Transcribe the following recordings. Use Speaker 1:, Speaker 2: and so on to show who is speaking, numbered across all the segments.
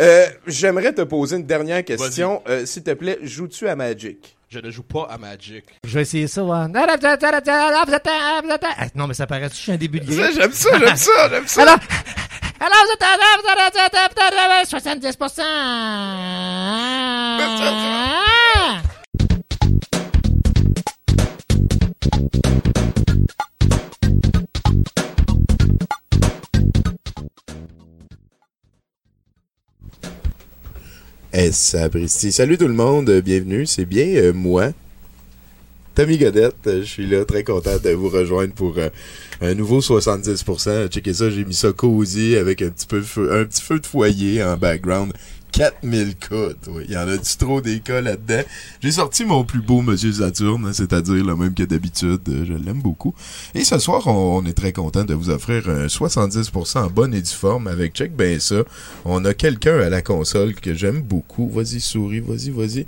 Speaker 1: Euh, J'aimerais te poser une dernière question. Euh, S'il te plaît, joues-tu à Magic?
Speaker 2: Je ne joue pas à Magic.
Speaker 3: Je vais essayer ça. ouais. Ah, Non, mais ça paraît que je suis un début de game.
Speaker 1: J'aime ça, j'aime ça, j'aime ça.
Speaker 3: Alors, alors vous êtes à 70%.
Speaker 1: Sapristi. Salut tout le monde, euh, bienvenue. C'est bien euh, moi, Tommy Godette. Euh, Je suis là, très content de vous rejoindre pour un nouveau 70%. Checkez ça, j'ai mis ça cosy avec un petit peu un petit feu de foyer en background. 4000 codes, oui. Il y en a du trop des cas là-dedans? J'ai sorti mon plus beau Monsieur Saturne, hein, c'est-à-dire le même que d'habitude. Euh, Je l'aime beaucoup. Et ce soir, on, est très content de vous offrir un 70% en bonne et due forme avec Check Ben ça. On a quelqu'un à la console que j'aime beaucoup. Vas-y, souris, vas-y, vas-y.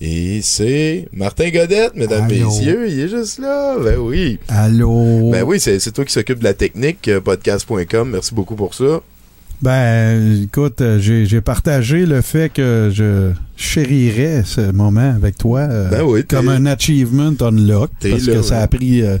Speaker 1: Et c'est Martin Godette, mesdames,
Speaker 4: Allô?
Speaker 1: messieurs. Il est juste là. Ben oui.
Speaker 4: Allô?
Speaker 1: Ben oui, c'est c'est toi qui s'occupe de la technique, euh, podcast.com. Merci beaucoup pour ça.
Speaker 4: Ben, écoute, euh, j'ai j'ai partagé le fait que je chérirais ce moment avec toi euh,
Speaker 1: Ben oui,
Speaker 4: comme un achievement unlock parce
Speaker 1: là,
Speaker 4: que ça a pris euh,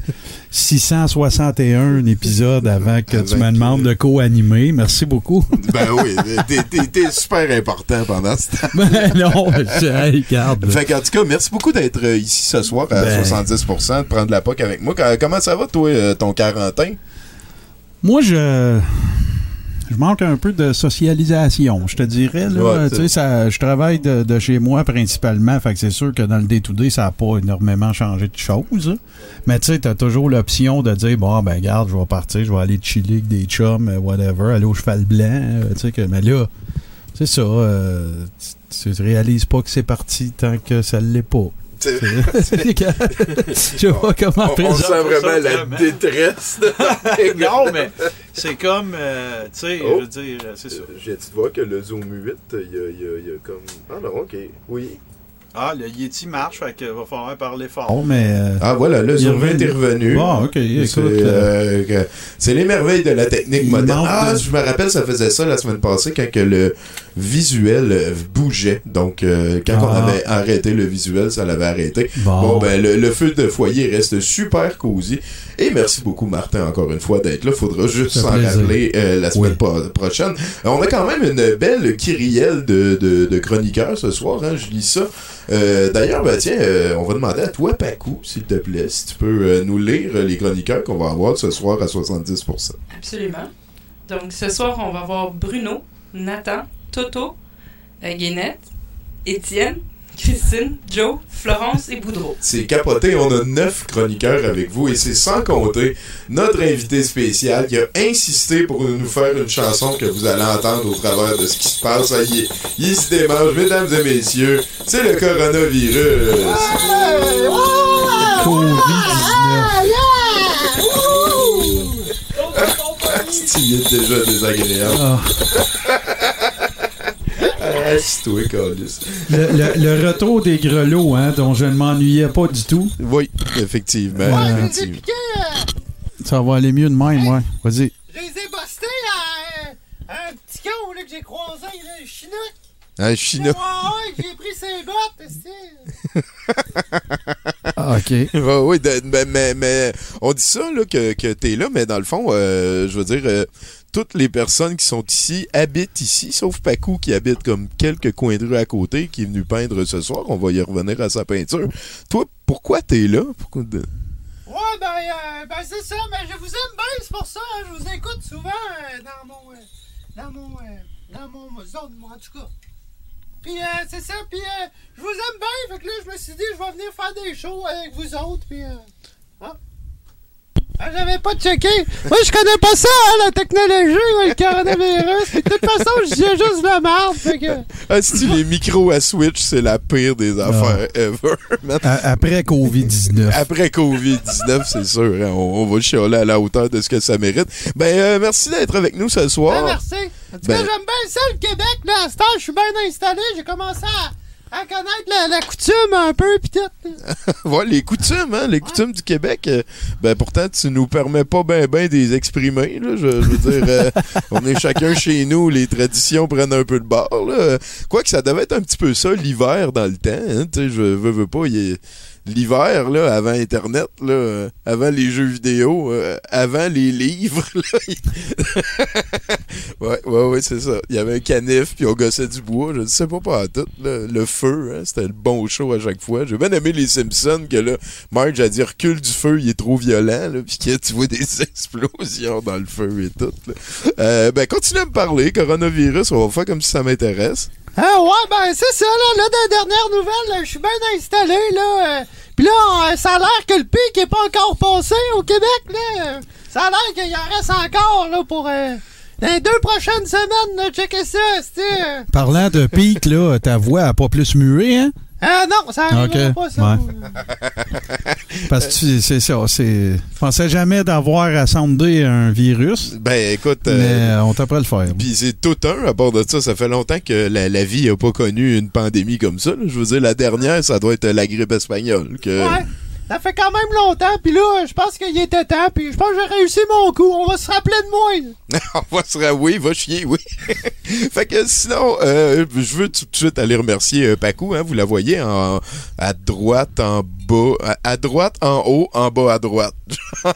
Speaker 4: 661 épisodes avant que tu me demandes de co-animer. Merci beaucoup.
Speaker 1: Ben oui, t'es- super important pendant ce temps.
Speaker 4: ben non, je, regarde.
Speaker 1: Fait qu'en tout cas, merci beaucoup d'être euh, ici ce soir à
Speaker 4: Ben.
Speaker 1: 70%, de prendre la POC avec moi. Comment ça va, toi, euh, ton quarantaine?
Speaker 4: Moi, je. Je manque un peu de socialisation, je te dirais. Là,
Speaker 1: Ouais,
Speaker 4: tu ça, je travaille de, de chez moi principalement, fait que c'est sûr que dans le day-to-day, ça n'a pas énormément changé de choses. Mais tu sais, t'as toujours l'option de dire, bon, ben garde, je vais partir, je vais aller chiller avec des chums, euh, whatever, aller au cheval blanc. euh, tu sais, que, mais là, c'est ça, euh, tu, tu réalises pas que c'est parti tant que ça l'est pas. Je pas comment
Speaker 1: On, on sent vraiment la détresse.
Speaker 5: non, mais c'est comme, euh, tu sais,
Speaker 1: Oh.
Speaker 5: je veux dire, euh, c'est ça.
Speaker 1: J'ai tu vois que le Zoom 8, il y y a comme... Ah non, ok. Oui.
Speaker 5: Ah, le Yeti marche, fait qu'il va falloir parler fort.
Speaker 4: Mais. euh,
Speaker 1: Ah voilà, le
Speaker 4: Il est
Speaker 1: Zoom 8
Speaker 4: revenu.
Speaker 1: est revenu.
Speaker 4: Bon, ok, écoute,
Speaker 1: C'est euh, que- c'est les merveilles de la technique moderne. Ah,
Speaker 4: de-
Speaker 1: je me rappelle, ça faisait ça la semaine passée quand que le visuel euh, bougeait. Donc, euh, quand
Speaker 4: Ah.
Speaker 1: on avait arrêté le visuel, ça l'avait arrêté.
Speaker 4: Bon.
Speaker 1: Bon, ben, le, le feu de foyer reste super cosy. Et merci beaucoup, Martin, encore une fois, d'être là. Faudra juste s'en rappeler euh, la semaine
Speaker 4: Oui.
Speaker 1: prochaine. Euh, on a quand même une belle kyrielle de, de, de chroniqueurs ce soir. Hein, je lis ça. Euh, D'ailleurs, ben, tiens, euh, on va demander à toi, Pacou, s'il te plaît, si tu peux euh, nous lire les chroniqueurs qu'on va avoir ce soir à 70%.
Speaker 6: Absolument. Donc, ce soir, on va voir Bruno, Nathan, Toto, Guénette, Étienne, Christine, Joe, Florence et Boudreau.
Speaker 1: C'est capoté, on a neuf chroniqueurs avec vous et c'est sans compter notre invité spécial qui a insisté pour nous faire une chanson que vous allez entendre au travers de ce qui se passe. Ah, il, il se démange, mesdames et messieurs, c'est le coronavirus. Il est déjà désagréable?
Speaker 4: Le, le- le retour des grelots, hein, dont je ne m'ennuyais pas du tout.
Speaker 1: Oui, effectivement.
Speaker 4: Ouais,
Speaker 7: je les ai
Speaker 1: effectivement.
Speaker 7: piqués,
Speaker 4: Ça va aller mieux de même, ouais. Vas-y.
Speaker 7: je les ai bustés à, euh, à un petit con là, que j'ai croisé, là, le chinook.
Speaker 1: Ah, Chinois.
Speaker 7: Ouais, ouais, j'ai pris ses bottes, c'est...
Speaker 4: Ah, OK.
Speaker 1: Oui, de- mais, mais, mais on dit ça là, que, que t'es là, mais dans le fond, euh, je veux dire, euh, toutes les personnes qui sont ici habitent ici, sauf Pacou qui habite comme quelques coins de rue à côté, qui est venu peindre ce soir. On va y revenir à sa peinture. Toi, pourquoi t'es là? Pourquoi
Speaker 7: Ouais, ben, euh, ben c'est ça, mais je vous aime bien, c'est pour ça, hein, je vous écoute souvent euh, dans mon... euh, dans mon... euh, dans mon zone, moi, en tout cas. Puis, c'est ça, puis je vous aime bien, fait que là, je me suis dit, je vais venir faire des shows avec vous autres, puis... Hein? Ah, J'avais pas checké. Moi, je connais pas ça, hein, la technologie, ouais, le coronavirus. Puis de toute façon, je disais juste de la merde, fait que...
Speaker 1: Ah, si les micros à Switch, c'est la pire des affaires ever.
Speaker 4: Après COVID-19.
Speaker 1: Après Covid-19, c'est sûr, hein, on, on va chialer à la hauteur de ce que ça mérite. Ben, euh, merci d'être avec nous ce
Speaker 7: Ben,
Speaker 1: soir.
Speaker 7: merci. En tout
Speaker 1: Ben-
Speaker 7: cas, j'aime bien ça, le Québec. Là, à cette heure, je suis bien installé. J'ai commencé à, à connaître la, coutume un peu, pis tout.
Speaker 1: Ouais, les coutumes, hein, les coutumes du Québec, euh, ben pourtant, tu nous permets pas ben ben de les exprimer, là, je, veux dire, euh, on est chacun chez nous, les traditions prennent un peu de bord. Quoique ça devait être un petit peu ça l'hiver dans le temps, hein, tu sais, je veux, veux pas, il L'hiver, là, avant Internet, là, euh, avant les jeux vidéo, euh, avant les livres, ouais, ouais, ouais, c'est ça. Il y avait un canif, puis on gossait du bois. Je ne sais pas pas à tout. là. Le feu, hein, c'était le bon show à chaque fois. J'ai bien aimé les Simpsons, que là, Marge a dit recule du feu, il est trop violent, là, puis que tu vois des explosions dans le feu et tout. là. Euh, ben, continue à me parler, coronavirus, on va faire comme si ça m'intéresse.
Speaker 7: Ah ouais, ben c'est ça, là, là, de dernière nouvelle, je suis bien installé, là. euh, Pis là, euh, ça a l'air que le pic est pas encore passé au Québec, là. Ça a l'air qu'il en reste encore, là, pour... euh, les deux prochaines semaines, là, ça, c'était... euh,
Speaker 4: Parlant de pic, là, ta voix a pas plus mué, hein?
Speaker 7: Ah non, ça arrivera
Speaker 4: Ok,
Speaker 7: pas, ça.
Speaker 4: ouais. Parce que c'est ça, c'est. Je pensais jamais d'avoir à sonder un virus,
Speaker 1: Ben, écoute...
Speaker 4: mais
Speaker 1: euh,
Speaker 4: euh, on t'a pas le faire.
Speaker 1: Puis c'est tout un, à part de ça, ça fait longtemps que la, la vie a pas connu une pandémie comme ça. là. Je veux dire, la dernière, ça doit être la grippe espagnole. Que...
Speaker 7: Ouais, ça fait quand même longtemps, pis là, je pense qu'il était temps, pis je pense que j'ai réussi mon coup. On va se rappeler de moi.
Speaker 1: On va se ra- oui, va chier, oui. fait que sinon, euh, je veux tout de suite aller remercier euh, Pacou, hein, vous la voyez à droite, en bas, à, à droite, en haut, en bas, à droite.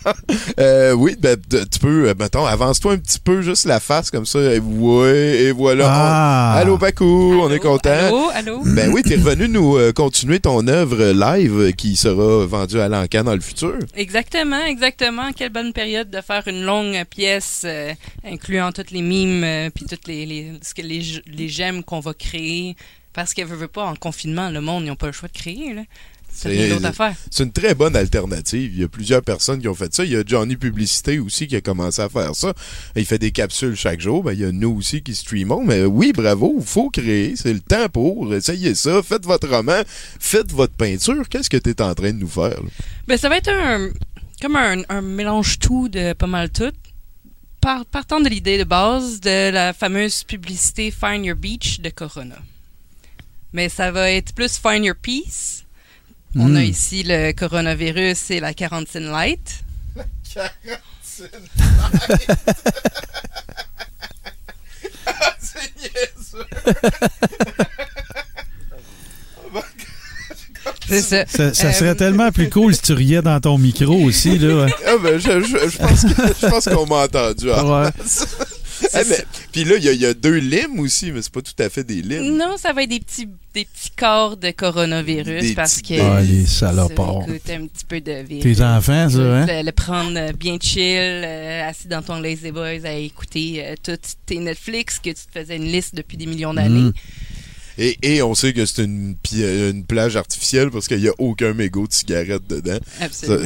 Speaker 1: Euh, oui, ben, tu peux, euh, mettons, avance-toi un petit peu, juste la face comme ça. Et ouais, et voilà.
Speaker 4: Ah.
Speaker 1: On- Allô Pacou, on
Speaker 6: Allô,
Speaker 1: est content.
Speaker 6: Allô, allô?
Speaker 1: Ben oui, t'es revenu nous euh, continuer ton œuvre live qui sera vendue à l'encan dans le futur.
Speaker 6: Exactement, exactement. Quelle bonne période de faire une longue pièce euh, incluant toutes les mimes euh, puis toutes les, les, ce que les, j- les gemmes qu'on va créer. Parce qu'elle veut, veut pas, en confinement, le monde, ils n'ont pas le choix de créer. Là. C'est
Speaker 1: une très bonne alternative. Il y a plusieurs personnes qui ont fait ça. Il y a Johnny Publicité aussi qui a commencé à faire ça. Il fait des capsules chaque jour. Ben, il y a nous aussi qui streamons. Mais oui, bravo, il faut créer. C'est le temps pour. Essayez ça. Faites votre roman. Faites votre peinture. Qu'est-ce que tu es en train de nous faire? là?
Speaker 6: Ben, ça va être un, comme un, un mélange tout de pas mal tout. Par- partant de l'idée de base de la fameuse publicité Find Your Beach de Corona. Mais ça va être plus Find Your Peace. On
Speaker 4: Hmm.
Speaker 6: a ici le coronavirus et la quarantine light. C'est ça.
Speaker 4: Ça, ça
Speaker 6: Euh,
Speaker 4: serait tellement plus cool si tu riais dans ton micro aussi, là.
Speaker 1: Ah, ben, je, je- je pense que- je pense qu'on m'a entendu. Ah,
Speaker 4: Ouais.
Speaker 1: eh, mais- Puis là, il y, a- il y a deux limes aussi, mais c'est pas tout à fait des limes.
Speaker 6: Non, ça va être des petits, des petits corps de coronavirus
Speaker 1: Des
Speaker 6: parce que.
Speaker 4: Ah, les
Speaker 6: ça
Speaker 4: salopards.
Speaker 6: écoute un petit peu de virus.
Speaker 4: Tes enfants, ça, hein?
Speaker 6: Le, le prendre bien chill, euh, assis dans ton Lazy Boys à écouter euh, toutes tes Netflix que tu te faisais une liste depuis des millions d'années.
Speaker 4: Mm.
Speaker 1: Et, et on sait que c'est une, une plage artificielle parce qu'il n'y a aucun mégot de cigarette dedans.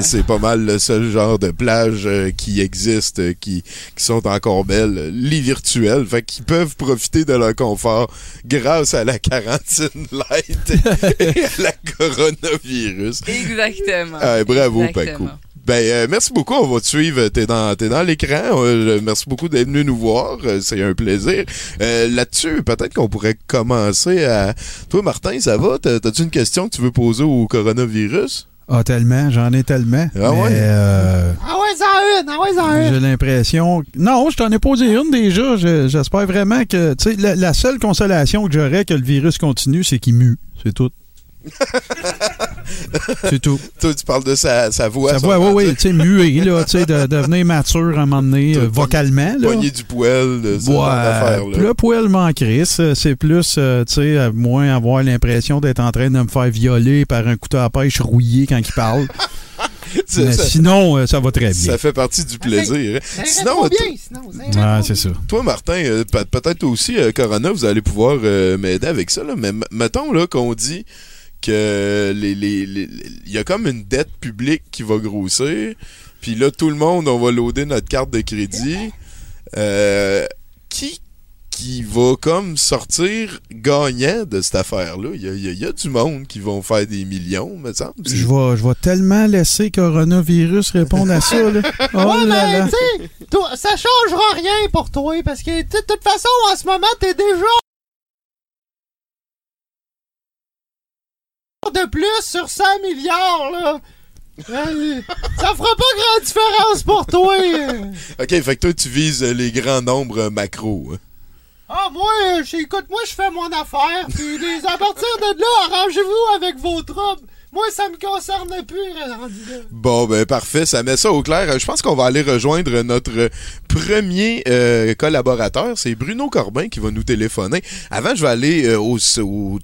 Speaker 1: C'est pas mal le seul genre de plage euh, qui existe, euh, qui, qui sont encore belles, euh, les virtuelles. Fait qu'ils peuvent profiter de leur confort grâce à la quarantine light et à la coronavirus.
Speaker 6: Exactement.
Speaker 1: Ah, bravo,
Speaker 6: Exactement.
Speaker 1: Paco. Ben, euh, merci beaucoup. On va te suivre. T'es dans, t'es dans l'écran. Euh, merci beaucoup d'être venu nous voir. Euh, c'est un plaisir. Euh, là-dessus, peut-être qu'on pourrait commencer à... Toi, Martin, ça va? T'as- T'as-tu une question que tu veux poser au coronavirus?
Speaker 4: Ah, tellement, j'en ai tellement.
Speaker 1: Ah
Speaker 4: mais,
Speaker 1: ouais?
Speaker 4: euh,
Speaker 7: Ah ouais, ça une, ah ouais, ça une.
Speaker 4: J'ai l'impression. Non, je t'en ai posé une déjà. Je- J'espère vraiment que. Tu sais, la, la seule consolation que j'aurais que le virus continue, c'est qu'il mue. C'est tout. c'est tout.
Speaker 1: Toi, tu parles de sa, sa voix. Son
Speaker 4: va, oui, oui, tu sais, muer, là, tu sais, de devenir mature à un moment donné, euh, vocalement, là.
Speaker 1: Poigner du poil, de
Speaker 4: Ouais,
Speaker 1: d'affaires-là.
Speaker 4: le poil m'en crisse. C'est plus, euh, tu sais, moins avoir l'impression d'être en train de me faire violer par un couteau à pêche rouillé quand il parle. Mais
Speaker 1: ça-
Speaker 4: sinon, euh, ça va très bien.
Speaker 1: Ça fait partie du plaisir. hein.
Speaker 7: Ça
Speaker 1: Sinon,
Speaker 7: bien, sinon. trop
Speaker 4: c'est ça.
Speaker 1: Toi, Martin, euh, pe- peut-être aussi, euh, Corona, vous allez pouvoir euh, m'aider avec ça, là, mais mettons là qu'on dit que les, les, les- il y a comme une dette publique qui va grossir, puis là, tout le monde, on va loader notre carte de crédit. Euh, qui qui va comme sortir gagnant de cette affaire-là? Il y a, il y a- il y a du monde qui vont faire des millions, me semble.
Speaker 4: Je vais, je vais tellement laisser coronavirus répondre à ça. Là. Oh
Speaker 7: Ouais,
Speaker 4: là
Speaker 7: mais
Speaker 4: là.
Speaker 7: tu sais, toi, ça changera rien pour toi parce que de toute façon, en ce moment, t'es déjà de plus sur 100 milliards, là. Ça fera pas grande différence pour toi.
Speaker 1: OK, fait que toi, tu vises euh, les grands nombres euh, macro. hein.
Speaker 7: Ah, moi, euh, écoute, moi, je fais mon affaire. Puis les- à partir de là, arrangez-vous avec vos troubles. Moi, ça me concerne plus.
Speaker 1: Bon, ben parfait, ça met ça au clair. Euh, Je pense qu'on va aller rejoindre notre premier euh, collaborateur. C'est Bruno Corbin qui va nous téléphoner. Avant, je vais aller euh, au,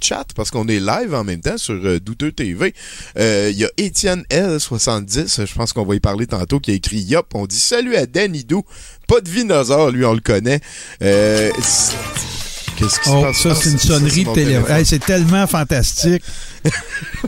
Speaker 1: chat parce qu'on est live en même temps sur Douteux TV. Il y a Étienne L70, je pense qu'on va y parler tantôt, qui a écrit Yop. On dit salut à Danny Dou. Pas de dinosaure, lui, on le connaît. Euh, Qu'est-ce qui se
Speaker 4: Oh,
Speaker 1: passe?
Speaker 4: ça,
Speaker 1: Ah,
Speaker 4: c'est une sonnerie de téléphone. Hey, c'est tellement fantastique.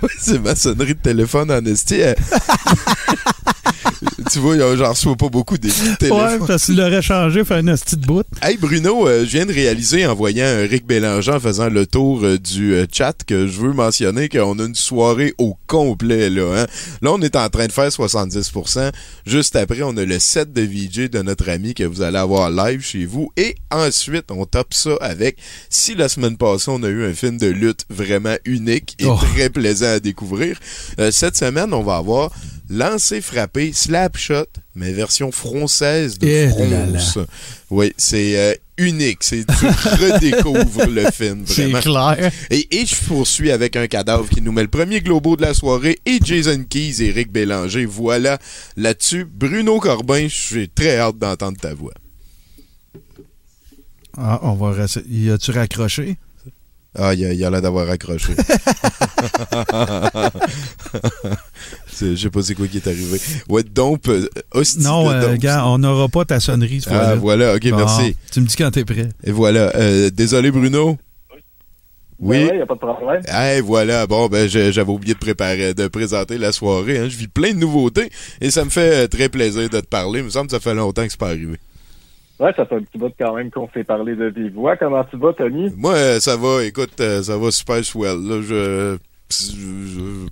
Speaker 1: Oui, c'est ma sonnerie de téléphone en esti. Elle- tu vois, j'en reçois pas beaucoup des
Speaker 4: Ouais,
Speaker 1: téléphones.
Speaker 4: parce qu'il l'aurait changé, fait un hostie de bout.
Speaker 1: Hey Bruno, euh, je viens de réaliser en voyant euh, Rick Bélanger en faisant le tour euh, du euh, chat que je veux mentionner qu'on a une soirée au complet là. Hein? Là, on est en train de faire 70%. Juste après, on a le set de VJ de notre ami que vous allez avoir live chez vous. Et ensuite, on top ça avec si la semaine passée, on a eu un film de lutte vraiment unique et
Speaker 4: Oh.
Speaker 1: très plaisant à découvrir. euh, cette semaine, on va avoir Lancé frappé, slap shot, mais version française de
Speaker 4: Eh là là.
Speaker 1: France. Oui, c'est euh, unique. C'est tu redécouvres le film
Speaker 4: C'est
Speaker 1: vraiment.
Speaker 4: clair.
Speaker 1: Et, et je poursuis avec un cadavre qui nous met le premier globo de la soirée et Jason Keys et Eric Bélanger. Voilà là-dessus. Bruno Corbin, j'ai très hâte d'entendre ta voix.
Speaker 4: Ah, on va rester. Y a-tu raccroché?
Speaker 1: Ah, il y a, il y a l'air d'avoir accroché. C'est- Je sais pas c'est quoi qui est arrivé. Ouais, donc, euh, hostie
Speaker 4: Non, euh,
Speaker 1: donc.
Speaker 4: gars, on n'aura pas ta sonnerie ce
Speaker 1: Ah, voilà, ok,
Speaker 4: Bon,
Speaker 1: merci.
Speaker 4: Tu me dis quand t'es prêt.
Speaker 1: Et voilà. Euh, désolé, Bruno. Oui?
Speaker 2: il n'y a pas de problème.
Speaker 1: Hey, voilà. Bon, ben, j'avais oublié de préparer, de présenter la soirée. Hein. Je vis plein de nouveautés et ça me fait euh, très plaisir de te parler. Il me semble que ça fait longtemps que c'est pas arrivé.
Speaker 2: Ouais, ça fait un petit bout quand même qu'on s'est parlé de vive voix. Comment tu vas, Tony?
Speaker 1: Moi, euh, ça va. Écoute, euh, ça va super swell. Là, je, je-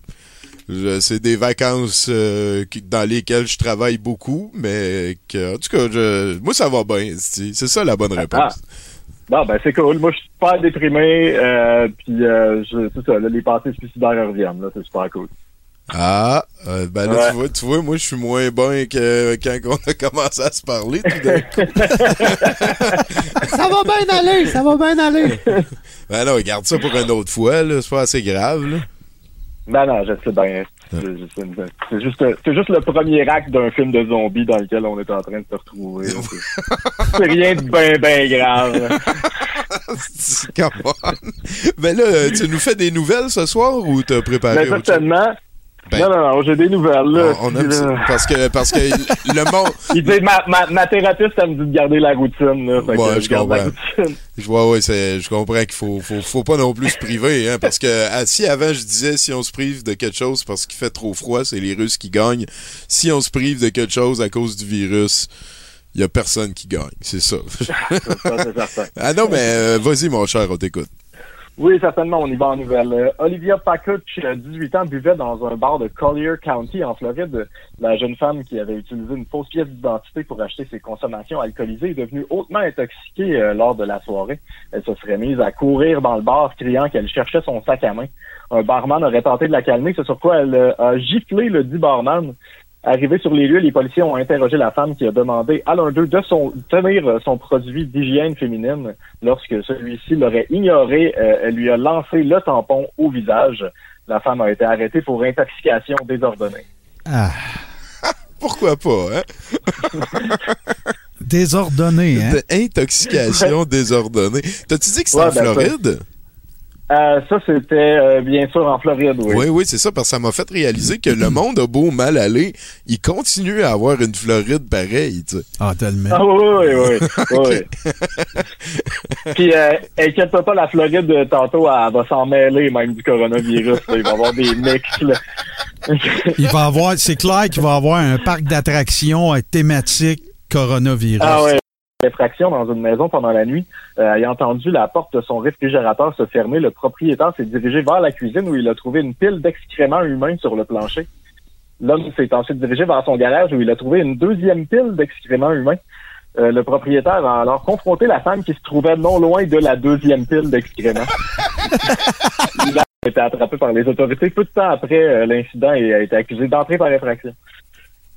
Speaker 1: je- c'est des vacances euh, dans lesquelles je travaille beaucoup, mais que, en tout cas, je, moi, ça va bien. C'est ça la bonne réponse.
Speaker 2: Bon, ben c'est cool. Moi, je suis super déprimé. Euh, puis, euh, c'est ça, là, les pensées suicidaires reviennent. C'est super cool.
Speaker 1: Ah, euh, ben là,
Speaker 2: Ouais.
Speaker 1: tu, vois, tu vois, moi, je suis moins bon que quand on a commencé à se parler. Tout d'un coup.
Speaker 7: Ça va bien aller, ça va bien aller.
Speaker 1: Ben non, garde ça pour une autre fois, là. C'est pas assez grave, là.
Speaker 2: Ben non, je sais bien. C'est juste, c'est juste le premier acte d'un film de zombies dans lequel on est en train de se retrouver. C'est rien de bien, bien grave.
Speaker 1: Come on. Ben là, tu nous fais des nouvelles ce soir ou t'as préparé
Speaker 2: Mais
Speaker 1: autre chose? Ben-
Speaker 2: non, non, non, j'ai des nouvelles. Là,
Speaker 1: On, on aime ça. Parce que, parce que le monde.
Speaker 2: Il dit, ma, ma, ma thérapeute, ça me dit de garder la routine. Là, fait
Speaker 1: Ouais,
Speaker 2: je
Speaker 1: je
Speaker 2: garde la
Speaker 1: comprends.
Speaker 2: routine.
Speaker 1: Je vois, ouais, je comprends qu'il faut, faut, faut pas non plus se priver, hein, parce que ah, si avant je disais si on se prive de quelque chose parce qu'il fait trop froid, c'est les Russes qui gagnent. Si on se prive de quelque chose à cause du virus, il y a personne qui gagne, c'est ça.
Speaker 2: Ça,
Speaker 1: ah non, mais euh, vas-y mon cher, on t'écoute.
Speaker 2: Oui, certainement, on y va en nouvelle. Euh, Olivia Pacuch, euh, 18 ans, buvait dans un bar de Collier County, en Floride. La jeune femme qui avait utilisé une fausse pièce d'identité pour acheter ses consommations alcoolisées est devenue hautement intoxiquée euh, lors de la soirée. Elle se serait mise à courir dans le bar, criant qu'elle cherchait son sac à main. Un barman aurait tenté de la calmer, c'est sur quoi elle euh, a giflé le dit barman. Arrivé sur les lieux, les policiers ont interrogé la femme qui a demandé à l'un d'eux de son, tenir son produit d'hygiène féminine. Lorsque celui-ci l'aurait ignoré, euh, elle lui a lancé le tampon au visage. La femme a été arrêtée pour intoxication désordonnée.
Speaker 4: Ah,
Speaker 1: Pourquoi pas, hein?
Speaker 4: désordonné, hein?
Speaker 1: De intoxication désordonnée. T'as-tu dit que c'était
Speaker 2: Ouais,
Speaker 1: en
Speaker 2: ben, ça-
Speaker 1: Floride?
Speaker 2: Euh, ça, c'était euh, bien sûr en Floride, oui.
Speaker 1: Oui, oui, c'est ça, parce que ça m'a fait réaliser que le monde a beau mal aller, il continue à avoir une Floride pareille, tu sais.
Speaker 4: Ah, tellement.
Speaker 2: Ah oui, oui, oui. oui. Puis, euh, inquiète pas, la Floride, euh, tantôt, elle va s'en mêler même du coronavirus. là. Il va y avoir des mix, là.
Speaker 4: Il va avoir, c'est clair qu'il va avoir un parc d'attractions thématique coronavirus.
Speaker 2: Ah ouais. Infraction dans une maison pendant la nuit. Euh, ayant entendu la porte de son réfrigérateur se fermer, le propriétaire s'est dirigé vers la cuisine où il a trouvé une pile d'excréments humains sur le plancher. L'homme s'est ensuite dirigé vers son garage où il a trouvé une deuxième pile d'excréments humains. Euh, le propriétaire a alors confronté la femme qui se trouvait non loin de la deuxième pile d'excréments. Il a été attrapé par les autorités peu de temps après euh, l'incident et a été accusé d'entrer par infraction.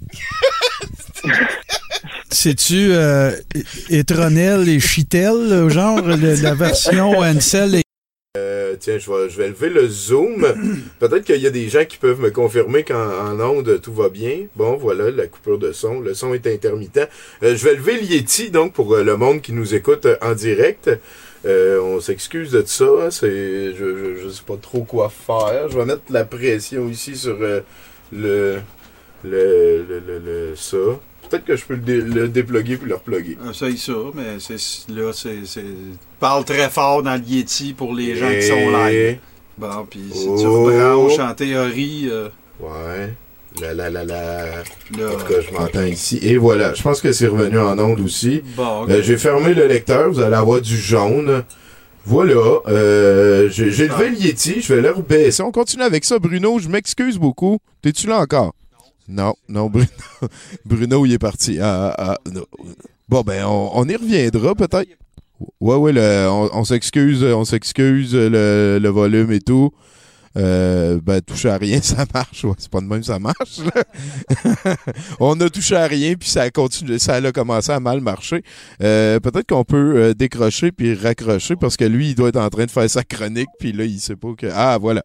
Speaker 4: C'est-tu euh, Etronel et Chitel, genre la version Ansel et
Speaker 1: Euh, tiens, je vais, lever le zoom. Peut-être qu'il y a des gens qui peuvent me confirmer qu'en en onde, tout va bien. Bon, voilà, la coupure de son. Le son est intermittent. Euh, je vais lever le Yeti, donc, pour euh, le monde qui nous écoute en direct. On s'excuse de ça. C'est, je, je sais pas trop quoi faire. Je vais mettre la pression ici sur le, le, le, le, le- ça. Peut-être que je peux le, dé- le déploguer puis le reploguer.
Speaker 5: Essaye ça, mais c'est là, c'est. Parle très fort dans le Yeti pour les gens qui sont live.
Speaker 1: Et-
Speaker 5: Bon, puis si tu
Speaker 1: Oh.
Speaker 5: rebranches en théorie, euh,
Speaker 1: Ouais. La la la la.
Speaker 5: là.
Speaker 1: En tout cas, je m'entends ici. Et voilà, je pense que c'est revenu en onde aussi.
Speaker 5: Bon.
Speaker 1: Euh, j'ai fermé le lecteur, vous allez avoir du jaune. Voilà, euh, j'ai j'ai levé le Yeti, je vais le rebaisser. On continue avec ça, Bruno, je m'excuse beaucoup. T'es-tu là encore? Non, non, Bruno, Bruno, il est parti. Ah, ah, ah. Bon, ben, on, y reviendra peut-être. Ouais, ouais, on, s'excuse, on s'excuse, le, volume et tout. Euh, ben, touche à rien, ça marche. C'est pas de même, ça marche. on a touché à rien, puis ça a ça a commencé à mal marcher. Euh, Peut-être qu'on peut euh, décrocher puis raccrocher parce que lui, il doit être en train de faire sa chronique, puis là, il sait pas que. Ah, voilà.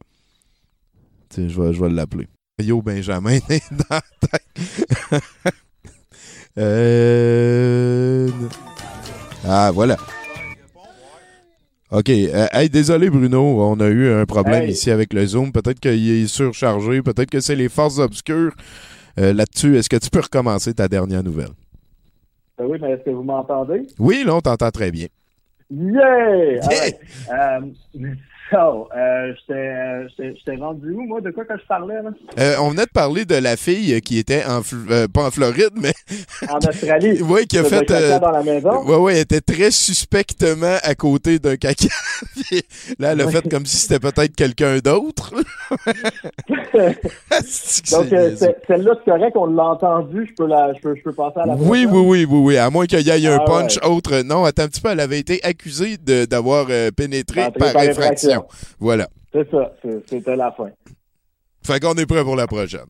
Speaker 1: Je je vais l'appeler. Yo, Benjamin est dans la tête. euh... Ah, voilà. OK. Euh, hey, désolé, Bruno. On a eu un problème
Speaker 2: Hey.
Speaker 1: ici avec le Zoom. Peut-être qu'il est surchargé. Peut-être que c'est les forces obscures. Euh, Là-dessus, est-ce que tu peux recommencer ta dernière nouvelle?
Speaker 2: Euh, oui, mais est-ce que vous m'entendez?
Speaker 1: Oui, là, on t'entend très bien.
Speaker 2: Yeah! So, euh, j'étais, euh, j'étais rendu où, moi? De quoi que je parlais, là?
Speaker 1: Euh, on venait de parler de la fille qui était en euh, pas en Floride, mais
Speaker 2: En Australie.
Speaker 1: ouais, qui a fait
Speaker 2: dans la maison.
Speaker 1: ouais ouais, elle était très suspectement à côté d'un caca. Là, elle a fait comme si c'était peut-être quelqu'un d'autre.
Speaker 2: Donc, celle-là, c'est correct, on l'a entendu. Je peux, la, je, peux, je peux passer à la
Speaker 1: oui,
Speaker 2: prochaine?
Speaker 1: oui, oui, oui, oui. À moins qu'il y ait un
Speaker 2: Ah
Speaker 1: punch
Speaker 2: ouais.
Speaker 1: autre. Non, attends un petit peu. Elle avait été accusée d'avoir pénétré par,
Speaker 2: par
Speaker 1: infraction. Voilà.
Speaker 2: C'est ça, c'était la fin.
Speaker 1: Fait qu'on est prêt pour la prochaine.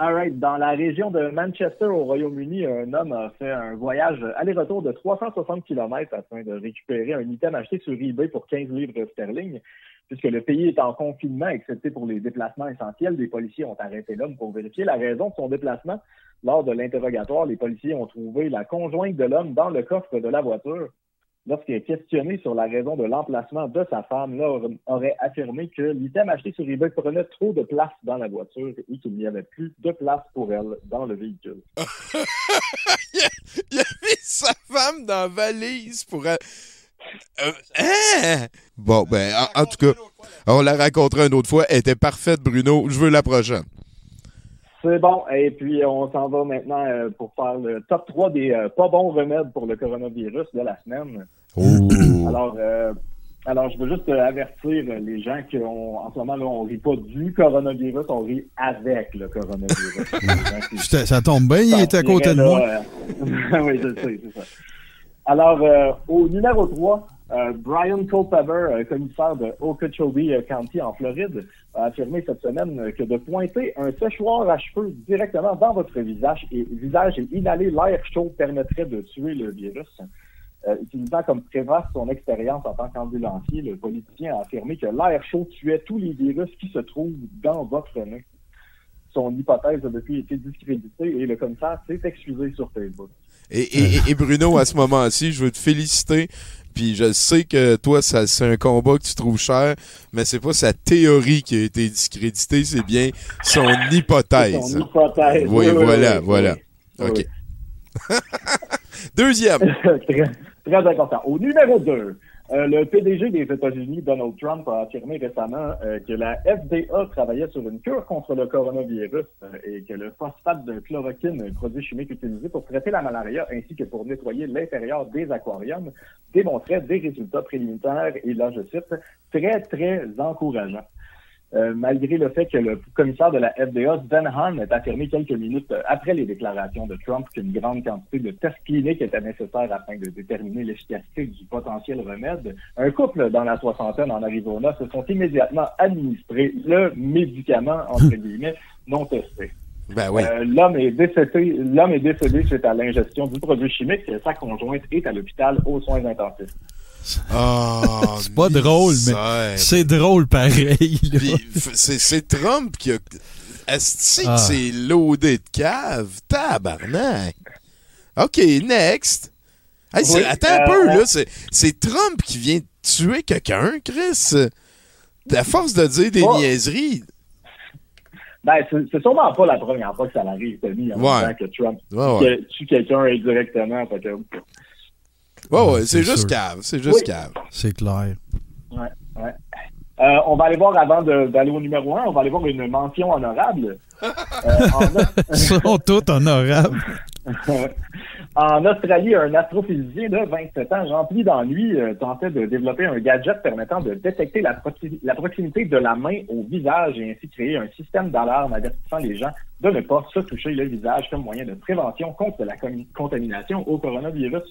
Speaker 2: All right. Dans la région de Manchester, au Royaume-Uni, un homme a fait un voyage aller-retour de 360 km afin de récupérer un item acheté sur eBay pour 15 livres sterling. Puisque le pays est en confinement, excepté pour les déplacements essentiels, les policiers ont arrêté l'homme pour vérifier la raison de son déplacement. Lors de l'interrogatoire, les policiers ont trouvé la conjointe de l'homme dans le coffre de la voiture. Lorsqu'il est questionné sur la raison de l'emplacement de sa femme, l'homme aurait affirmé que l'item acheté sur eBay prenait trop de place dans la voiture et qu'il n'y avait plus de place pour elle dans le véhicule.
Speaker 1: Il y avait sa femme dans la valise pour. elle- Euh, hein? Bon, ben, en, en tout cas, on la racontera une autre fois. Elle était parfaite, Bruno. Je veux la prochaine.
Speaker 2: C'est bon. Et puis, on s'en va maintenant euh, pour faire le top 3 des euh, pas bons remèdes pour le coronavirus de la semaine.
Speaker 1: Oh.
Speaker 2: Alors, euh, alors je veux juste euh, avertir euh, les gens qu'en ce moment, là, on rit pas du coronavirus, on rit avec le coronavirus. Qui-
Speaker 4: Ça tombe bien, il était à côté de moi.
Speaker 2: Euh, oui, je sais, c'est ça. Alors, euh, au numéro 3, euh, Brian Culpeper, euh, commissaire de Okeechobee County en Floride, a affirmé cette semaine que de pointer un séchoir à cheveux directement dans votre visage et, visage et inhaler l'air chaud permettrait de tuer le virus. Euh, utilisant comme préface son expérience en tant qu'ambulancier, le politicien a affirmé que l'air chaud tuait tous les virus qui se trouvent dans votre nez. Son hypothèse a depuis été discréditée et le commissaire s'est excusé sur Facebook.
Speaker 1: Et, et- et Bruno, à ce moment-ci, je veux te féliciter. Puis je sais que toi, ça, c'est un combat que tu trouves cher, mais c'est pas sa théorie qui a été discréditée, c'est bien son hypothèse.
Speaker 2: Son hypothèse.
Speaker 1: Oui, voilà, voilà.
Speaker 2: oui,
Speaker 1: OK.
Speaker 2: oui.
Speaker 1: Deuxième.
Speaker 2: très, important. Au numéro 2, le PDG des États-Unis, Donald Trump, a affirmé récemment euh, que la FDA travaillait sur une cure contre le coronavirus euh, et que le phosphate de chloroquine, produit chimique utilisé pour traiter la malaria ainsi que pour nettoyer l'intérieur des aquariums, démontrait des résultats préliminaires et là, je cite, très, très encourageants. Euh, malgré le fait que le commissaire de la FDA, Sven Hahn, ait affirmé quelques minutes euh, après les déclarations de Trump qu'une grande quantité de tests cliniques était nécessaire afin de déterminer l'efficacité du potentiel remède. Un couple dans la soixantaine en Arizona se sont immédiatement administrés le médicament, entre guillemets, non testé.
Speaker 1: Ben oui.
Speaker 2: Euh, l'homme est décédé, l'homme est décédé suite à l'ingestion du produit chimique. Sa conjointe est à l'hôpital aux soins intensifs.
Speaker 1: Ah,
Speaker 4: C'est pas drôle, mais. C'est drôle pareil.
Speaker 1: c'est Trump qui a. Est-ce que
Speaker 4: Ah.
Speaker 1: c'est loadé de cave? Tabarnak! OK, next. Hey, c'est-
Speaker 2: Oui,
Speaker 1: attends un
Speaker 2: euh,
Speaker 1: peu,
Speaker 2: on-
Speaker 1: là. c'est- Trump qui vient de tuer quelqu'un, Chris. À force de dire des
Speaker 2: Oh.
Speaker 1: niaiseries.
Speaker 2: Ben, c'est sûrement pas la première fois que ça arrive, Tommy, en
Speaker 1: Ouais.
Speaker 2: même temps que Trump
Speaker 1: Ouais, ouais.
Speaker 2: que- tue quelqu'un indirectement. Fait que,
Speaker 1: Ouais, c'est juste
Speaker 4: sûr.
Speaker 1: cave. C'est juste
Speaker 2: Oui.
Speaker 1: cave.
Speaker 4: C'est clair.
Speaker 2: ouais, ouais. Euh, on va aller voir, avant d'aller au numéro un, on va aller voir une mention honorable. Euh, en,
Speaker 4: Ils sont tous honorables.
Speaker 2: en Australie, un astrophysicien de 27 ans rempli d'ennui euh, tentait de développer un gadget permettant de détecter la, proxi- la proximité de la main au visage et ainsi créer un système d'alarme avertissant les gens de ne pas se toucher le visage comme moyen de prévention contre la contamination au coronavirus.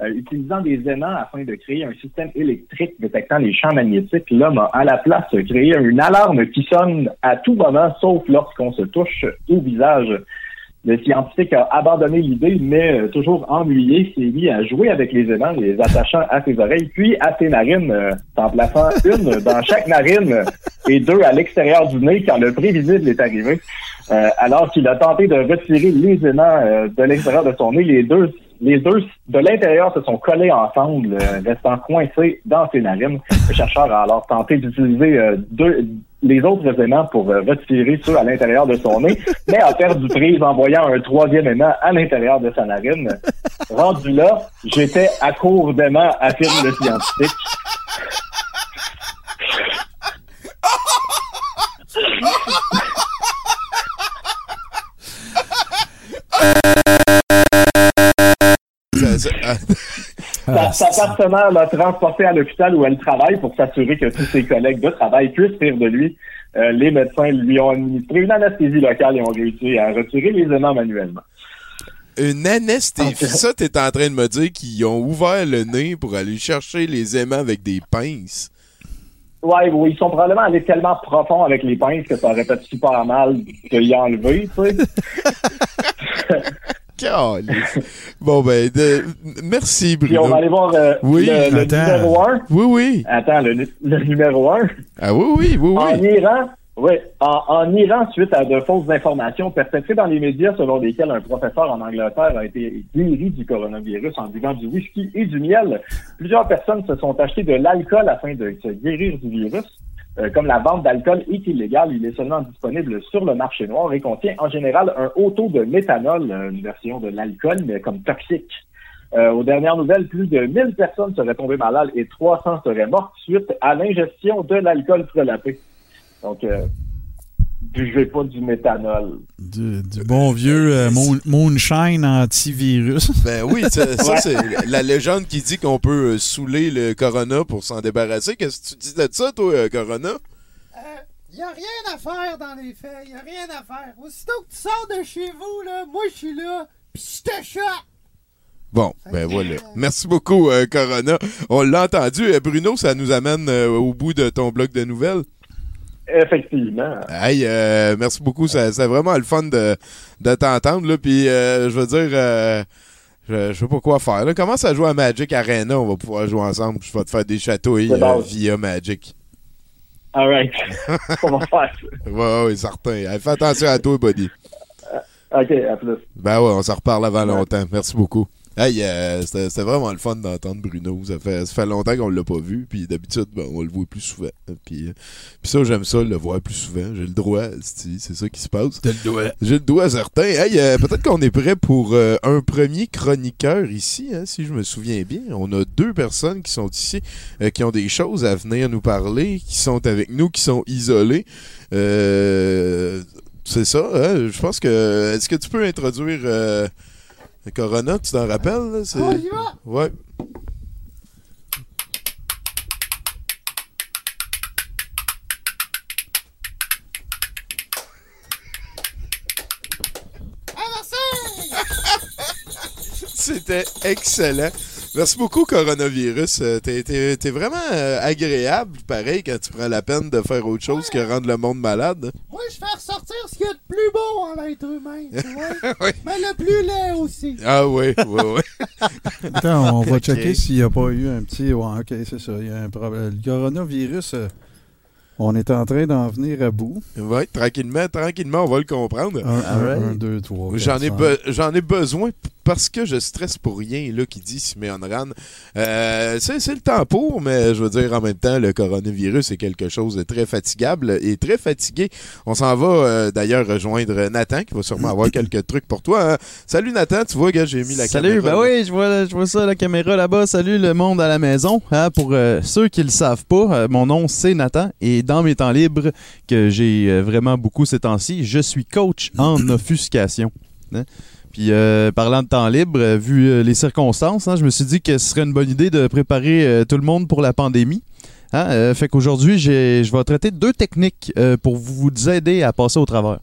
Speaker 2: Euh, utilisant des aimants afin de créer un système électrique détectant les champs magnétiques, l'homme a à la place créé une alarme qui sonne à tout moment, sauf lorsqu'on se touche au visage. Le scientifique a abandonné l'idée, mais euh, toujours ennuyé, s'est mis à jouer avec les aimants, les attachant à ses oreilles, puis à ses narines, euh, en plaçant une dans chaque narine et deux à l'extérieur du nez quand le prévisible est arrivé. Alors qu'il a tenté de retirer les aimants de l'extérieur de son nez, les deux, les deux de l'intérieur se sont collés ensemble, euh, restant coincés dans ses narines. Le chercheur a alors tenté d'utiliser euh, deux, les autres aimants pour euh, retirer ceux à l'intérieur de son nez, mais a perdu prise en voyant un troisième aimant à l'intérieur de sa narine. Rendu là, j'étais à court d'aimants, affirme le scientifique.
Speaker 1: Ça- ah,
Speaker 2: Sa, sa partenaire l'a transporté à l'hôpital où elle travaille pour s'assurer que tous ses collègues de travail puissent rire de lui. Euh, les médecins lui ont administré une anesthésie locale et ont réussi à retirer les aimants manuellement.
Speaker 1: Une anesthésie. Ça, t'es en train de me dire qu'ils ont ouvert le nez pour aller chercher les aimants avec des pinces.
Speaker 2: Ouais, oui, ils sont probablement allés tellement profond avec les pinces que ça aurait fait super mal de y enlever, tu sais.
Speaker 1: Bon, ben, de- merci,
Speaker 2: Puis on
Speaker 1: Bruno.
Speaker 2: va aller voir euh,
Speaker 1: Oui,
Speaker 2: le, numéro 1.
Speaker 1: Oui, oui.
Speaker 2: Attends, le, nu- le numéro 1.
Speaker 1: Ah oui, oui, oui,
Speaker 2: En
Speaker 1: oui.
Speaker 2: Iran, oui, en, en Iran, suite à de fausses informations perpétrées dans les médias selon lesquelles un professeur en Angleterre a été guéri du coronavirus en buvant du whisky et du miel, plusieurs personnes se sont achetées de l'alcool afin de se guérir du virus. Euh, comme la vente d'alcool est illégale, il est seulement disponible sur le marché noir et contient en général un haut taux de méthanol, euh, une version de l'alcool, mais comme toxique. Euh, aux dernières nouvelles, plus de 1000 personnes seraient tombées malades et 300 seraient mortes suite à l'ingestion de l'alcool frelaté. Donc, euh, buvez pas du méthanol.
Speaker 4: Du, du bon vieux euh, moon- moonshine antivirus.
Speaker 1: Ben oui, ça, ça,
Speaker 2: Ouais.
Speaker 1: c'est la légende qui dit qu'on peut euh, saouler le Corona pour s'en débarrasser. Qu'est-ce que tu dis de ça, toi, euh, Corona?
Speaker 7: Euh, y a rien à faire dans les faits, y a rien à faire. Aussitôt que tu sors de chez vous, là, moi je suis là, pis je te chope.
Speaker 1: Bon, ben voilà. Merci beaucoup, euh, Corona. On l'a entendu. Bruno, ça nous amène euh, au bout de ton bloc de nouvelles.
Speaker 2: Effectivement.
Speaker 1: Hey, euh, merci beaucoup. C'est vraiment le fun de, de t'entendre. là. Puis, euh, je veux dire, euh, je, je sais pas quoi faire. Là. Commence à jouer à Magic Arena? On va pouvoir jouer ensemble. Je vais te faire des chatouilles euh, via Magic.
Speaker 2: All right. On va faire ça.
Speaker 1: Ouais, ouais, certain. Hey, fais attention à toi, buddy.
Speaker 2: OK, à plus.
Speaker 1: Ben ouais, on s'en reparle avant longtemps. Merci beaucoup. Hey, euh, c'était vraiment le fun d'entendre Bruno. Ça fait, ça fait longtemps qu'on l'a pas vu. Puis d'habitude, ben, on le voit plus souvent. Puis, euh, puis ça, j'aime ça, le voir plus souvent. J'ai le droit, c'est c'est ça qui se passe.
Speaker 4: le doigt.
Speaker 1: J'ai le doigt certain. Hey, euh, peut-être qu'on est prêt pour euh, un premier chroniqueur ici, hein, si je me souviens bien. On a deux personnes qui sont ici, euh, qui ont des choses à venir nous parler, qui sont avec nous, qui sont isolés. Euh, c'est ça, hein? Je pense que. Est-ce que tu peux introduire Corona, tu t'en rappelles? Là, c'est...
Speaker 7: Oh,
Speaker 1: ouais. C'était excellent. Merci beaucoup, Coronavirus. Euh, t'es, t'es, t'es vraiment euh, agréable, pareil, quand tu prends la peine de faire autre chose que rendre le monde malade.
Speaker 7: Je fais ressortir ce qu'il y a de plus beau en l'être humain, tu vois.
Speaker 1: Oui.
Speaker 7: Mais le plus laid aussi.
Speaker 1: Ah oui, oui, oui.
Speaker 4: Attends, on va checker s'il n'y a pas eu un petit. Ouais, ok, c'est ça. Il y a un problème. Le coronavirus, euh, on est en train d'en venir à bout.
Speaker 1: Ouais, tranquillement, tranquillement, on va le comprendre.
Speaker 4: Un, un,
Speaker 8: Alright.
Speaker 4: un, deux, trois.
Speaker 1: J'en ai, be- j'en ai besoin parce que je stresse pour rien, là, qui dit Simeon Ran. Euh, c'est, c'est le temps pour, mais je veux dire, en même temps, le coronavirus est quelque chose de très fatigable et très fatigué. On s'en va euh, d'ailleurs rejoindre Nathan, qui va sûrement avoir quelques trucs pour toi. hein. Salut Nathan, tu vois, gars, j'ai mis la
Speaker 8: Salut,
Speaker 1: caméra.
Speaker 8: ben oui, je vois, je vois ça, la caméra là-bas. Salut le monde à la maison. Hein, pour euh, ceux qui le savent pas, euh, mon nom c'est Nathan et dans mes temps libres, que j'ai vraiment beaucoup ces temps-ci, je suis coach en offuscation. hein. Puis euh, parlant de temps libre, euh, vu euh, les circonstances, hein, je me suis dit que ce serait une bonne idée de préparer euh, tout le monde pour la pandémie. Hein, euh, fait qu'aujourd'hui, je vais traiter deux techniques euh, pour vous aider à passer au travers.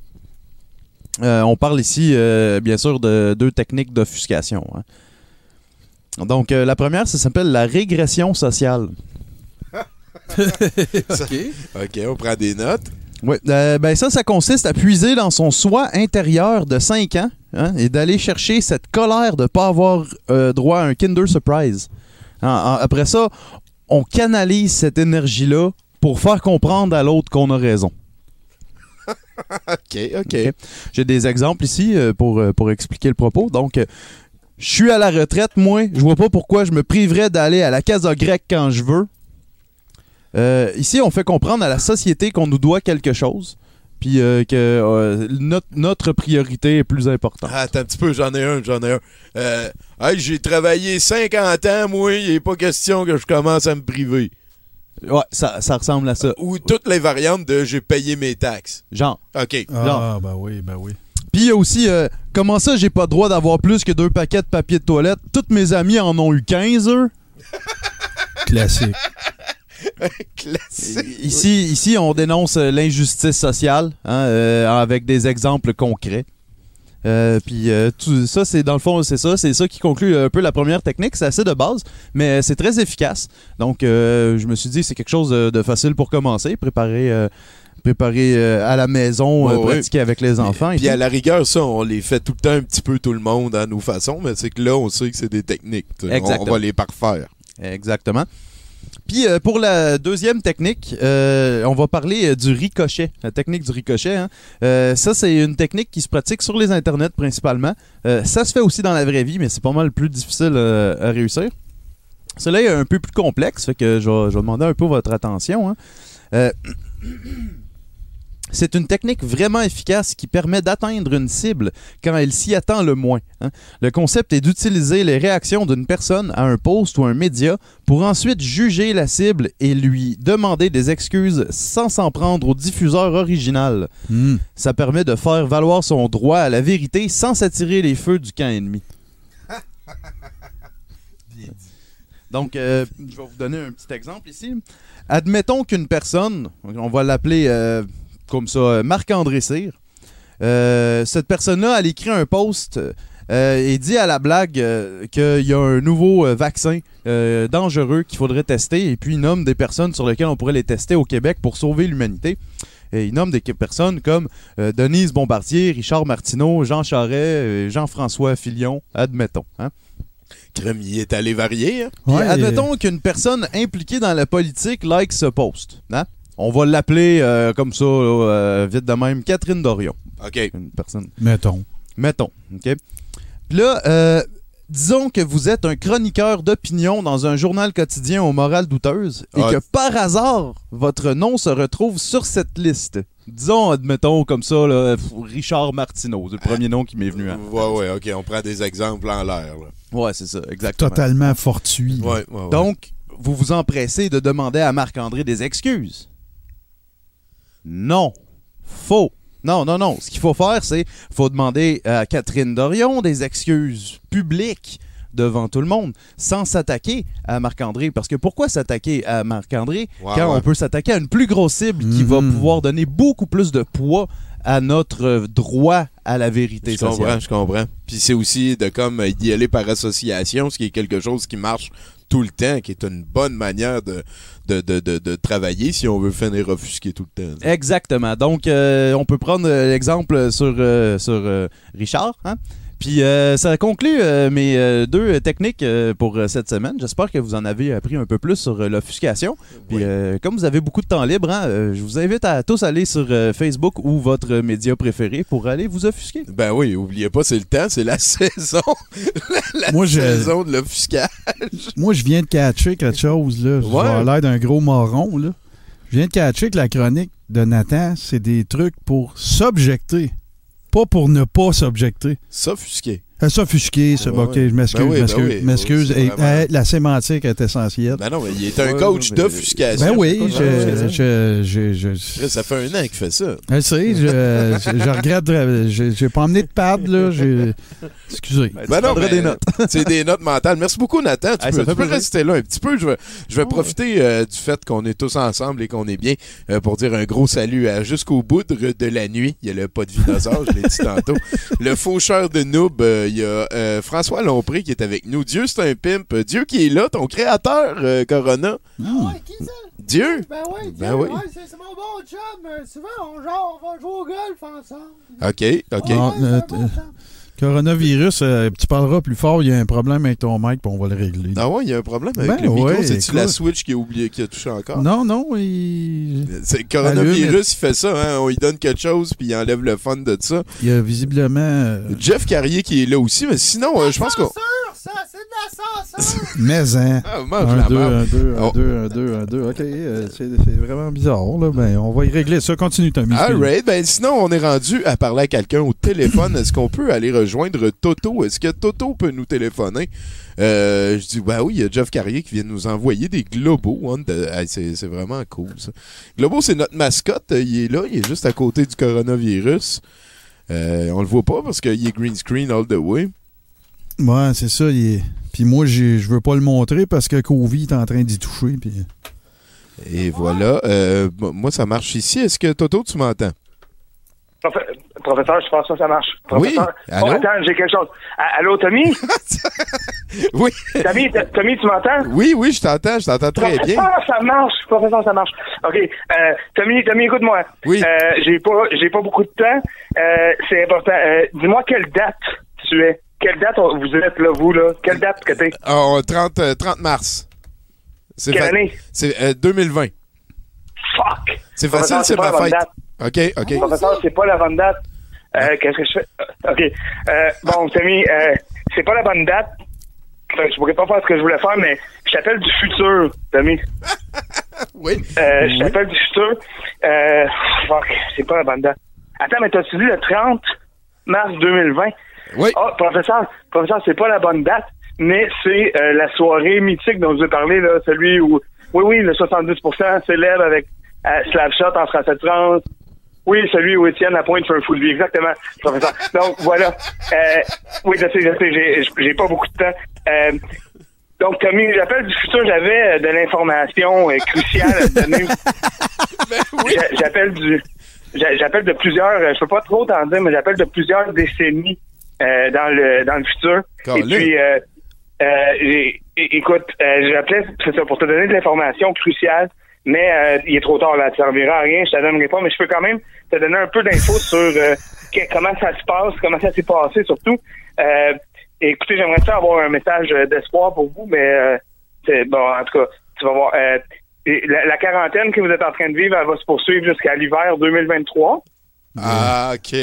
Speaker 8: Euh, on parle ici, euh, bien sûr, de deux techniques d'offuscation. hein. Donc, euh, la première, ça s'appelle la régression sociale.
Speaker 4: Ok.
Speaker 1: Ok, on prend des notes.
Speaker 8: Oui, ben ça, ça consiste à puiser dans son soi intérieur de 5 ans hein, et d'aller chercher cette colère de ne pas avoir euh, droit à un Kinder Surprise. Après ça, on canalise cette énergie-là pour faire comprendre à l'autre qu'on a raison.
Speaker 1: Ok, ok.
Speaker 8: J'ai des exemples ici euh, pour, euh, pour expliquer le propos. Donc, euh, je suis à la retraite, moi. Je vois pas pourquoi je me priverais d'aller à la casa grecque quand je veux. Euh, ici, on fait comprendre à la société qu'on nous doit quelque chose, puis euh, que euh, notre, notre priorité est plus importante.
Speaker 1: Ah, attends un petit peu, j'en ai un, j'en ai un. Euh, hey, j'ai travaillé 50 ans, moi, il n'est pas question que je commence à me priver.
Speaker 8: Ouais, ça, ça ressemble à ça.
Speaker 1: Ou toutes les variantes de j'ai payé mes taxes.
Speaker 8: Genre.
Speaker 1: OK.
Speaker 4: Ah, ben oui, ben oui.
Speaker 8: Puis il y a aussi, euh, comment ça, j'ai pas le droit d'avoir plus que deux paquets de papier de toilette? Toutes mes amies en ont eu 15, eux.
Speaker 4: Classique.
Speaker 1: Classique.
Speaker 8: Ici, ici, on dénonce euh, l'injustice sociale hein, euh, avec des exemples concrets. Euh, puis euh, tout ça, c'est dans le fond, c'est ça, c'est ça qui conclut un peu la première technique. C'est assez de base, mais c'est très efficace. Donc, je me suis dit, c'est quelque chose de, de facile pour commencer, préparer, préparer euh, à la maison, euh, pratiquer avec les enfants.
Speaker 1: Puis à la rigueur, ça, on les fait tout le temps un petit peu tout le monde à nos façons, mais c'est que là, on sait que c'est des techniques. On, on va les parfaire.
Speaker 8: Exactement. Puis euh, pour la deuxième technique, euh, on va parler euh, du ricochet, la technique du ricochet. hein. Ça, c'est une technique qui se pratique sur les internets principalement. Ça se fait aussi dans la vraie vie, mais c'est pas mal plus difficile à réussir. Cela est un peu plus complexe, fait que je vais, je vais demander un peu votre attention. hein. C'est une technique vraiment efficace qui permet d'atteindre une cible quand elle s'y attend le moins. hein. Le concept est d'utiliser les réactions d'une personne à un post ou un média pour ensuite juger la cible et lui demander des excuses sans s'en prendre au diffuseur original.
Speaker 4: Hmm.
Speaker 8: Ça permet de faire valoir son droit à la vérité sans s'attirer les feux du camp ennemi. Donc, euh, je vais vous donner un petit exemple ici. Admettons qu'une personne, on va l'appeler euh, comme ça, euh, Marc-André Cyr, euh, cette personne-là, elle écrit un post euh, et dit à la blague euh, qu'il y a un nouveau euh, vaccin euh, dangereux qu'il faudrait tester et puis il nomme des personnes sur lesquelles on pourrait les tester au Québec pour sauver l'humanité. Et il nomme des personnes comme euh, Denise Bombardier, Richard Martineau, Jean Charest, euh, Jean-François Filion, admettons. hein.
Speaker 1: Crème, il est allé varier. Hein?
Speaker 4: Ouais,
Speaker 8: admettons qu'une personne impliquée dans la politique like ce post. hein. On va l'appeler euh, comme ça, là, euh, vite de même, Catherine Dorion.
Speaker 1: OK.
Speaker 8: Une personne.
Speaker 4: Mettons.
Speaker 8: Mettons. OK? Puis là, euh, disons que vous êtes un chroniqueur d'opinion dans un journal quotidien aux morales douteuses et que par hasard, votre nom se retrouve sur cette liste. Disons, admettons comme ça, là, Richard Martineau, c'est le premier nom qui m'est venu. hein.
Speaker 1: Ouais, ouais, OK. On prend des exemples en l'air. là.
Speaker 8: Ouais, c'est ça, exactement.
Speaker 4: Totalement fortuit.
Speaker 1: Ouais, ouais, ouais.
Speaker 8: Donc, vous vous empressez de demander à Marc-André des excuses. Non. Faux. Non, non, non. Ce qu'il faut faire, c'est faut demander à Catherine Dorion des excuses publiques devant tout le monde, sans s'attaquer à Marc-André. Parce que pourquoi s'attaquer à Marc-André quand
Speaker 1: ouais.
Speaker 8: on peut s'attaquer à une plus grosse cible qui va
Speaker 4: Mhm.
Speaker 8: pouvoir donner beaucoup plus de poids à notre euh, droit à la vérité
Speaker 1: Je
Speaker 8: sociale?
Speaker 1: comprends, je comprends. Puis c'est aussi de comme euh, y aller par association, ce qui est quelque chose qui marche tout le temps, qui est une bonne manière de, travailler si on veut finir offusquer tout le temps.
Speaker 8: Exactement. Donc, euh, on peut prendre euh, l'exemple sur, sur euh, Richard. Hein? Puis, euh, ça conclut euh, mes euh, deux techniques euh, pour euh, cette semaine. J'espère que vous en avez appris un peu plus sur euh, l'offuscation. Puis,
Speaker 1: Oui.
Speaker 8: euh, comme vous avez beaucoup de temps libre, hein, euh, je vous invite à tous aller sur euh, Facebook ou votre média préféré pour aller vous offusquer.
Speaker 1: Ben oui, oubliez pas, c'est le temps, c'est la saison. la la
Speaker 4: Moi, je-
Speaker 1: saison de l'offuscage.
Speaker 4: Moi, je viens de catcher quelque chose, là. Je vais
Speaker 1: Ouais.
Speaker 4: l'air d'un gros moron, là. Je viens de catcher que la chronique de Nathan, c'est des trucs pour s'objecter. Pas pour ne pas s'objecter.
Speaker 1: S'offusquer.
Speaker 4: Euh, S'offusquer, ok,
Speaker 1: ouais.
Speaker 4: je m'excuse,
Speaker 1: Ben oui,
Speaker 4: je m'excuse,
Speaker 1: ben oui.
Speaker 4: m'excuse.
Speaker 1: Vraiment-
Speaker 4: euh, la sémantique est essentielle.
Speaker 1: Ben non, mais il est un coach d'offuscation.
Speaker 4: Ben oui, je,
Speaker 8: ouais.
Speaker 4: je, je, je,
Speaker 1: Chris, Ça fait un an qu'il fait ça.
Speaker 4: je sais, je, regrette, j'ai pas emmené de pad, là, excusez.
Speaker 8: Ben,
Speaker 1: Ben non, mais
Speaker 8: des notes.
Speaker 1: c'est des notes mentales. Merci beaucoup, Nathan. Tu
Speaker 8: Hey,
Speaker 1: peux, tu rester là un petit peu. Je vais, je vais
Speaker 8: Oh.
Speaker 1: profiter euh, du fait qu'on est tous ensemble et qu'on est bien euh, pour dire un gros salut à Jusqu'au bout de, de la nuit. Il y a le pas de dinosaure, je l'ai dit tantôt. Le faucheur de noob, euh, il y a euh, François Lompré qui est avec nous. Dieu, c'est un pimp. Dieu qui est là, ton créateur, euh, Corona.
Speaker 4: Hmm.
Speaker 7: Ouais, qui ça?
Speaker 1: Dieu?
Speaker 7: Ben oui,
Speaker 1: Ben
Speaker 7: tiens,
Speaker 1: oui.
Speaker 7: ouais, c'est mon bon chum. euh, souvent, on, genre, on va jouer au golf ensemble.
Speaker 1: OK, OK.
Speaker 4: Ah,
Speaker 7: Ouais,
Speaker 4: Coronavirus, euh, tu parleras plus fort, il y a un problème avec ton mic, puis on va le régler.
Speaker 1: Ah ouais, il y a un problème avec
Speaker 4: Ben
Speaker 1: le micro.
Speaker 4: ouais,
Speaker 1: C'est-tu la. Switch qui a oublié, qui a touché encore?
Speaker 4: Non, non, il...
Speaker 1: C'est le coronavirus, il fait ça, hein. On lui donne quelque chose, puis il enlève le fun de ça.
Speaker 4: il y a visiblement... euh,
Speaker 1: Jeff Carrier qui est là aussi, mais sinon, euh, je pense qu'on.
Speaker 7: Ça, c'est de l'ascenseur.
Speaker 4: mais hein.
Speaker 1: Ah, mange
Speaker 4: Un,
Speaker 1: la
Speaker 4: deux, un, deux, un,
Speaker 1: Oh.
Speaker 4: deux, un, deux, un, deux. OK, euh, c'est c'est vraiment bizarre, là. Ben, on va y régler ça. Continue, Tommy.
Speaker 1: Alright, ben sinon, on est rendu à parler à quelqu'un au téléphone. Est-ce qu'on peut aller rejoindre Toto? Est-ce que Toto peut nous téléphoner? Euh, je dis, bah oui, il y a Jeff Carrier qui vient de nous envoyer des globos. hein, de- hey, c'est c'est vraiment cool, ça. Globo, c'est notre mascotte. Il est là, il est juste à côté du coronavirus. Euh, on le voit pas parce qu'il est green screen all the way.
Speaker 4: Ouais, c'est ça. il est- Puis moi, j'ai- je veux pas le montrer parce que Covid est en train d'y toucher. Puis...
Speaker 1: Et voilà. Euh, moi, ça marche ici. Est-ce que Toto, tu m'entends?
Speaker 9: Profe- Professeur, je pense que ça marche.
Speaker 1: Oui,
Speaker 9: Professeur.
Speaker 1: allô?
Speaker 9: Oh, attends, j'ai quelque chose. Allô, Tommy?
Speaker 1: Oui.
Speaker 9: Tommy, Tommy, tu m'entends?
Speaker 1: Oui, oui, je t'entends. Je t'entends très bien.
Speaker 9: Professeur, ça marche. Professeur, ça marche. OK. Euh, Tommy, Tommy, écoute-moi.
Speaker 1: Oui.
Speaker 9: Euh, j'ai pas, j'ai pas beaucoup de temps. Euh, c'est important. Euh, dis-moi quelle date tu es. Quelle date on- vous êtes, là, vous, là? Quelle date que t'es?
Speaker 1: Ah, 30, euh, 30 mars. C'est
Speaker 9: Quelle
Speaker 1: fa-
Speaker 9: année?
Speaker 1: C'est euh, 2020.
Speaker 9: Fuck!
Speaker 1: C'est facile, c'est ma fête.
Speaker 9: date.
Speaker 1: OK, OK.
Speaker 9: Professeur, c'est pas la bonne date. Euh, Qu'est-ce que je fais? Euh, OK. Euh, bon, Tommy, euh, c'est pas la bonne date. Je pourrais pas faire ce que je voulais faire, mais je t'appelle du futur, Tommy.
Speaker 1: Oui.
Speaker 9: Euh, Je t'appelle du futur. Euh, fuck, c'est pas la bonne date. Attends, mais t'as-tu dit le 30 mars 2020?
Speaker 1: Oui.
Speaker 9: Oh, professeur, professeur, c'est pas la bonne date, mais c'est euh, la soirée mythique dont je vous ai parlé, là, celui où, oui, oui, le 70% s'élève avec euh, Slapshot en français de France. Oui, celui où Étienne Lapointe fait un fou de vie, exactement, professeur. Donc, voilà. Euh, oui, je sais, je sais, j'ai- j'ai pas beaucoup de temps. Euh, donc, Tommy, j'appelle du futur, j'avais euh, de l'information euh, cruciale à te donner. J'a- J'appelle du, j'a- j'appppelle de plusieurs, euh, je peux pas trop t'en dire, mais j'appelle de plusieurs décennies euh, dans le dans le futur. Et puis, euh, euh, écoute, euh, j'appelais c'est ça, pour te donner de l'information cruciale, mais euh, il est trop tard là, tu serviras à rien, je te donnerai pas, mais je peux quand même te donner un peu d'infos sur euh, que- comment ça se passe, comment ça s'est passé surtout. Euh, écoutez, j'aimerais ça avoir un message d'espoir pour vous, mais euh, bon, en tout cas, tu vas voir. euh, la, la quarantaine que vous êtes en train de vivre, elle va se poursuivre jusqu'à l'hiver 2023.
Speaker 1: Ah, OK.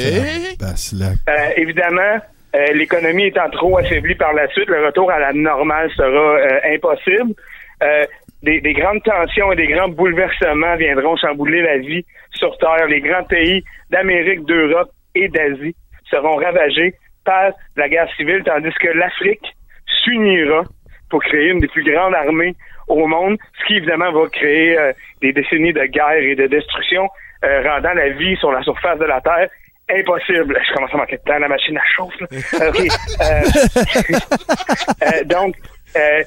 Speaker 9: Euh, évidemment, euh, l'économie étant trop affaiblie par la suite, le retour à la normale sera euh, impossible. Euh, des, des grandes tensions et des grands bouleversements viendront chambouler la vie sur Terre. Les grands pays d'Amérique, d'Europe et d'Asie seront ravagés par la guerre civile, tandis que l'Afrique s'unira pour créer une des plus grandes armées au monde, ce qui évidemment va créer euh, des décennies de guerre et de destruction, euh, rendant la vie sur la surface de la Terre impossible. Je commence à manquer de temps, la machine à chauffe. là. OK. Euh, euh, donc, euh,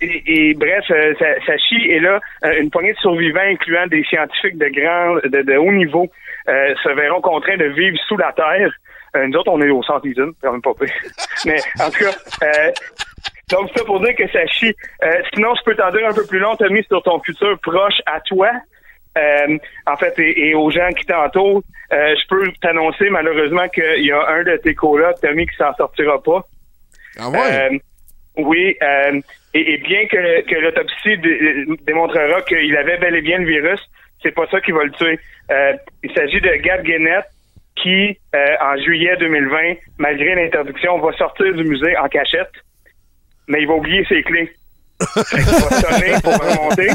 Speaker 9: et, et bref, euh, ça, ça chie. Et là, euh, une poignée de survivants, incluant des scientifiques de grand, de, de haut niveau, euh, se verront contraints de vivre sous la terre. Euh, nous autres, on est au centre d'usine, quand même pas pire. Mais en tout cas, euh, donc ça pour dire que ça chie. Euh, sinon, je peux t'en dire un peu plus long, Tommy, sur ton futur proche à toi. Euh, en fait, et, et aux gens qui t'entourent, euh, je peux t'annoncer malheureusement qu'il y a un de tes colocs, Tommy, qui s'en sortira pas.
Speaker 1: Ah ouais?
Speaker 9: Euh, oui, et, et bien que, que l'autopsie dé- démontrera qu'il avait bel et bien le virus, c'est pas ça qui va le tuer. Il s'agit de Gab Guénette qui, en juillet 2020, malgré l'interdiction, va sortir du musée en cachette, mais il va oublier ses clés. Qu'il va sonner pour remonter,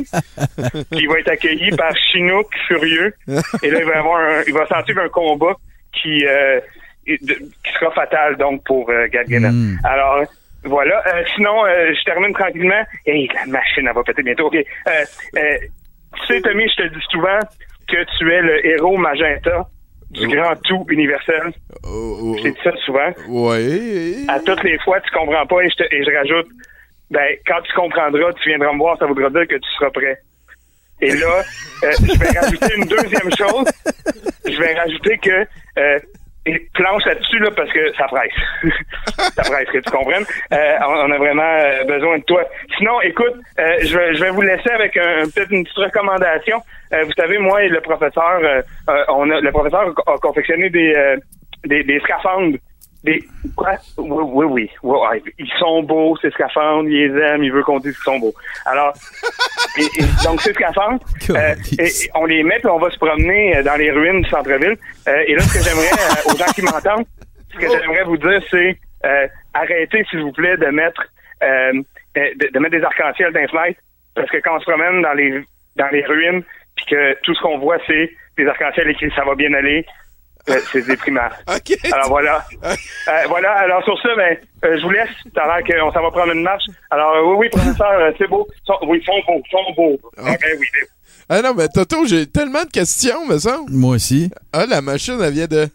Speaker 9: puis il va être accueilli par Chinook furieux, et là il va avoir un, il va sentir un combat qui euh, qui sera fatal donc pour euh, Gab Guénette.
Speaker 4: Mm.
Speaker 9: Alors voilà. Euh, sinon, euh, je termine tranquillement. Hey, la machine, elle va péter bientôt. OK. Euh, euh, tu sais, Tommy, je te dis souvent que tu es le héros magenta du grand tout universel.
Speaker 1: Oh, oh,
Speaker 9: Je t'ai dit ça souvent.
Speaker 1: ouais.
Speaker 9: À toutes les fois, tu comprends pas et je, te- et je rajoute, ben, quand tu comprendras, tu viendras me voir, ça voudra dire que tu seras prêt. Et là, euh, je vais rajouter une deuxième chose. Je vais rajouter que euh, planche là-dessus là parce que ça presse. ça presse, que tu comprennes. Euh, on a vraiment euh, besoin de toi. Sinon, écoute, euh, je, vais, je vais vous laisser avec un, peut-être une petite recommandation. Euh, vous savez, moi et le professeur, euh, euh, on a, le professeur a, confectionné des, des, des scaphandres. Des quoi? Oui, oui, oui. Ouais, ouais. Ils sont beaux, ces scaphandres, il les aime, il veut qu'on dise qu'ils sont beaux. Alors, et- et donc ces scaphandres, euh, et- et on les met puis on va se promener euh, dans les ruines du centre-ville. Euh, et là, ce que j'aimerais euh, aux gens qui m'entendent, ce que j'aimerais vous dire, c'est euh, arrêtez, s'il vous plaît, de mettre euh, de, de mettre des arcs-en-ciel dans les fenêtres, parce que quand on se promène dans les dans les ruines, puis que tout ce qu'on voit, c'est des arcs-en-ciel écrits « ça va bien aller euh, c'est déprimant.
Speaker 1: OK.
Speaker 9: Alors voilà. Euh, voilà. Alors sur ça, ben, euh, je vous laisse. Ça a l'air qu'on s'en va prendre une marche. Alors euh, oui, oui, professeur, euh, c'est beau. Oui, ils sont beaux, ils sont beaux.
Speaker 1: Ah.
Speaker 9: Eh oui, ben,
Speaker 1: Ah non, mais Toto, j'ai tellement de questions, me semble.
Speaker 4: Moi aussi.
Speaker 1: Ah, la machine, elle vient de.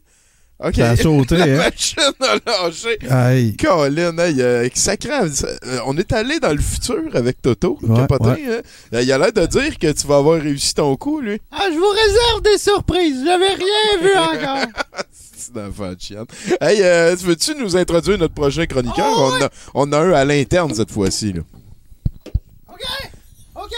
Speaker 1: OK.
Speaker 4: Ça a sauté,
Speaker 1: la
Speaker 4: hein?
Speaker 1: machine a lâché.
Speaker 4: Aïe.
Speaker 1: Colin, hey, euh, sacré, euh, on est allé dans le futur avec Toto,
Speaker 4: Ouais,
Speaker 1: capoté,
Speaker 4: ouais.
Speaker 1: hein? Euh, Il a l'air de dire que tu vas avoir réussi ton coup, lui.
Speaker 7: Ah, je vous réserve des surprises. J'avais rien vu encore.
Speaker 1: C'est un enfant de chienne. Hey, euh, veux-tu nous introduire notre prochain chroniqueur?
Speaker 7: Oh,
Speaker 1: on, a, on a un à l'interne cette fois-ci. là.
Speaker 7: OK? OK?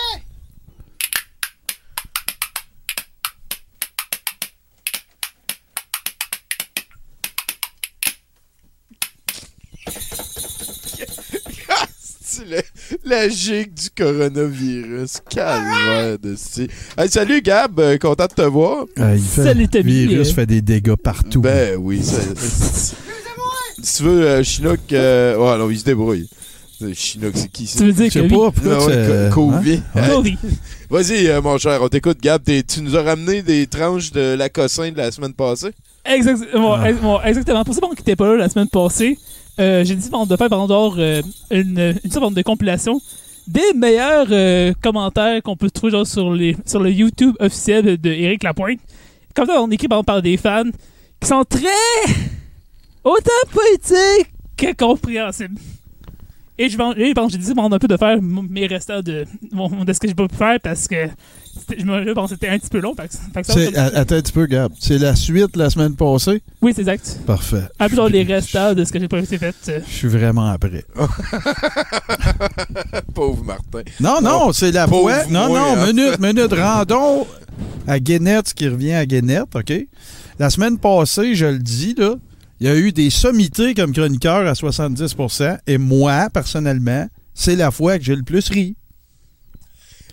Speaker 1: C'est le- la gigue du coronavirus. Calvaire de. Hey, salut Gab, euh, content de te voir.
Speaker 4: Euh, il fait,
Speaker 10: Salut.
Speaker 4: Le virus
Speaker 10: Euh,
Speaker 4: fait des dégâts partout.
Speaker 1: Ben oui, ça- si tu veux, euh, Chinook, euh, ouais, non, il se débrouille. Euh, Chinook, c'est qui ça?
Speaker 10: Tu veux dire
Speaker 4: Je sais
Speaker 10: que
Speaker 4: pas, pourquoi tu-
Speaker 1: Co- Covid.
Speaker 4: hein?
Speaker 1: Vas-y, euh, mon cher, on t'écoute, Gab. T'es- Tu nous as ramené des tranches de la cossin de la semaine passée?
Speaker 10: Exactement,
Speaker 4: Ah.
Speaker 10: ex- bon, exactement. Pour ceux qui n'étaient pas là la semaine passée, euh, j'ai dit bon, de faire par une, sorte de compilation des meilleurs euh, commentaires qu'on peut trouver genre, sur, les, sur le YouTube officiel de Lapointe. Comme ça, on écrit par par des fans qui sont très autant poétiques que compréhensibles. Et je j'ai dit peu de faire mes restants de, de ce que j'ai pas pu faire parce que je pense que c'était un petit peu long. fait fait ça, comme-
Speaker 4: Attends un petit peu, Gab. C'est la suite la semaine passée?
Speaker 10: Oui, c'est exact.
Speaker 4: Parfait.
Speaker 10: Un peu les restants de ce que j'ai pas été fait. euh.
Speaker 4: Je suis vraiment après.
Speaker 1: Pauvre Martin.
Speaker 4: Non, non, c'est la fois. Non,
Speaker 1: moi,
Speaker 4: non,
Speaker 1: hein.
Speaker 4: minute, minute. Rendons à Guénette ce qui revient à Guénette, OK? La semaine passée, je le dis, là, il y a eu des sommités comme chroniqueur à 70% et moi, personnellement, c'est la fois que j'ai le plus ri.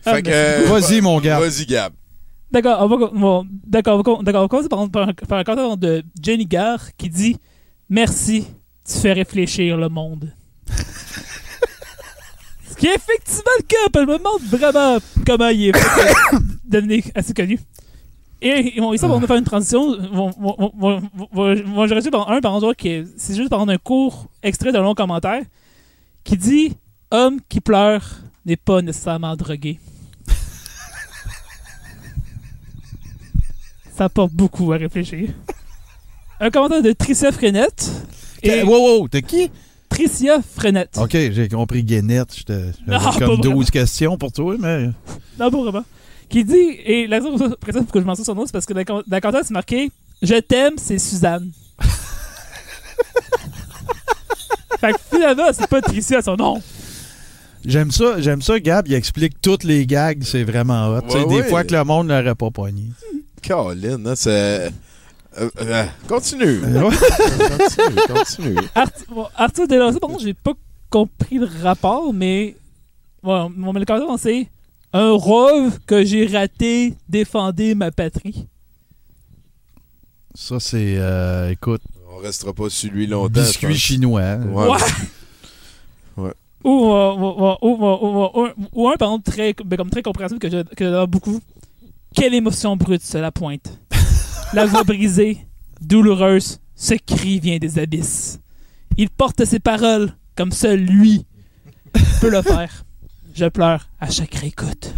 Speaker 10: Ah,
Speaker 1: Fait que,
Speaker 10: merci.
Speaker 1: euh,
Speaker 4: Vas-y, mon gars.
Speaker 1: Vas-y, Gab.
Speaker 10: D'accord, on va, bon, d'accord, on va, d'accord, on va commencer par, par, par un commentaire de Jenny Gare qui dit Merci, tu fais réfléchir le monde. Ce qui est effectivement le cas, je me demande vraiment comment il est fait devenir assez connu. Et ils vont ici, on va faire une transition. Vont, vont, vont, vont, vont- vont- je reste par un par endroit qui est. C'est juste par un court extrait d'un long commentaire qui dit Homme qui pleure n'est pas nécessairement drogué. Ça porte beaucoup à réfléchir. Un commentaire de Tricia Frenette. Et
Speaker 4: Wow, wow, t'es qui?
Speaker 10: Tricia Frenette.
Speaker 4: OK, j'ai compris Guénette. J'étais- J'avais comme 12
Speaker 10: vraiment.
Speaker 4: questions pour toi, mais.
Speaker 10: Non, pas vraiment. Qui dit, et la raison pour que je mentionne son nom, c'est parce que dans le contexte, c'est marqué Je t'aime, c'est Suzanne. fait que finalement, c'est pas Tricia son nom.
Speaker 4: J'aime ça, j'aime ça, Gab, il explique toutes les gags, c'est vraiment hot.
Speaker 1: Ouais,
Speaker 4: des fois que le monde l'aurait pas pogné.
Speaker 1: Colin, hein, c'est. Euh, euh, continue.
Speaker 4: Euh,
Speaker 1: continue, continue.
Speaker 10: Bon, Arthur Delorsa, par contre, j'ai pas compris le rapport, mais. Bon, mon commentaire, c'est Un rêve que j'ai raté, défendez ma patrie.
Speaker 4: Ça, c'est, euh, écoute,
Speaker 1: On restera pas sur lui longtemps. je
Speaker 4: biscuit chinois.
Speaker 1: Ouais.
Speaker 10: Ouais. Ou, ou, ou, ou, ou, ou- ou un, par exemple, très, comme très compréhensible que je- que j'adore beaucoup. Quelle émotion brute, cela pointe. La voix brisée, douloureuse, ce cri vient des abysses. Il porte ses paroles comme seul lui peut le faire. Je pleure à chaque réécoute.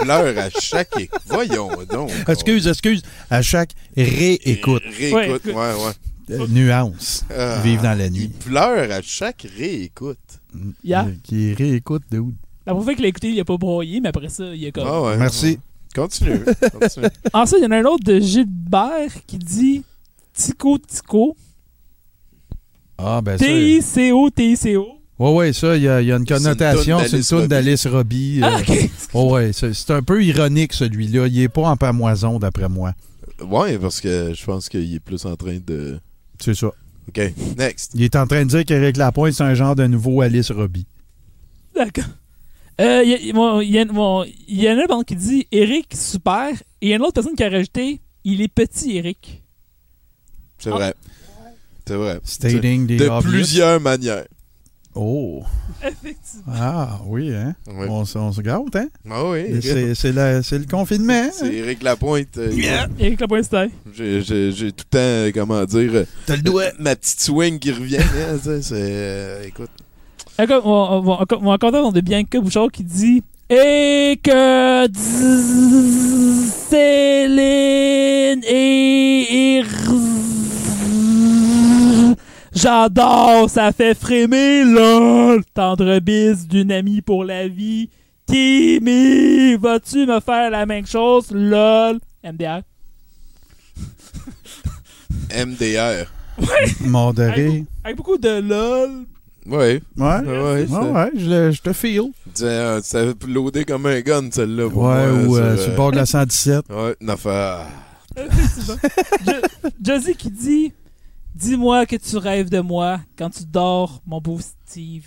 Speaker 1: Pleure à chaque. é- Voyons donc.
Speaker 4: Excuse, excuse. À chaque réécoute.
Speaker 1: Réécoute,
Speaker 10: Ouais,
Speaker 1: ouais, ouais.
Speaker 4: Euh, nuance.
Speaker 1: Ah,
Speaker 4: Vive dans la
Speaker 1: Il
Speaker 4: nuit.
Speaker 1: pleure à chaque réécoute.
Speaker 10: Yeah.
Speaker 4: Qui réécoute de où?
Speaker 10: La première fois qu'il écouté, il a pas broyé, mais après ça, il a comme.
Speaker 1: Ah ouais.
Speaker 4: Merci.
Speaker 1: Continue. continue.
Speaker 10: Ensuite, il y en a un autre de Gilbert qui dit Tico Tico.
Speaker 4: Ah, ben ça.
Speaker 10: T-I-C-O, T-I-C-O.
Speaker 4: Ouais, ouais, ça, il y, a il y a une connotation. C'est une
Speaker 1: d'Alice
Speaker 4: toune
Speaker 1: Robbie.
Speaker 4: d'Alice Robbie.
Speaker 10: Ah,
Speaker 4: euh,
Speaker 10: ok.
Speaker 4: oh, ouais, c'est un peu ironique, celui-là. Il est pas en pamoison, d'après moi.
Speaker 1: Ouais, parce que je pense qu'il est plus en train de.
Speaker 4: C'est ça.
Speaker 1: OK, next.
Speaker 4: Il est en train de dire qu'Éric Lapointe, c'est un genre de nouveau Alice Robbie.
Speaker 10: D'accord. Euh, Il y, a- bon, y, a- bon, y en a un qui dit Eric, super. Et il y a une autre personne qui a rajouté Il est petit, Eric.
Speaker 1: C'est
Speaker 10: Ah.
Speaker 1: vrai. C'est vrai.
Speaker 4: Stating the
Speaker 1: De
Speaker 4: obvious.
Speaker 1: plusieurs manières.
Speaker 4: Oh.
Speaker 10: Effectivement.
Speaker 4: Ah, oui, hein? On, on se gâte, hein?
Speaker 1: Ah oui.
Speaker 4: C'est le confinement. hein?
Speaker 1: C'est Éric Lapointe. euh,
Speaker 10: Eric Lapointe Style.
Speaker 1: J'ai tout le temps, euh, comment dire, euh,
Speaker 4: T'as le doigt.
Speaker 1: ma petite swing qui revient. hein, ça, c'est. euh, écoute.
Speaker 10: On, on, on, on a encore de Bianca Bouchard qui dit Et que Céline et, et J'adore, ça fait frémir, lol. Tendre bise d'une amie pour la vie. Timmy, vas-tu me faire la même chose, lol? MDR.
Speaker 1: MDR.
Speaker 4: Modéré.
Speaker 10: Avec, avec beaucoup de lol.
Speaker 1: Ouais.
Speaker 4: Ouais.
Speaker 1: Ouais,
Speaker 4: Ouais, je, le- je te feel.
Speaker 1: Tu sais, euh, Ça avait loadé comme un gun, celle-là.
Speaker 4: Ouais,
Speaker 1: moi,
Speaker 4: ou euh,
Speaker 1: euh,
Speaker 4: sur le bord de la 117.
Speaker 1: Ouais, une affaire.
Speaker 10: Jo- Josie qui dit Dis-moi que tu rêves de moi quand tu dors, mon beau Steve.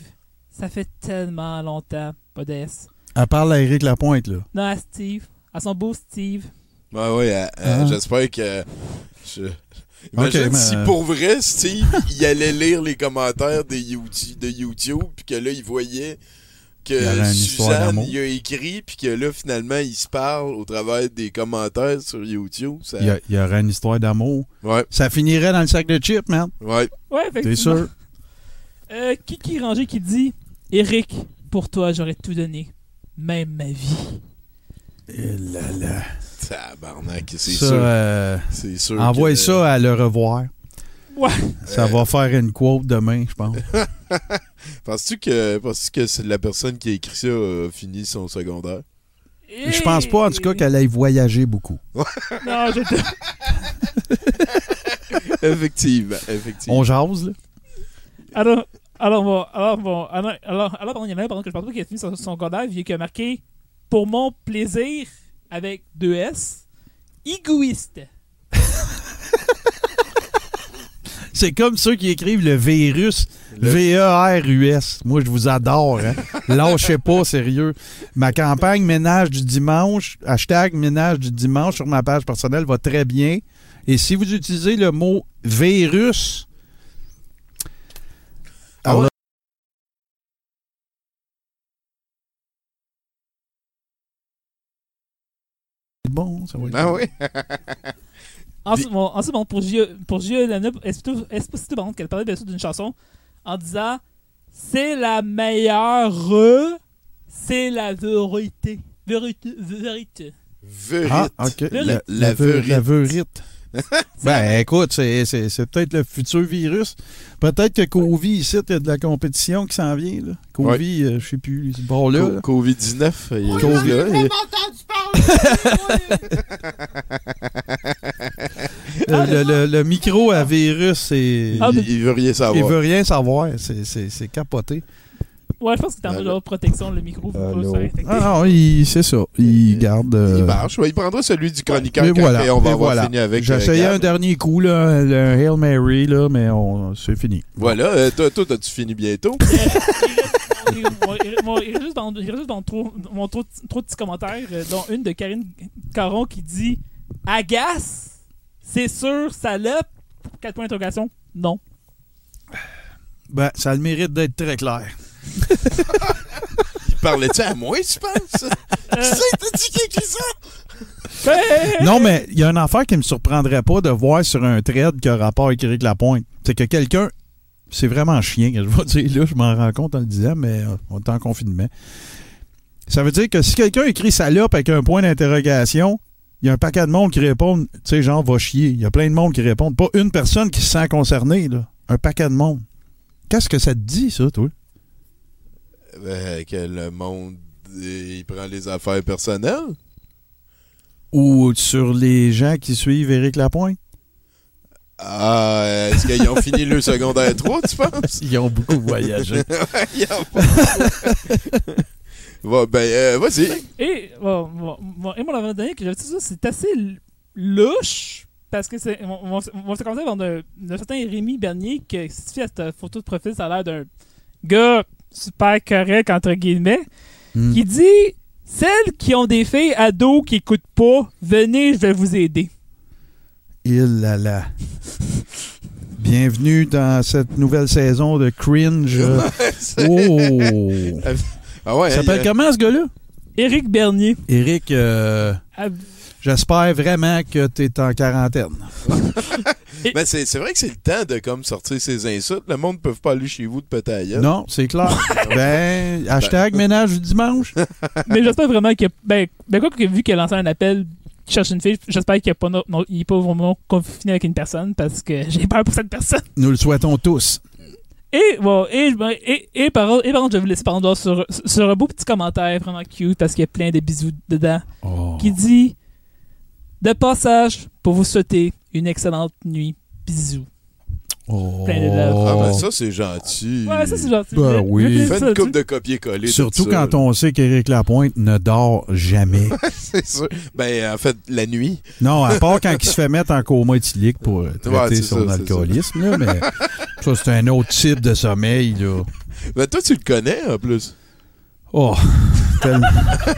Speaker 10: Ça fait tellement longtemps. Pas d'S.
Speaker 4: Elle parle à Éric Lapointe, là.
Speaker 10: Non, à Steve. À son beau Steve.
Speaker 1: Ouais, ouais, euh, euh,
Speaker 4: Ah.
Speaker 1: j'espère que. Je... Imagine
Speaker 4: Ok, mais,
Speaker 1: si
Speaker 4: euh,
Speaker 1: pour vrai, Steve, il allait lire les commentaires de YouTube, de YouTube puis que là, il voyait que Suzanne, il a écrit, puis que là, finalement, il se parle au travers des commentaires sur YouTube. Ça...
Speaker 4: Il y, a- il y aurait une histoire d'amour.
Speaker 1: Ouais,
Speaker 4: Ça finirait dans le sac de chips, man.
Speaker 1: ouais.
Speaker 10: Ouais,
Speaker 4: T'es sûr?
Speaker 10: Euh, Kiki Ranger qui dit Eric, pour toi, j'aurais tout donné. Même ma vie.
Speaker 4: Et là, là.
Speaker 1: Tabarnak, c'est
Speaker 4: Ça,
Speaker 1: sûr.
Speaker 4: euh,
Speaker 1: C'est sûr.
Speaker 4: envoie
Speaker 1: que-
Speaker 4: ça à le revoir.
Speaker 10: Ouais.
Speaker 4: Ça va faire une quote demain, je pense.
Speaker 1: Penses-tu que, penses que c'est la personne qui a écrit ça a fini son secondaire?
Speaker 4: Je pense pas, en tout cas, qu'elle aille voyager beaucoup.
Speaker 10: Non, je te...
Speaker 1: effectivement, effectivement.
Speaker 4: On jase, là.
Speaker 10: Alors, alors, bon, alors, bon, alors, alors, alors, pardon, il y en a un pendant que je pense pas qu'il a fini son, son secondaire, il y a marqué Pour mon plaisir, avec deux S, égoïste.
Speaker 4: C'est comme ceux qui écrivent le virus,
Speaker 1: Le-
Speaker 4: V-E-R-U-S. Moi, je vous adore. Hein? Lâchez pas, sérieux. Ma campagne ménage du dimanche, hashtag ménage du dimanche sur ma page personnelle va très bien. Et si vous utilisez le mot virus,
Speaker 1: Ah
Speaker 4: alors bon, ça va être
Speaker 1: Ah
Speaker 4: bon.
Speaker 1: oui?
Speaker 10: Ensuite, bon, ensuite, bon, pour Gio, pour Gio Lana Esposito, Esposito, par contre, qu'elle parlait bien sûr d'une chanson en disant C'est la meilleure, c'est la vérité. Vérité, vérité.
Speaker 4: Ah, ok. La,
Speaker 1: la.
Speaker 4: Ben, écoute, c'est, c'est, c'est peut-être le futur virus. Peut-être que Covid, ici, il y a de la compétition qui s'en vient. Là. Covid, euh, je sais plus.
Speaker 1: Co-
Speaker 4: là.
Speaker 1: Covid-19. il est
Speaker 4: Covid.
Speaker 1: là,
Speaker 7: J'ai
Speaker 1: il-
Speaker 7: pas entendu parler.
Speaker 4: Le, le- le micro à virus, c'est.
Speaker 10: Ah, mais-
Speaker 1: il, il veut rien
Speaker 4: il
Speaker 1: savoir.
Speaker 4: veut rien savoir. C'est, c'est, c'est capoté.
Speaker 10: Ouais, je pense que t'es en
Speaker 1: Allô?
Speaker 10: mode protection, le micro. infecter.
Speaker 4: Ah non, il- c'est ça. Il garde. euh,
Speaker 1: Il marche. ouais, il prendra celui du chroniqueur
Speaker 4: Et
Speaker 1: quand
Speaker 4: voilà.
Speaker 1: et on va avoir
Speaker 4: voilà.
Speaker 1: fini avec.
Speaker 4: J'ai
Speaker 1: euh,
Speaker 4: essayé
Speaker 1: Gab.
Speaker 4: un dernier coup, là, le Hail Mary, là, mais on, c'est fini.
Speaker 1: Voilà. euh, toi, toi, t'as-tu fini bientôt?
Speaker 10: Il, reste juste dans, il reste dans trop, mon trop, trop de petits commentaires, euh, dont une de Karine Caron qui dit Agace, c'est sûr, salope 4 points d'interrogation. Non.
Speaker 4: Ben, ça a le mérite d'être très clair.
Speaker 1: Parlais-tu à moi, tu penses?
Speaker 10: Euh,
Speaker 1: Tu sais, t'as dit qui écrit ça?
Speaker 4: Non, mais il y a une affaire qui me surprendrait pas de voir sur un thread qui a rapport avec Éric Lapointe. C'est que quelqu'un. C'est vraiment chien que je vais dire là, je m'en rends compte en le disant, mais euh, on est en confinement. Ça veut dire que si quelqu'un écrit salope avec un point d'interrogation, il y a un paquet de monde qui répond, tu sais, genre, va chier. Il y a plein de monde qui répondent. Pas une personne qui se sent concernée, là. Un paquet de monde. Qu'est-ce que ça te dit, ça, toi?
Speaker 1: Ben, que le monde, euh, il prend les affaires personnelles?
Speaker 4: Ou sur les gens qui suivent Éric Lapointe?
Speaker 1: Ah, euh, est-ce qu'ils ont fini le secondaire 3, tu penses?
Speaker 4: Ils ont beaucoup voyagé.
Speaker 1: Ils ont pas- Va, ben, euh, vas-y.
Speaker 10: Et, bon, bon, bon, et mon avant-dernier que j'avais dit ça, c'est assez louche. Parce que c'est. On, on, on va commencer par un, un certain Rémi Bernier qui si tu fais à cette photo de profil, ça a l'air d'un gars super correct, entre guillemets,
Speaker 4: Hmm.
Speaker 10: qui dit Celles qui ont des filles ados qui écoutent pas, venez, je vais vous aider.
Speaker 4: Il là là. Bienvenue dans cette nouvelle saison de Cringe. oh!
Speaker 1: Ah ouais,
Speaker 4: Il s'appelle
Speaker 1: hein,
Speaker 4: comment ce gars-là?
Speaker 10: Éric Bernier.
Speaker 4: Eric, euh,
Speaker 10: Ah,
Speaker 4: j'espère vraiment que tu es en quarantaine.
Speaker 1: Ben, c'est c'est vrai que c'est le temps de comme sortir ses insultes. Le monde ne peut pas aller chez vous de gueule.
Speaker 4: Non, c'est clair. ben, hashtag ménage du dimanche.
Speaker 10: Mais j'espère vraiment que. Ben, ben quoi que vu qu'il a lancé un appel cherche une fille, j'espère qu'il n'est pas, non- non, il est pas vraiment confiné avec une personne parce que j'ai peur pour cette personne.
Speaker 4: Nous le souhaitons tous.
Speaker 10: Et bon, et, ben, et, et, par, et par contre, je vais vous laisser par sur, sur un beau petit commentaire vraiment cute parce qu'il y a plein de bisous dedans
Speaker 4: Oh.
Speaker 10: qui dit De passage pour vous souhaiter une excellente nuit. Bisous.
Speaker 4: Oh.
Speaker 10: Plein de love.
Speaker 1: Ah, ben ça, c'est gentil.
Speaker 10: Ouais, ça c'est gentil.
Speaker 4: Ben oui.
Speaker 10: fais
Speaker 1: une coupe de copier-coller.
Speaker 4: Surtout quand on sait qu'Éric Lapointe ne dort jamais.
Speaker 1: C'est sûr. Ben, en fait, la nuit.
Speaker 4: Non, à part quand il se fait mettre en coma éthylique pour euh, traiter
Speaker 1: Ouais,
Speaker 4: son
Speaker 1: ça,
Speaker 4: alcoolisme, là, mais ça, c'est un autre type de sommeil, là.
Speaker 1: Ben, toi, tu le connais, en plus.
Speaker 4: Oh, tellement.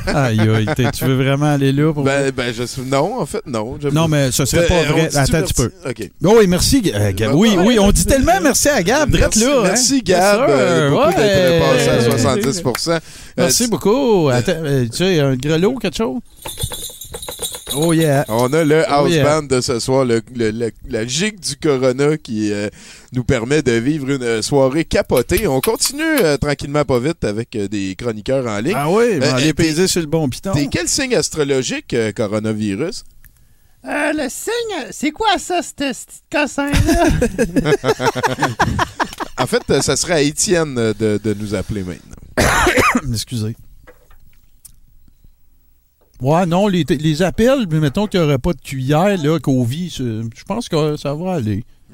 Speaker 4: Aïe, aïe, tu veux vraiment aller là pour.
Speaker 1: Ben, ben, je suis... Non, en fait, non.
Speaker 4: non, mais ce serait
Speaker 1: Euh,
Speaker 4: pas vrai. Attends un petit peu.
Speaker 1: OK.
Speaker 4: Oh, oui, merci, euh, Gab. Oui, oui, on dit tellement merci à Gab, drette
Speaker 1: Merci,
Speaker 4: là. hein.
Speaker 1: merci Gab,
Speaker 4: Yes, sir.
Speaker 1: euh, beaucoup
Speaker 4: Ouais.
Speaker 1: d'être passé à 70 Euh,
Speaker 4: Merci beaucoup. Attends, euh, tu sais, un grelot, quelque chose? Oh yeah.
Speaker 1: On a le house
Speaker 4: Oh, yeah.
Speaker 1: band de ce soir, le, le- le- la gigue du Corona qui euh, nous permet de vivre une soirée capotée. On continue euh, tranquillement pas vite avec euh, des chroniqueurs en ligne.
Speaker 4: Ah oui,
Speaker 1: Euh,
Speaker 4: aller
Speaker 1: t'es-
Speaker 4: peser sur le bon piton.
Speaker 1: T'es quel signe astrologique, euh, coronavirus?
Speaker 7: Euh, le signe, c'est quoi ça, ce cossin-là?
Speaker 1: En fait, euh, ça serait à Étienne de, de nous appeler maintenant.
Speaker 4: Excusez. Ouais, non, les, les appels, mais mettons qu'il n'y aurait pas de cuillère, là, Covid, c'est- je pense que ça va aller.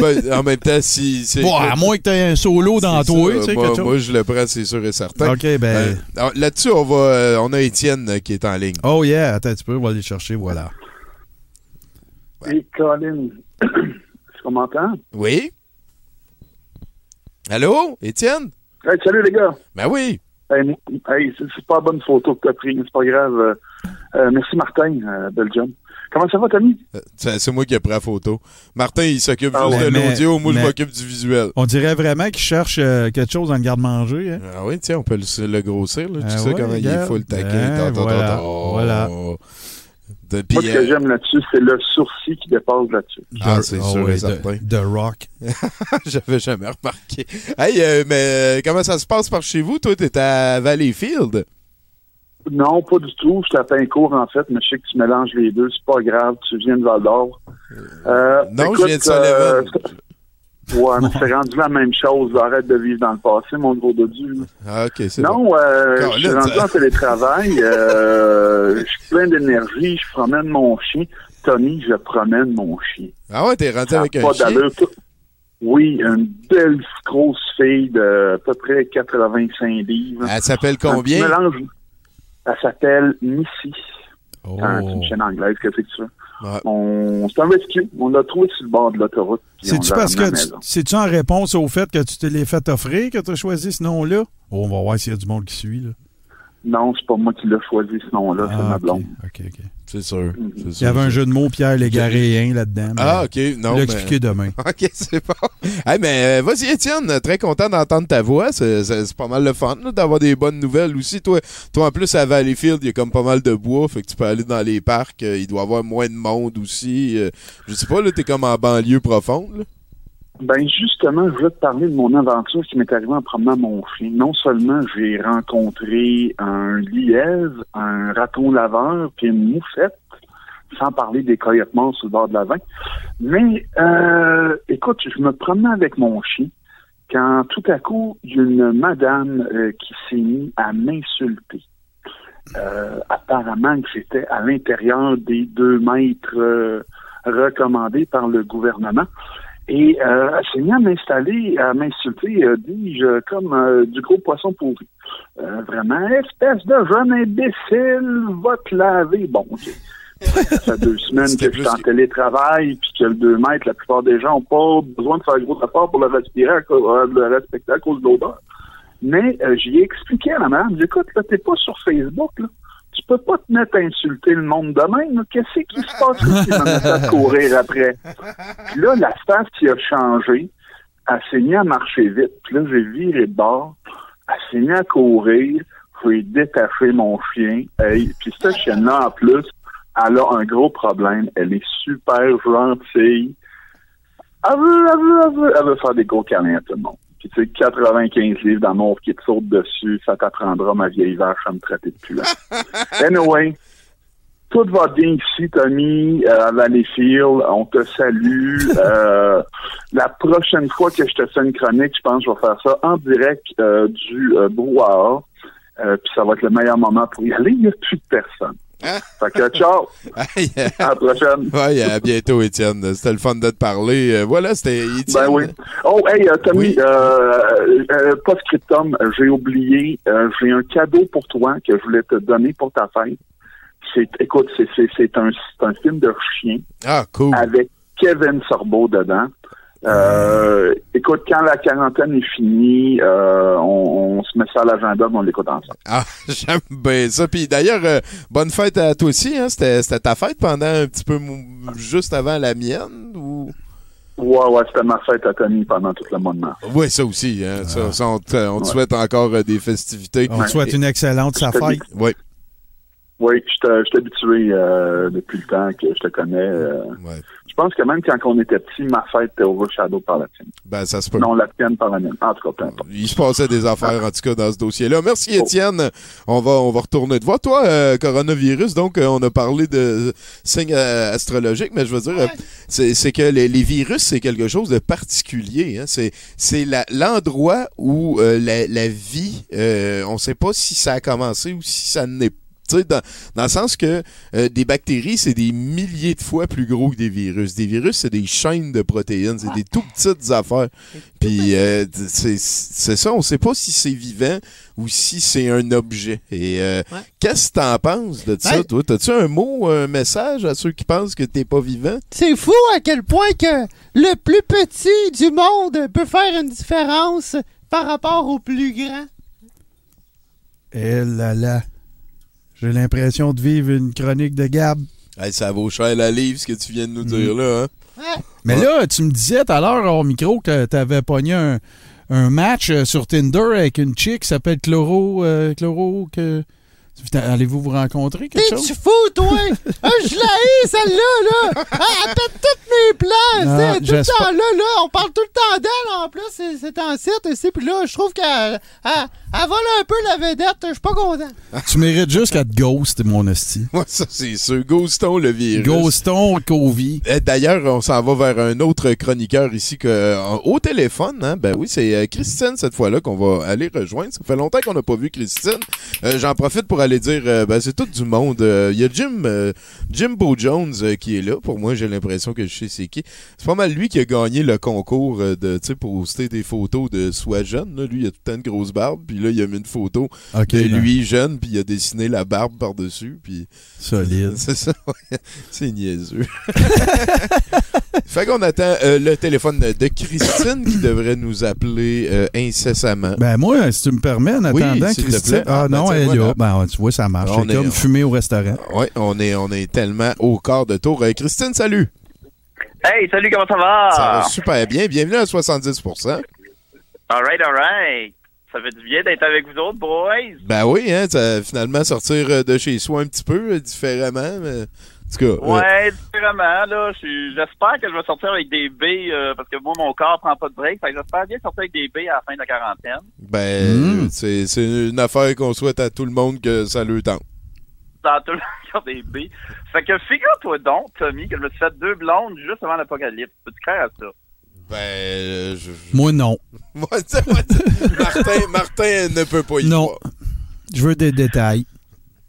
Speaker 1: Ben, en même temps, si...
Speaker 4: Bon, à moins que tu aies un solo dans toi,
Speaker 1: ça.
Speaker 4: tu sais,
Speaker 1: moi, moi, je le prends, c'est sûr et certain.
Speaker 4: OK, ben...
Speaker 1: Euh, Là-dessus, on va, euh, on a Étienne euh, qui est en ligne.
Speaker 4: Oh yeah, attends un petit peu, on va aller chercher, voilà.
Speaker 9: Hey, Colin, tu m'entends?
Speaker 1: Oui? Allô, Étienne?
Speaker 9: Hey, salut les gars.
Speaker 1: Ben oui.
Speaker 9: Hey, c'est pas la bonne photo que t'as prise, mais c'est pas grave. Euh, euh, merci Martin, euh, Belgium. Comment ça va, Tommy?
Speaker 1: Euh, C'est moi qui ai pris la photo. Martin, il s'occupe
Speaker 9: Ah
Speaker 1: juste
Speaker 4: ouais,
Speaker 1: de l'audio, moi je m'occupe du visuel.
Speaker 4: On dirait vraiment qu'il cherche euh, quelque chose dans le garde-manger. Hein?
Speaker 1: Ah oui, tiens, on peut le, le grossir. Là.
Speaker 4: Ah
Speaker 1: tu sais
Speaker 4: ouais,
Speaker 1: comment il est
Speaker 4: regarde.
Speaker 1: full taquin.
Speaker 4: Ben,
Speaker 1: Tant, tant,
Speaker 4: voilà,
Speaker 1: tant, tant.
Speaker 4: voilà.
Speaker 1: De-
Speaker 9: Moi, ce que
Speaker 1: euh,
Speaker 9: j'aime là-dessus, c'est le sourcil qui dépasse là-dessus.
Speaker 1: Ah,
Speaker 4: De-
Speaker 1: c'est
Speaker 4: ah
Speaker 1: sûr
Speaker 4: ouais,
Speaker 1: et
Speaker 4: de-
Speaker 1: certain.
Speaker 4: De Rock.
Speaker 1: J'avais jamais remarqué. Hey, euh, mais euh, comment ça se passe par chez vous? Toi, t'es à Valleyfield?
Speaker 11: Non, pas du tout. Je un cours, en fait, mais je sais que tu mélanges les deux. C'est pas grave. Tu viens de Val d'Or. Euh,
Speaker 1: Non,
Speaker 11: écoute,
Speaker 1: je viens de Sullivan.
Speaker 11: Euh, ouais, mais c'est rendu la même chose. Arrête de vivre dans le passé, mon gros dodu.
Speaker 1: Ah, ok, c'est
Speaker 11: Non,
Speaker 1: bon.
Speaker 11: euh, je suis rendu
Speaker 1: ça-
Speaker 11: en télétravail. Euh, je suis plein d'énergie. Je promène mon chien. Tommy, je promène mon chien.
Speaker 1: Ah ouais, t'es rendu
Speaker 11: Ça
Speaker 1: avec un chien?
Speaker 11: Oui, une belle grosse fille de à peu près 85 livres.
Speaker 1: Elle s'appelle combien?
Speaker 11: Elle s'appelle Missy.
Speaker 1: Oh.
Speaker 11: Ah, c'est une chaîne anglaise, qu'est-ce que tu veux?
Speaker 1: Ouais.
Speaker 11: On... C'est un rescue. On l'a trouvé sur le bord de l'autoroute.
Speaker 4: C'est-tu parce que c'est-tu en réponse au fait que tu te l'es fait offrir que tu as choisi ce nom-là? Oh, on va voir s'il y a du monde qui suit. Là.
Speaker 11: Non, c'est pas moi qui l'ai choisi, ce nom-là, c'est
Speaker 4: Ah,
Speaker 11: ma
Speaker 4: ok,
Speaker 11: blonde.
Speaker 4: ok, ok.
Speaker 1: C'est sûr. c'est
Speaker 4: Il y
Speaker 1: sûr.
Speaker 4: avait un jeu de mots Pierre Légaréen là-dedans.
Speaker 1: Ah, ok. Non,
Speaker 4: Je l'expliquer demain.
Speaker 1: OK, c'est bon. Hey, mais euh, vas-y, Étienne, très content d'entendre ta voix. C'est, pas mal le fun là, d'avoir des bonnes nouvelles aussi. Toi, toi, en plus, à Valleyfield, il y a comme pas mal de bois, fait que tu peux aller dans les parcs. euh, il doit y avoir moins de monde aussi. euh, je sais pas, là, t'es comme en banlieue profonde. là.
Speaker 11: Ben justement, je voulais te parler de mon aventure qui m'est arrivée en promenant mon chien. Non seulement j'ai rencontré un lièvre, un raton laveur, puis une moufette, sans parler des coyotes morts sur le bord de la vin. Mais euh, écoute, je me promenais avec mon chien quand tout à coup, il y a une madame euh, qui s'est mise à m'insulter. Euh, apparemment que j'étais à l'intérieur des deux mètres euh, recommandés par le gouvernement. Et euh, elle s'est mise à m'installer, à m'insulter, euh, dis-je, comme euh, du gros poisson pourri. Euh, vraiment, espèce de jeune imbécile, va te laver. Bon, OK. Ça fait deux semaines que je suis en télétravail, puis que le 2 mètres, la plupart des gens n'ont pas besoin de faire gros effort pour le respirer, à cause- euh, le respecter à cause de l'odeur. Mais euh, j'y ai expliqué à la madame, écoute, là, t'es pas sur Facebook, là. Tu peux pas te mettre à insulter le monde de même. Qu'est-ce qui se passe si on a fait courir après? Puis là, la face qui a changé, elle s'est à marcher vite. Puis là, j'ai viré de bord. Elle s'est à courir. J'ai détaché mon chien. Puis cette chienne-là, en plus, elle a un gros problème. Elle est super gentille. Elle veut, elle veut, elle veut, elle veut faire des gros câlins à tout le monde. Puis tu sais, 95 livres d'amour qui te saute dessus, ça t'apprendra, ma vieille vache, à me traiter de puant. anyway, tout va bien ici, Tommy, euh, à Valleyfield. On te salue. Euh, la prochaine fois que je te fais une chronique, je pense que je vais faire ça en direct euh, du brouhaha. Puis ça va être le meilleur moment pour y aller. Il n'y a plus de personne. Fait que ciao! À la prochaine!
Speaker 1: à bientôt, Étienne. C'était le fun de te parler. Euh, voilà, c'était Étienne.
Speaker 11: Ben oui. Oh, hey, euh, Tommy, euh, euh, post-scriptum, j'ai oublié, euh, j'ai un cadeau pour toi que je voulais te donner pour ta fête. C'est, écoute, c'est, c'est, c'est un, c'est un film de chien
Speaker 1: Ah, cool.
Speaker 11: avec Kevin Sorbo dedans. Euh, écoute, quand la quarantaine est finie, euh, on, on se met ça à l'agenda, on l'écoute ensemble.
Speaker 1: Ah, j'aime bien ça. Puis d'ailleurs, euh, bonne fête à toi aussi. Hein? C'était, c'était ta fête pendant un petit peu juste avant la mienne ou...
Speaker 11: Ouais, ouais, c'était ma fête à Tommy pendant tout le mois de mars.
Speaker 1: Oui, ça aussi. Hein? Ça, ça, on te, on te
Speaker 11: Ouais.
Speaker 1: souhaite encore euh, des festivités.
Speaker 4: On te souhaite une excellente sa fête.
Speaker 1: Oui.
Speaker 11: Oui, je te- je suis habitué euh, depuis le temps que je te connais. euh,
Speaker 1: Ouais.
Speaker 11: Je pense que même quand on était petit, ma fête était overshadow par la tienne.
Speaker 1: Ben, ça se peut.
Speaker 11: Non, la tienne par la mienne. En tout cas, peu importe.
Speaker 1: Il se passait des affaires, en tout cas, dans ce dossier-là. Merci, Étienne. On va, on va retourner te voir. Toi, euh, coronavirus, donc, euh, on a parlé de signes euh, astrologiques, mais je veux dire, euh, c'est c'est que les, les virus, c'est quelque chose de particulier. Hein. C'est c'est la- l'endroit où euh, la, la vie, euh, on sait pas si ça a commencé ou si ça n'est tu sais, dans, dans le sens que euh, des bactéries, c'est des milliers de fois plus gros que des virus. Des virus, c'est des chaînes de protéines, c'est des tout petites affaires. Puis euh, c'est c'est ça, on sait pas si c'est vivant ou si c'est un objet. Et euh, qu'est-ce que t'en penses de ça,
Speaker 7: Ouais.
Speaker 1: toi? T'as-tu un mot, un message à ceux qui pensent que t'es pas vivant?
Speaker 7: C'est fou à quel point que le plus petit du monde peut faire une différence par rapport au plus grand.
Speaker 4: Eh là là. J'ai l'impression de vivre une chronique de Gab.
Speaker 1: Hey, ça vaut cher la livre, ce que tu viens de nous dire là. Hein?
Speaker 4: Mais là, tu me disais tout à l'heure au micro que tu avais pogné un, un match euh, sur Tinder avec une chick qui s'appelle Chloro. euh, Chloro que... Allez-vous vous rencontrer quelque chose?
Speaker 7: T'es-tu fou, toi? ah, je la hais, celle-là, là! Ah, elle pète tous mes plans!
Speaker 4: Ah,
Speaker 7: c'est tout le temps là, là! On parle tout le temps d'elle, en plus, c'est- c'est en site ici, puis là, je trouve qu'elle elle, vole un peu la vedette, je suis pas content.
Speaker 4: Tu mérites juste qu'elle te ghost, mon esti.
Speaker 1: Ouais, ça, c'est sûr. Ghoston, le virus.
Speaker 4: Ghoston, Covid.
Speaker 1: Euh, D'ailleurs, on s'en va vers un autre chroniqueur ici que, euh, au téléphone. Hein? Ben oui, c'est euh, Christine cette fois-là qu'on va aller rejoindre. Ça fait longtemps qu'on n'a pas vu Christine. Euh, J'en profite pour aller dire, euh, ben c'est tout du monde. Euh, Il y a Jim, euh, Jimbo Jones euh, qui est là. Pour moi, j'ai l'impression que je sais c'est qui. C'est pas mal lui qui a gagné le concours euh, de, tu sais, poster des photos de soi jeune. Là. Lui, il a tout le temps une grosse barbe. Puis là, il a mis une photo de
Speaker 4: ben,
Speaker 1: lui jeune. Puis il a dessiné la barbe par-dessus. Puis
Speaker 4: Solide.
Speaker 1: c'est ça, c'est niaiseux. fait qu'on attend euh, le téléphone de Christine qui devrait nous appeler euh, incessamment.
Speaker 4: Ben moi, si tu me permets, en
Speaker 1: Oui,
Speaker 4: attendant,
Speaker 1: s'il te
Speaker 4: Christine...
Speaker 1: plaît.
Speaker 4: Ah
Speaker 1: Ah,
Speaker 4: non,
Speaker 1: ben,
Speaker 4: elle là.
Speaker 1: voilà.
Speaker 4: Ben, tu vois, ça marche.
Speaker 1: On
Speaker 4: C'est
Speaker 1: est-
Speaker 4: comme fumer au restaurant.
Speaker 1: Oui, on est, on est tellement au quart de tour. Euh, Christine, salut!
Speaker 12: Hey, salut, comment ça va?
Speaker 1: Ça va super bien. Bienvenue à 70%.
Speaker 12: Alright, alright. Ça fait du bien d'être avec vous autres, boys.
Speaker 1: Ben oui, hein, ça, finalement sortir euh, de chez soi un petit peu euh, différemment. Mais, en tout cas, euh,
Speaker 12: Ouais, vraiment, là. J'espère que je vais sortir avec des B, euh, parce que moi, mon corps prend pas de break. Fait que j'espère bien sortir avec des B à la fin de la quarantaine.
Speaker 1: ben,
Speaker 4: Mm.
Speaker 1: euh, c'est c'est une affaire qu'on souhaite à tout le monde que ça le tente.
Speaker 12: Dans tout le monde des B. Fait que figure-toi donc, Tommy, que je me suis fait deux blondes juste avant l'apocalypse. Peux-tu croire à ça?
Speaker 1: Ben, euh, je,
Speaker 4: Moi, non.
Speaker 1: Martin, Martin ne peut pas y
Speaker 4: Non.
Speaker 1: croire.
Speaker 4: Je veux des détails.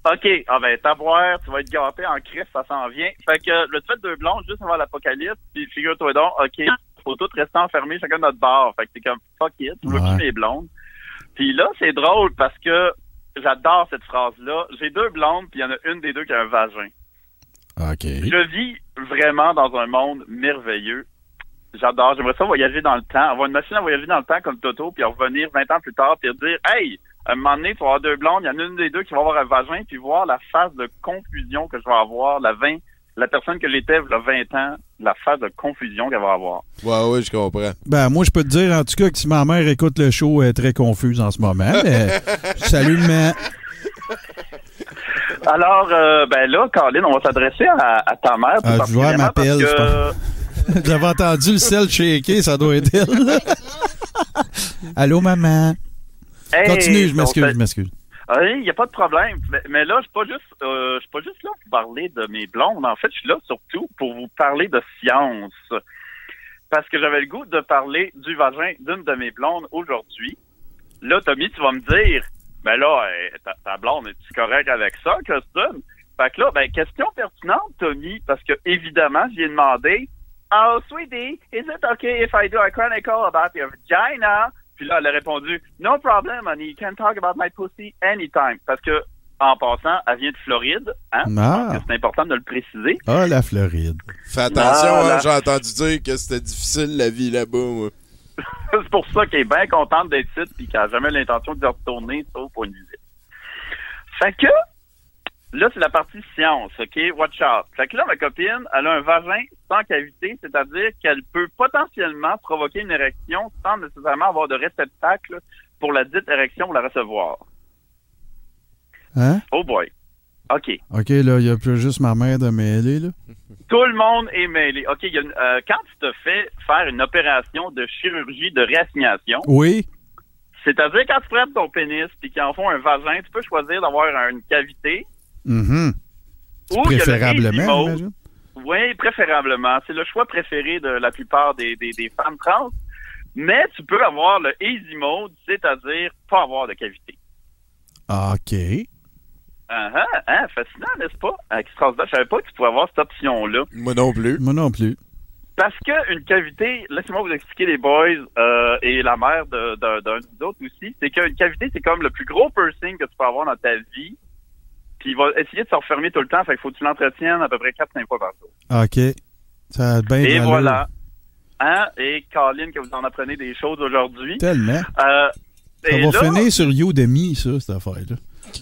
Speaker 12: OK. Ah ben, t'as boire, tu vas être gâté en crise, ça s'en vient. Fait que suis fait deux blondes juste avant l'apocalypse, puis figure-toi donc, OK, faut tous rester enfermés chacun de notre bar. Fait que t'es comme, fuck it, je veux plus mes blondes. Puis là, c'est drôle parce que j'adore cette phrase-là. J'ai deux blondes, puis il y en a une des deux qui a un vagin.
Speaker 4: OK.
Speaker 12: Je vis vraiment dans un monde merveilleux. J'adore. J'aimerais ça voyager dans le temps, avoir une machine à voyager dans le temps comme Toto, puis revenir 20 ans plus tard, puis dire Hey, à un moment donné, tu vas avoir deux blondes, il y en a une des deux qui va avoir un vagin, puis voir la phase de confusion que je vais avoir, la 20, la personne que j'étais il y a 20 ans, la phase de confusion qu'elle va avoir.
Speaker 1: Ouais, ouais, je comprends.
Speaker 4: Ben, moi, je peux te dire, en tout cas, que si ma mère écoute le show, elle est très confuse en ce moment. Mais salut, mais
Speaker 12: Alors, euh, ben là, Caroline, on va s'adresser à, à ta mère. tout
Speaker 4: Ah, je vois, elle m'appelle, j'avais entendu le sel shaker, ça doit être elle. Allô, maman?
Speaker 12: Hey,
Speaker 4: Continue, je m'excuse,
Speaker 12: fait-
Speaker 4: je m'excuse.
Speaker 12: Oui, il n'y a pas de problème. Mais, mais là, je suis pas juste euh, je suis pas juste là pour parler de mes blondes. En fait, je suis là surtout pour vous parler de science. Parce que j'avais le goût de parler du vagin d'une de mes blondes aujourd'hui. Là, Tommy, tu vas me dire, ben là, euh, ta, ta blonde, es-tu correct avec ça, Kristen? Fait que là, ben, question pertinente, Tommy, parce que évidemment, j'y ai demandé, Oh, sweetie, is it okay if I do a chronicle about your vagina? Puis là, elle a répondu, No problem, honey, you can talk about my pussy anytime. Parce que, en passant, elle vient de Floride, hein?
Speaker 4: Ah.
Speaker 12: C'est important de le préciser.
Speaker 4: Ah, la Floride.
Speaker 1: Fais attention,
Speaker 12: Voilà.
Speaker 1: hein, j'ai entendu dire que c'était difficile la vie là-bas, moi.
Speaker 12: c'est pour ça qu'elle est bien contente d'être ici puis qu'elle n'a jamais l'intention de retourner sauf pour une visite. Fait que, là, c'est la partie science, OK? Watch out. Fait que là, ma copine, elle a un vagin sans cavité, c'est-à-dire qu'elle peut potentiellement provoquer une érection sans nécessairement avoir de réceptacle pour la dite érection ou la recevoir.
Speaker 4: Hein?
Speaker 12: Oh boy. OK.
Speaker 4: OK, là, il n'y a plus juste ma mère de mêler, là.
Speaker 12: Tout le monde est mêlé. OK, y a une- euh, quand tu te fais faire une opération de chirurgie de réassignation,
Speaker 4: Oui.
Speaker 12: C'est-à-dire, quand tu prêtes ton pénis puis qu'ils en font un vagin, tu peux choisir d'avoir une cavité A le
Speaker 4: Préférablement,
Speaker 12: easy mode.
Speaker 4: j'imagine?
Speaker 12: Oui, préférablement. C'est le choix préféré de la plupart des, des, des femmes trans. Mais tu peux avoir le easy mode, c'est-à-dire pas avoir de cavité.
Speaker 4: OK.
Speaker 12: Ah ah, hein, fascinant, n'est-ce pas? Extraordinaire. Je savais pas que tu pouvais avoir cette option-là.
Speaker 1: Moi non plus.
Speaker 4: Moi non plus.
Speaker 12: Parce que une cavité, laissez-moi vous expliquer les boys euh, et la mère de- de- d'un des autres aussi, c'est qu'une cavité, c'est comme le plus gros piercing que tu peux avoir dans ta vie. Puis il va essayer de se refermer tout le temps, fait qu'il faut que tu l'entretiennes à peu près 4-5 fois par jour.
Speaker 4: OK. Ça a bien de
Speaker 12: et voilà. Hein? Et Colin, que vous en apprenez des choses aujourd'hui.
Speaker 4: Tellement.
Speaker 12: Euh,
Speaker 4: Ça
Speaker 12: et
Speaker 4: va
Speaker 12: là,
Speaker 4: finir sur Udemy, ça, cette affaire-là.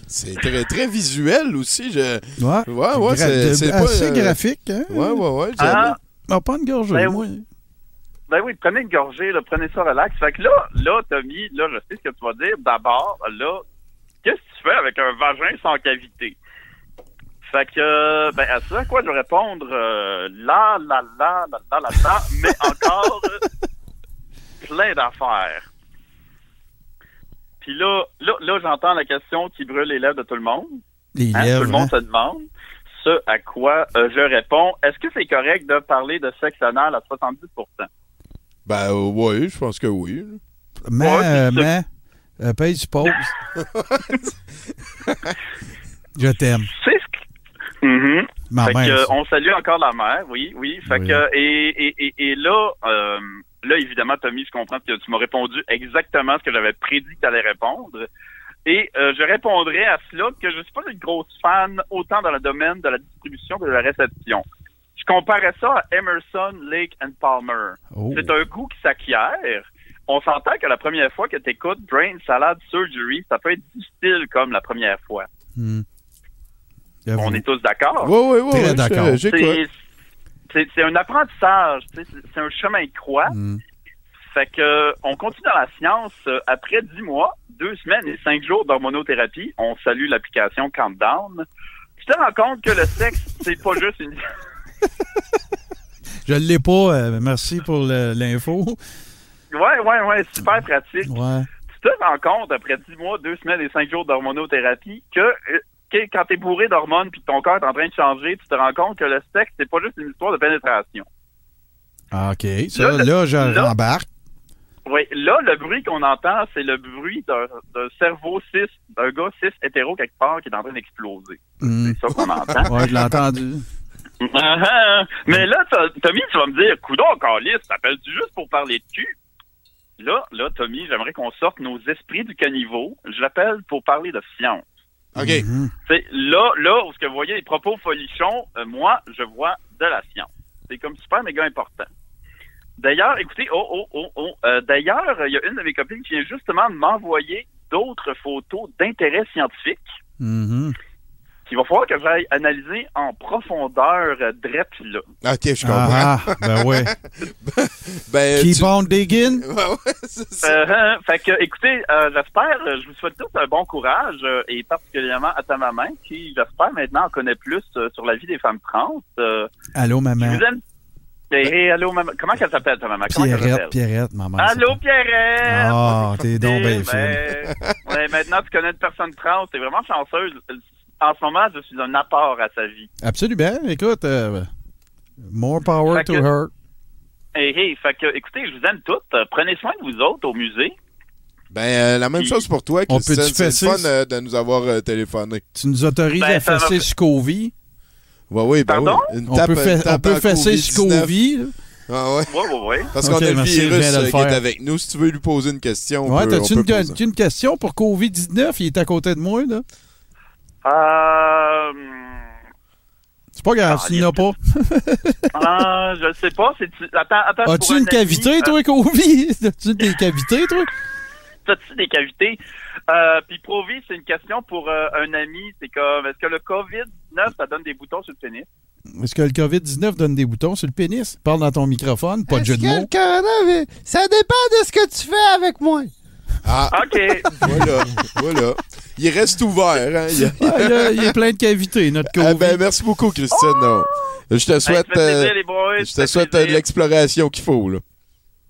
Speaker 1: C'est très, très visuel aussi. Je...
Speaker 4: Ouais.
Speaker 1: Ouais, ouais,
Speaker 4: Gra-
Speaker 1: c'est pas...
Speaker 4: assez
Speaker 1: euh,
Speaker 4: graphique, hein?
Speaker 1: Ouais, ouais, ouais.
Speaker 12: Ah.
Speaker 4: Non, pas une gorgée,
Speaker 12: Ben
Speaker 4: moi.
Speaker 12: Ben oui, prenez une gorgée, là, prenez ça relax. Fait que là, là, Tommy, là, je sais ce que tu vas dire. D'abord, là, qu'est-ce que tu fais avec un vagin sans cavité? Fait que, euh, ben, à ça, à quoi je vais répondre, euh, là, là, là, là, là, là, là, mais encore euh, plein d'affaires. Puis là, là, là j'entends la question qui brûle les lèvres de tout le monde.
Speaker 4: Les
Speaker 12: Hein,
Speaker 4: lèvres,
Speaker 12: tout le monde
Speaker 4: hein?
Speaker 12: se demande. Ce à quoi euh, je réponds, est-ce que c'est correct de parler de sexe anal à 70%
Speaker 1: Ben, euh, oui, je pense que oui.
Speaker 4: Mais,
Speaker 12: Ouais,
Speaker 4: euh, mais, euh, paye du pause. Je t'aime.
Speaker 12: C'est ce que... Mhm.
Speaker 4: Ma
Speaker 12: Fait
Speaker 4: mère,
Speaker 12: que, on salue encore la mère, oui, oui. Fait
Speaker 4: Oui.
Speaker 12: que, et, et, et, et là, euh, là, évidemment, Tommy, je comprends que tu m'as répondu exactement ce que j'avais prédit que tu allais répondre. Et euh, je répondrai à cela que je suis pas une grosse fan autant dans le domaine de la distribution que de la réception. Je comparais ça à Emerson, Lake and Palmer.
Speaker 4: Oh.
Speaker 12: C'est un goût qui s'acquiert. On s'entend que la première fois que tu écoutes Brain Salad Surgery, ça peut être difficile comme la première fois.
Speaker 4: Hmm.
Speaker 12: On est tous d'accord?
Speaker 1: Oui, oui, oui.
Speaker 4: D'accord.
Speaker 12: C'est- un apprentissage, c'est un chemin de croix.
Speaker 4: Hmm.
Speaker 12: Fait que on continue dans la science. Euh, Après dix mois, deux semaines et cinq jours d'hormonothérapie, on salue l'application Countdown. Tu te rends compte que le sexe, c'est pas juste une...
Speaker 4: Je l'ai pas. euh, merci pour l'info.
Speaker 12: Ouais, ouais, ouais, super pratique.
Speaker 4: Ouais.
Speaker 12: Tu te rends compte, après dix mois, deux semaines et cinq jours d'hormonothérapie, que, euh, que quand t'es bourré d'hormones puis que ton corps est en train de changer, tu te rends compte que le sexe, c'est pas juste une histoire de pénétration.
Speaker 4: Ah, OK. Ça,
Speaker 12: Là,
Speaker 4: là, je
Speaker 12: là-
Speaker 4: rembarque.
Speaker 12: Oui, là, le bruit qu'on entend, c'est le bruit d'un cerveau cis, d'un gars cis hétéro quelque part qui est en train d'exploser.
Speaker 4: Hmm.
Speaker 12: C'est ça qu'on entend.
Speaker 4: Ouais, je l'ai entendu.
Speaker 12: Mais là, Tommy, tu vas me dire, coudon, Carlis, t'appelles-tu juste pour parler de cul? Là, là, Tommy, j'aimerais qu'on sorte nos esprits du caniveau. Je l'appelle pour parler de science.
Speaker 1: OK.
Speaker 4: Mhm.
Speaker 12: C'est là, là, où ce que vous voyez les propos folichons, euh, moi, je vois de la science. C'est comme super méga important. D'ailleurs, écoutez, oh, oh, oh, oh, euh, d'ailleurs, il y a une de mes copines qui vient justement de m'envoyer d'autres photos d'intérêt scientifique
Speaker 4: Mhm.
Speaker 12: Qu'il va falloir que j'aille analyser en profondeur euh, drette là.
Speaker 1: OK, je comprends.
Speaker 4: Ah, ah, ben ouais.
Speaker 1: ben,
Speaker 4: Keep
Speaker 1: tu-
Speaker 4: on digging.
Speaker 1: Ouais, ouais, c'est ça.
Speaker 12: Euh, hein, fait que, écoutez, euh, j'espère, euh, je vous souhaite tous un bon courage, euh, et particulièrement à ta maman, qui, j'espère, maintenant en connaît plus euh, sur la vie des femmes trans. Euh,
Speaker 4: Allô,
Speaker 12: je
Speaker 4: maman.
Speaker 12: vous aime. Hey, hey, allô, maman. Comment qu'elle s'appelle, ta maman?
Speaker 4: Pierrette,
Speaker 12: s'appelle?
Speaker 4: Pierrette, maman.
Speaker 12: Allô, Pierrette!
Speaker 4: Ah, t'es donc bien
Speaker 12: Ben, ouais, maintenant, tu connais une personne trans. T'es vraiment chanceuse. En ce moment, je suis un apport à sa vie.
Speaker 4: Absolument. Écoute, euh, more power
Speaker 12: Fait
Speaker 4: to
Speaker 12: que-
Speaker 4: her.
Speaker 12: Hey, hey, fait que, écoutez, je vous aime toutes. Euh, Prenez soin de vous autres au musée.
Speaker 1: Ben, euh, la même chose pour toi,
Speaker 4: peut-tu
Speaker 1: C'est le fun euh, de nous avoir euh, téléphoné.
Speaker 4: Tu nous autorises
Speaker 12: Ben,
Speaker 4: à fesser Scovie?
Speaker 1: Ouais, oui, ben
Speaker 12: Pardon?
Speaker 1: oui. Une
Speaker 4: On
Speaker 1: tape-
Speaker 4: peut, fe-
Speaker 1: une tape
Speaker 4: on peut
Speaker 1: à
Speaker 4: fesser
Speaker 1: COVID-19.
Speaker 4: Scovie. là?
Speaker 1: Ah ouais.
Speaker 12: Ouais, ouais, ouais.
Speaker 1: Parce qu'on a le virus
Speaker 4: le
Speaker 1: qui est
Speaker 4: faire.
Speaker 1: avec nous. Si tu veux lui poser une question, on
Speaker 4: Ouais,
Speaker 1: peut,
Speaker 4: t'as-tu
Speaker 1: on
Speaker 4: une,
Speaker 1: peut poser.
Speaker 4: t'as une question pour COVID-19? Il est à côté de moi, là.
Speaker 12: Euh,
Speaker 4: C'est pas grave,
Speaker 12: Ah,
Speaker 4: s'il n'y en a pas.
Speaker 12: ah, je sais pas. c'est Attends, attends.
Speaker 4: As-tu
Speaker 12: un
Speaker 4: une
Speaker 12: ami,
Speaker 4: cavité,
Speaker 12: euh,
Speaker 4: toi, Covid? As-tu des cavités, toi?
Speaker 12: T'as-tu des cavités? Euh, Puis Provi, c'est une question pour euh, un ami. C'est comme, est-ce que le COVID-19, ça donne des boutons sur le pénis?
Speaker 4: Est-ce que le COVID-19 donne des boutons sur le pénis? Parle dans ton microphone, pas de jeu de mots.
Speaker 7: ça dépend de ce que tu fais avec moi.
Speaker 1: Ah,
Speaker 12: OK.
Speaker 1: voilà, voilà. Il reste ouvert. Hein? Il y a-
Speaker 4: Ah, là, il est plein de cavités, notre
Speaker 1: Ah,
Speaker 4: COVID.
Speaker 1: ben, merci beaucoup, Christine. Non. Je te souhaite,
Speaker 12: fait plaisir,
Speaker 1: euh,
Speaker 12: boys,
Speaker 1: je te souhaite euh,
Speaker 12: plaisir.
Speaker 1: de l'exploration qu'il faut. Là.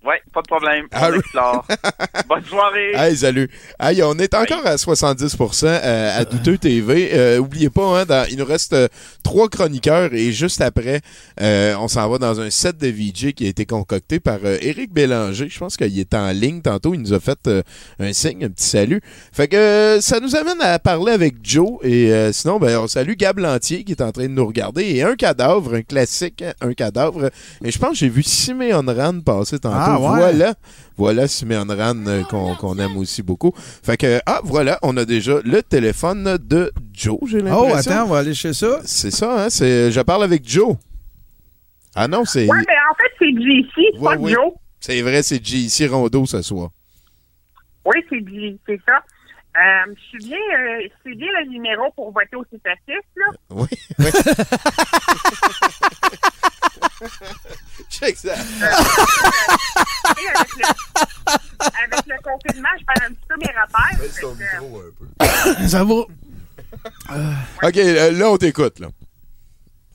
Speaker 12: Ouais, pas de problème.
Speaker 1: Ah,
Speaker 12: On. Bonne soirée.
Speaker 1: Hey, salut. Hey, on est encore à 70% euh, à Douteux TV. Euh, oubliez pas, hein, dans- il nous reste euh, trois chroniqueurs et juste après, euh, on s'en va dans un set de VJ qui a été concocté par euh, Éric Bélanger. Je pense qu'il est en ligne tantôt. Il nous a fait euh, un signe, un petit salut. Fait que ça nous amène à parler avec Joe. Et euh, sinon, ben, on salue Gab Lantier qui est en train de nous regarder. Et un cadavre, un classique, hein, un cadavre. Et je pense que j'ai vu Simeon Ran passer tantôt.
Speaker 4: Ah, ouais?
Speaker 1: Voilà. Voilà Simeon Ran euh, qu'on qu'on aime aussi beaucoup. Fait que, ah, voilà, on a déjà le téléphone de Joe, j'ai l'impression.
Speaker 4: Oh, attends, on va aller chez ça.
Speaker 1: C'est ça, hein? C'est, je parle avec Joe. Ah non, c'est.
Speaker 13: Ouais, mais en fait, c'est JC, c'est
Speaker 1: Ouais,
Speaker 13: pas. Joe.
Speaker 1: C'est vrai, c'est JC Rondeau ce soir.
Speaker 13: Oui, c'est JC, c'est ça. Euh, je suis bien, euh, c'est bien le numéro pour voter au CPSS, là.
Speaker 1: Oui. oui. Check ça.
Speaker 13: Avec, le, confinement, je perds un petit peu mes repères.
Speaker 4: Ça va.
Speaker 1: OK, euh, là, on t'écoute, là.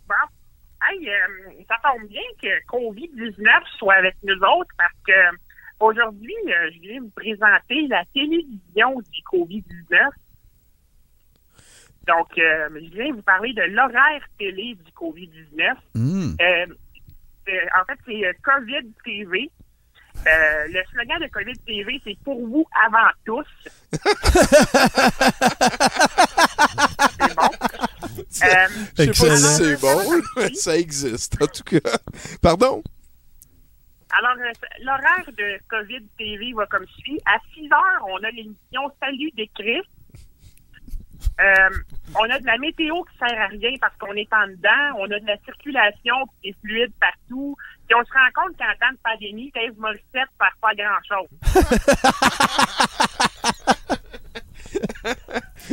Speaker 13: bon. Hey, euh, ça tombe bien que COVID-19 soit avec nous autres parce que Aujourd'hui, euh, je viens vous présenter la télévision du COVID-19. Donc, euh, je viens vous parler de l'horaire télé du COVID-19.
Speaker 4: Hmm.
Speaker 13: Euh, en fait, c'est euh, COVID TV. Euh, le slogan de COVID TV, c'est pour vous avant tous. c'est bon. Euh,
Speaker 1: Je sais pas si
Speaker 4: Excellent.
Speaker 1: c'est bon, mais ça existe, en tout cas. Pardon?
Speaker 13: Alors, euh, l'horaire de COVID TV va comme suit. À 6 heures, on a l'émission Salut des Christ. Euh, on a de la météo qui sert à rien parce qu'on est en dedans. On a de la circulation qui est fluide partout. Puis on se rend compte qu'en temps de pandémie, Dave Morissette ne fait pas grand-chose.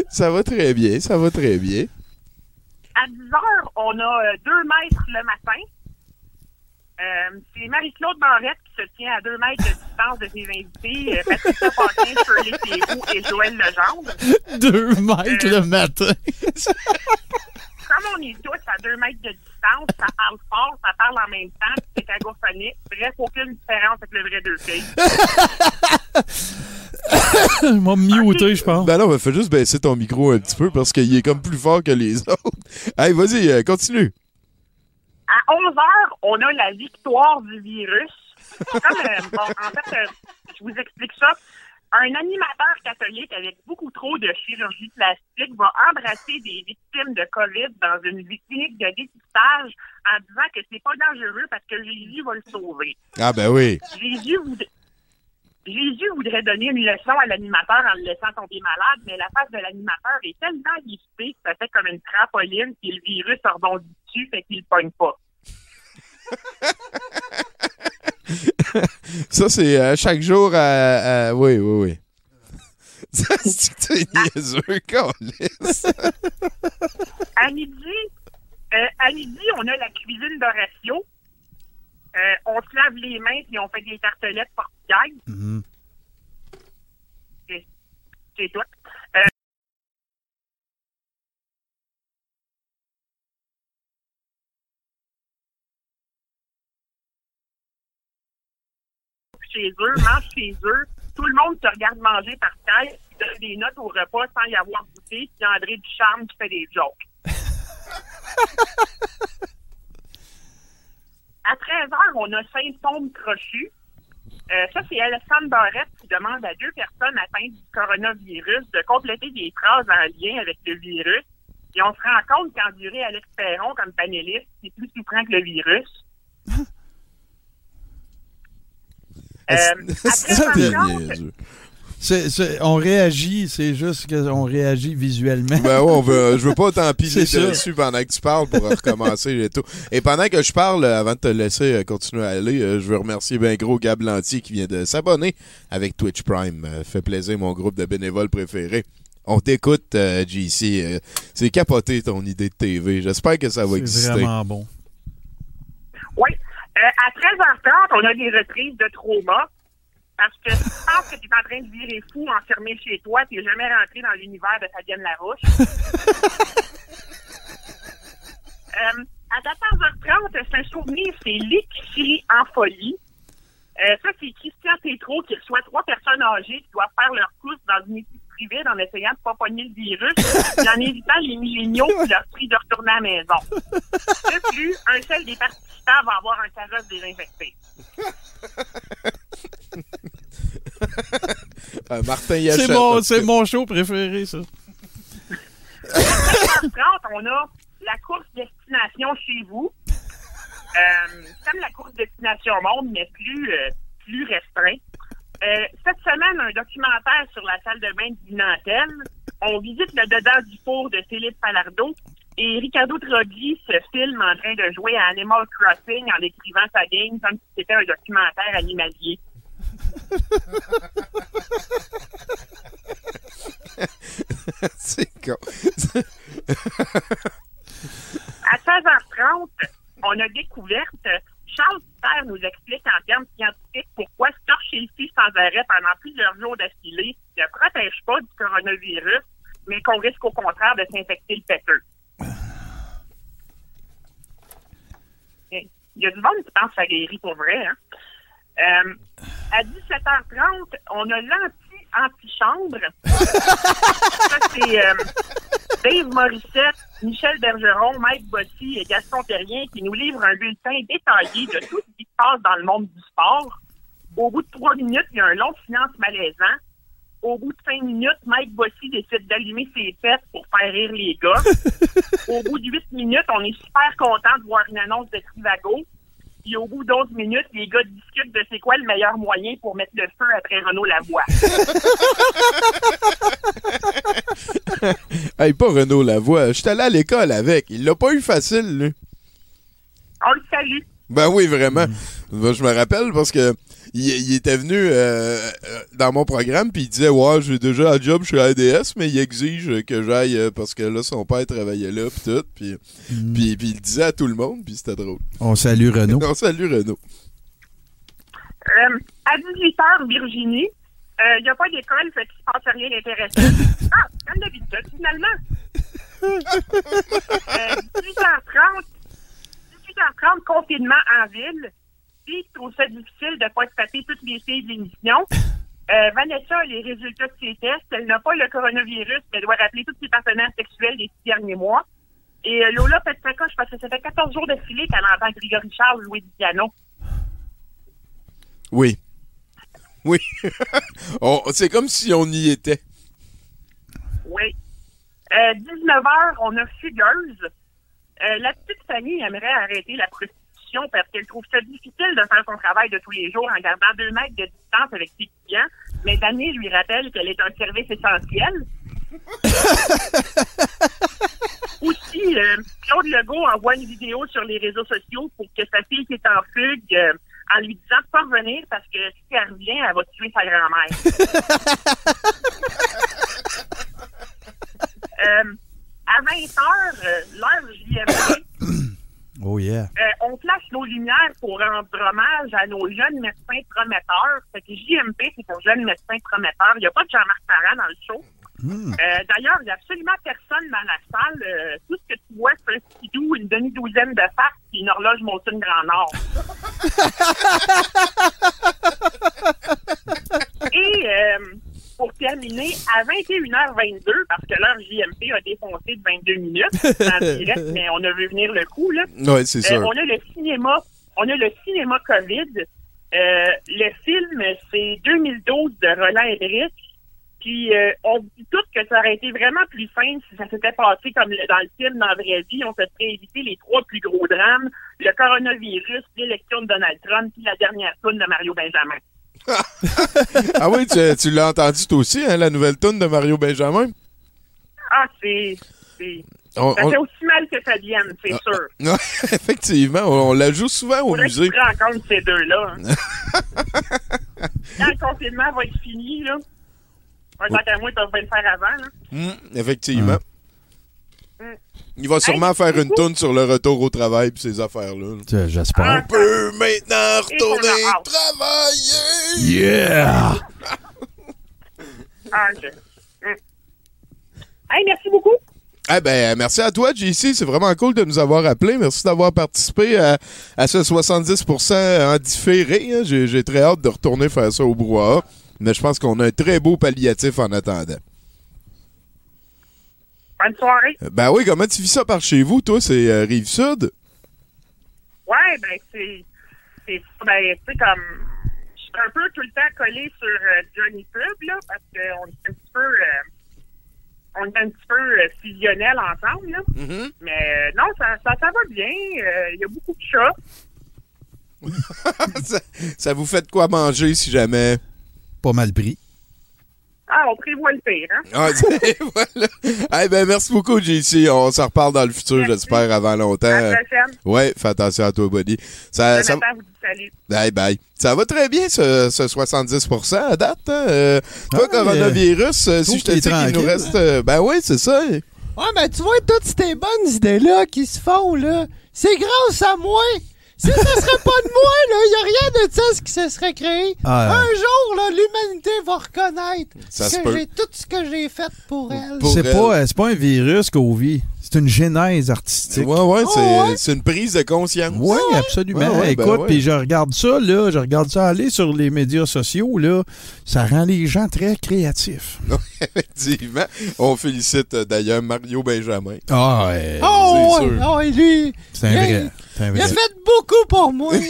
Speaker 1: Ça va très bien, ça va très bien.
Speaker 13: À 10 heures, on a 2 mètres le matin. Euh, c'est Marie-Claude Barrette qui se tient à 2 mètres de distance de ses invités, euh, Patricia Paquin, Shirley Théroux et Joël Legendre.
Speaker 4: Deux mètres le matin.
Speaker 13: Comme on est tous à 2 mètres de distance, ça parle fort, ça parle en même temps, c'est cacophonique. Bref, aucune différence avec le vrai deux filles.
Speaker 4: Me muter, je pense.
Speaker 1: Ben non, mais fais juste baisser ton micro un petit peu parce qu'il est comme plus fort que les autres. Hey, vas-y, euh, continue.
Speaker 13: À 11 heures, on a la victoire du virus. Comme, euh, bon, en fait, euh, je vous explique ça. Un animateur catholique avec beaucoup trop de chirurgie plastique va embrasser des victimes de COVID dans une clinique de dépistage en disant que c'est pas dangereux parce que Jésus va le sauver.
Speaker 1: Ah, ben oui.
Speaker 13: Jésus, voud- Jésus voudrait donner une leçon à l'animateur en le laissant tomber malade, mais la face de l'animateur est tellement lissée que ça fait comme une trampoline puis le virus rebondit dessus, fait qu'il pogne pas.
Speaker 1: Ça, c'est euh, chaque jour à, à- Oui, oui, oui. Ça, c'est que t'es niaiseux.
Speaker 13: À midi, euh, à midi, on a la cuisine d'Horatio. Euh, on se lave les mains puis on fait des tartelettes portugaises.
Speaker 4: Mhm.
Speaker 13: C'est- C'est tout. Chez eux, mange chez eux. Tout le monde se regarde manger par terre, donne des notes au repas sans y avoir goûté. Puis André Ducharme qui fait des jokes. À 13 heures, on a symptômes crochus. Euh, ça, c'est Alexandre Barrette qui demande à deux personnes atteintes du coronavirus de compléter des phrases en lien avec le virus. Et on se rend compte qu'endurer Alex Perron comme panéliste, c'est plus souffrant que le virus. Euh,
Speaker 4: C'est
Speaker 13: après
Speaker 4: bien
Speaker 13: 50,
Speaker 1: niaiseux?
Speaker 4: C'est- c'est- on réagit, c'est juste qu'on réagit visuellement.
Speaker 1: Ben ouais, on veut, je veux pas t'empiler
Speaker 4: C'est
Speaker 1: dessus pendant que tu parles pour recommencer et tout. Et pendant que je parle, euh, avant de te laisser euh, continuer à aller, je veux remercier bien gros Gab Lantier qui vient de s'abonner avec Twitch Prime. Fait plaisir, mon groupe de bénévoles préférés. On t'écoute, JC. C'est capoté ton idée de TV. J'espère que ça va
Speaker 4: C'est
Speaker 1: exister.
Speaker 4: vraiment bon.
Speaker 13: Euh, à 13h30, on a des reprises de trauma. Parce que tu penses que tu es en train de virer fou enfermé chez toi, tu n'es jamais rentré dans l'univers de Fabienne Larouche. euh, à 14h30, c'est un souvenir, c'est l'épicerie en folie. Euh, ça, c'est Christian Tétrault qui reçoit trois personnes âgées qui doivent faire leur course dans une épicerie privée en essayant de ne pas pogner le virus et en évitant les milléniaux qui leur prient de retourner à la maison. De plus, un seul des participants va avoir un carrosse désinfecté.
Speaker 1: Euh, Martin
Speaker 4: C'est
Speaker 1: Yachette.
Speaker 4: mon, c'est mon show préféré, ça.
Speaker 13: À 13h30, on a la course destination chez vous. Euh, comme la course destination monde, mais plus, euh, plus restreint. Euh, cette semaine, un documentaire sur la salle de bain du Nantel. On visite le dedans du four de Philippe Palardo. Et Ricardo Trogli se filme en train de jouer à Animal Crossing en décrivant sa game comme si c'était un documentaire animalier.
Speaker 1: c'est con.
Speaker 13: À 16h30, on a découverte. Charles Pierre nous explique en termes scientifiques pourquoi se torcher le sans arrêt pendant plusieurs jours d'affilée ne protège pas du coronavirus, mais qu'on risque au contraire de s'infecter le péteux. Il y a du monde qui pense que ça guérit pour vrai. Hein? Euh, à 17h30, on a l'anti-antichambre. Ça, c'est euh, Dave Morissette, Michel Bergeron, Mike Bossy et Gaston Terrien qui nous livrent un bulletin détaillé de tout ce qui se passe dans le monde du sport. Au bout de trois minutes, il y a un long silence malaisant. Au bout de cinq minutes, Mike Bossy décide d'allumer ses fesses pour faire rire les gars. au bout de huit minutes, on est super content de voir une annonce de Trivago. Puis au bout d'11 minutes, les gars discutent de c'est quoi le meilleur moyen pour mettre le feu après Renault Lavoie.
Speaker 1: hey, pas Renaud Lavoie. Je suis allé à l'école avec. Il l'a pas eu facile, lui.
Speaker 13: On le salue.
Speaker 1: Ben oui, vraiment. Ben, je me rappelle parce que il, il était venu euh, euh, dans mon programme puis il disait ouais j'ai déjà un job chez ADS mais il exige que j'aille euh, parce que là son père travaillait là puis tout puis puis, puis il le disait à tout le monde puis c'était drôle.
Speaker 4: On salue Renaud.
Speaker 1: On salue Renaud.
Speaker 13: Euh, à 18h, Virginie, il n'y a pas d'école, fait qu'il se passe rien d'intéressant. ah, comme d'habitude, finalement. Euh, 18h30, 18h30, confinement en ville. Je trouve ça difficile de taper toutes les filles de l'émission. Euh, Vanessa a les résultats de ses tests. Elle n'a pas le coronavirus, mais elle doit rappeler tous ses partenaires sexuels des six derniers mois. Et euh, Lola sa coche parce que ça fait 14 jours d'affilée qu'elle entend Grégory Charles jouer du piano.
Speaker 1: Oui. Oui. C'est comme si on y était.
Speaker 13: Oui. Euh, 19h, on a Fugueuse. Euh, la petite Fanny aimerait arrêter la prostitution parce qu'elle trouve ça difficile de faire son travail de tous les jours en gardant deux mètres de distance avec ses clients. Mais Dany lui rappelle qu'elle est un service essentiel. Aussi, euh, Claude Legault envoie une vidéo sur les réseaux sociaux pour que sa fille qui est en fugue euh, en lui disant de pas revenir parce que si elle revient, elle va tuer sa grand-mère. Euh, à 20h, l'heure JMP,
Speaker 4: Oh yeah.
Speaker 13: euh, on flash nos lumières pour rendre hommage à nos jeunes médecins prometteurs. Fait que JMP, c'est pour jeunes médecins prometteurs. Il n'y a pas de Jean-Marc Parent dans le show.
Speaker 4: Hmm.
Speaker 13: Euh, D'ailleurs, il n'y a absolument personne dans la salle. Euh, tout ce que tu vois, c'est un skidoo, une demi-douzaine de faces et une horloge Molson Grand Nord. et pour terminer, à 21h22, parce que l'heure JMP a défoncé de 22 minutes en direct, mais on a vu venir le coup, là.
Speaker 1: Ouais, c'est sûr.
Speaker 13: Euh, on a le cinéma, on a le cinéma COVID. Euh, le film, c'est 2012 de Roland Emmerich. Puis euh, on dit tous que ça aurait été vraiment plus simple si ça s'était passé comme le- dans le film, dans la vraie vie. On se serait évité les trois plus gros drames, le coronavirus, l'élection de Donald Trump, puis la dernière tourne de Mario Benjamin.
Speaker 1: Ah oui, tu, tu l'as entendu toi aussi, hein, la nouvelle tune de Mario Benjamin?
Speaker 13: Ah, c'est... c'est-
Speaker 1: On-
Speaker 13: ça
Speaker 1: on-
Speaker 13: fait aussi mal que ça vienne, c'est sûr.
Speaker 1: Non, effectivement, on, on la joue souvent au
Speaker 13: Faudrait que
Speaker 1: musée.
Speaker 13: tu de ces deux-là. hein. Quand le confinement va être fini, là, un tant qu'à moi, ils peuvent bien le faire avant. Là.
Speaker 1: Mm, effectivement. Il va sûrement
Speaker 13: Hey,
Speaker 1: faire une tourne sur le retour au travail et ces affaires-là.
Speaker 4: J'espère.
Speaker 1: On peut maintenant retourner travailler.
Speaker 4: Yeah!
Speaker 13: Ah, je... Mm. Hey, merci beaucoup.
Speaker 1: Eh ben, merci à toi, JC. C'est vraiment cool de nous avoir appelés. Merci d'avoir participé à, à ce 70% en différé. hein. J'ai j'ai très hâte de retourner faire ça au brouhaha. Mais je pense qu'on a un très beau palliatif en attendant.
Speaker 13: Bonne soirée.
Speaker 1: Euh, Ben oui, comment tu vis ça par chez vous, toi? C'est euh, Rive-Sud?
Speaker 13: Ouais, ben, c'est. C'est ben, tu sais, comme. Je suis un peu tout le temps collé sur euh, Johnny Pub, là, parce qu'on est un petit peu. euh, on est un petit peu euh, fusionnels ensemble, là.
Speaker 1: Mm-hmm.
Speaker 13: Mais euh, non, ça, ça, ça va bien. Euh, Il y a beaucoup de chats.
Speaker 1: ça, ça vous fait de quoi manger si jamais?
Speaker 4: Pas mal pris.
Speaker 13: Ah, on prévoit le pire, hein?
Speaker 1: Ah, c'est- voilà. Eh ben, merci beaucoup, JC. On s'en reparle dans le futur, j'espère, avant longtemps.
Speaker 13: À la prochaine.
Speaker 1: Ouais, fais attention à toi, buddy. Ça, ça,
Speaker 13: Jonathan vous dit salut.
Speaker 1: Bye bye. Ça va très bien, ce, ce 70% à date. Hein? Euh, toi,
Speaker 4: Ah,
Speaker 1: coronavirus, euh, si je te dis qu'il nous reste... euh, ben oui, c'est ça.
Speaker 7: Ouais, mais tu vois, toutes ces bonnes idées-là qui se font, là, c'est grâce à moi. Si ça serait pas de moi, là, y a rien de ça ce qui se serait créé.
Speaker 4: Ah,
Speaker 7: Un jour, là, l'humanité va reconnaître
Speaker 1: Ça
Speaker 7: que j'ai tout ce que j'ai fait pour elle.
Speaker 4: C'est pas, euh, c'est pas un virus qu'on vit. c'est une genèse artistique.
Speaker 1: Ouais, ouais,
Speaker 7: Oh,
Speaker 1: c'est
Speaker 7: ouais?
Speaker 1: une prise de conscience.
Speaker 4: Oui, absolument.
Speaker 1: Ouais, ouais, ben
Speaker 4: Écoute, puis je regarde ça, là, je regarde ça aller sur les médias sociaux, là, ça rend les gens très créatifs.
Speaker 1: Effectivement. On félicite euh, d'ailleurs Mario Benjamin.
Speaker 4: Ah, ouais.
Speaker 7: Oh,
Speaker 1: c'est
Speaker 7: ouais,
Speaker 1: sûr.
Speaker 7: oh, lui.
Speaker 4: C'est un
Speaker 7: il a-
Speaker 4: vrai.
Speaker 7: Il a fait beaucoup pour moi.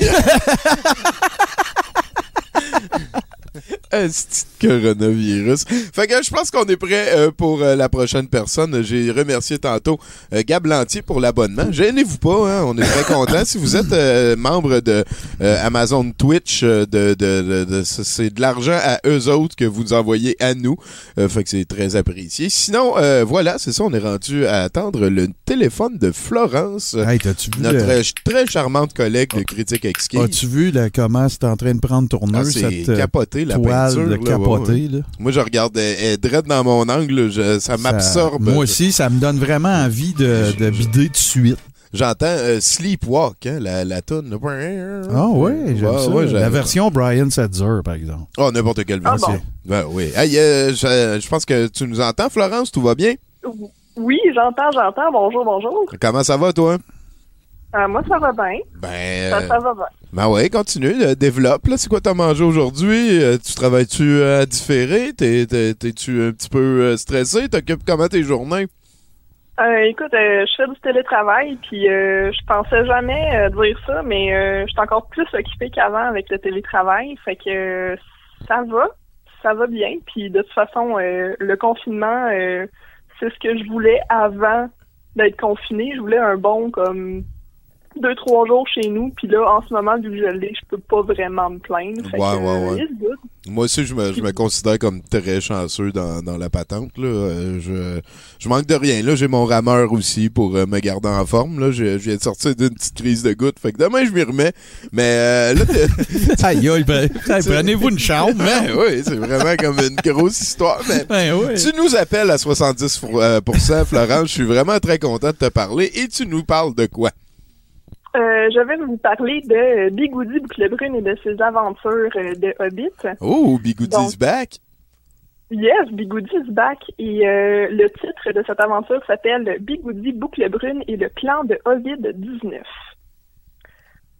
Speaker 1: Un petit coronavirus. Fait que je pense qu'on est prêt euh, pour euh, la prochaine personne. J'ai remercié tantôt euh, Gab Lantier pour l'abonnement. Gênez-vous pas, hein, on est très content. si vous êtes membre de Amazon Twitch, de, de, de- de- c'est de l'argent à eux autres que vous envoyez à nous. Fait que c'est très apprécié. Sinon, voilà, c'est ça, on est rendu à attendre le téléphone de Florence,
Speaker 4: Hey, t'as-tu vu,
Speaker 1: notre
Speaker 4: le-
Speaker 1: très charmante collègue de Critique Exquise.
Speaker 4: As-tu vu là, comment c'est en train de prendre
Speaker 1: Ah,
Speaker 4: tourneuse,
Speaker 1: c'est capoté, la
Speaker 4: toile? De
Speaker 1: là, ouais,
Speaker 4: là?
Speaker 1: Moi, je regarde, elle dans mon angle, je- ça m'absorbe.
Speaker 4: Moi aussi, ça me donne vraiment envie de, de bider de suite.
Speaker 1: J'entends euh, Sleepwalk, hein, la, la toune.
Speaker 4: Ah ouais, j'aime
Speaker 1: Ouais,
Speaker 4: ça.
Speaker 1: ouais,
Speaker 4: la version Brian Setzer, par exemple.
Speaker 1: Oh, n'importe quelle
Speaker 14: Ah
Speaker 1: version. Ben oui. Hey, euh, je, je pense que tu nous entends, Florence, tout va bien?
Speaker 14: Oui, j'entends, j'entends. Bonjour, bonjour.
Speaker 1: Comment ça va, toi?
Speaker 14: Euh, moi, ça va bien.
Speaker 1: Ben,
Speaker 14: Ça, ça va bien.
Speaker 1: ben ouais, continue, euh, développe. Là, c'est quoi t'as mangé aujourd'hui? Euh, tu travailles-tu euh, à différer? T'es- t'es- T'es-tu un petit peu euh, stressé? T'occupes comment tes journées?
Speaker 14: Euh, écoute, euh, je fais du télétravail, puis euh, je pensais jamais euh, dire ça, mais euh, je suis encore plus occupée qu'avant avec le télétravail, fait que euh, ça va, ça va bien. Puis de toute façon, euh, le confinement, euh, c'est ce que je voulais avant d'être confiné. Je voulais un bon comme deux trois jours chez nous, puis là en ce moment vu que je l'ai, je peux pas vraiment me plaindre. Fait
Speaker 1: Ouais,
Speaker 14: que,
Speaker 1: ouais,
Speaker 14: euh,
Speaker 1: ouais. Moi aussi, je me, je me considère comme très chanceux dans, dans la patente. Là. Euh, Je, je manque de rien. Là, j'ai mon rameur aussi pour euh, me garder en forme. Là, je, je viens de sortir d'une petite crise de goutte. Fait que demain, je m'y remets. Mais euh, là,
Speaker 4: Aïe, aïe, ben, prenez-vous une chambre,
Speaker 1: Ben
Speaker 4: man.
Speaker 1: oui, c'est vraiment comme une grosse histoire. Mais
Speaker 4: Ben oui.
Speaker 1: tu nous appelles à 70 euh, Florence. Je suis vraiment très content de te parler. Et tu nous parles de quoi?
Speaker 14: Euh, je vais vous parler de euh, Bigoudi Boucle Brune et de ses aventures euh, de Hobbit.
Speaker 1: Oh, Bigoudi's back.
Speaker 14: Yes, Bigoudi is back. Et euh, le titre de cette aventure s'appelle Bigoudi Boucle Brune et le clan de Ovid 19.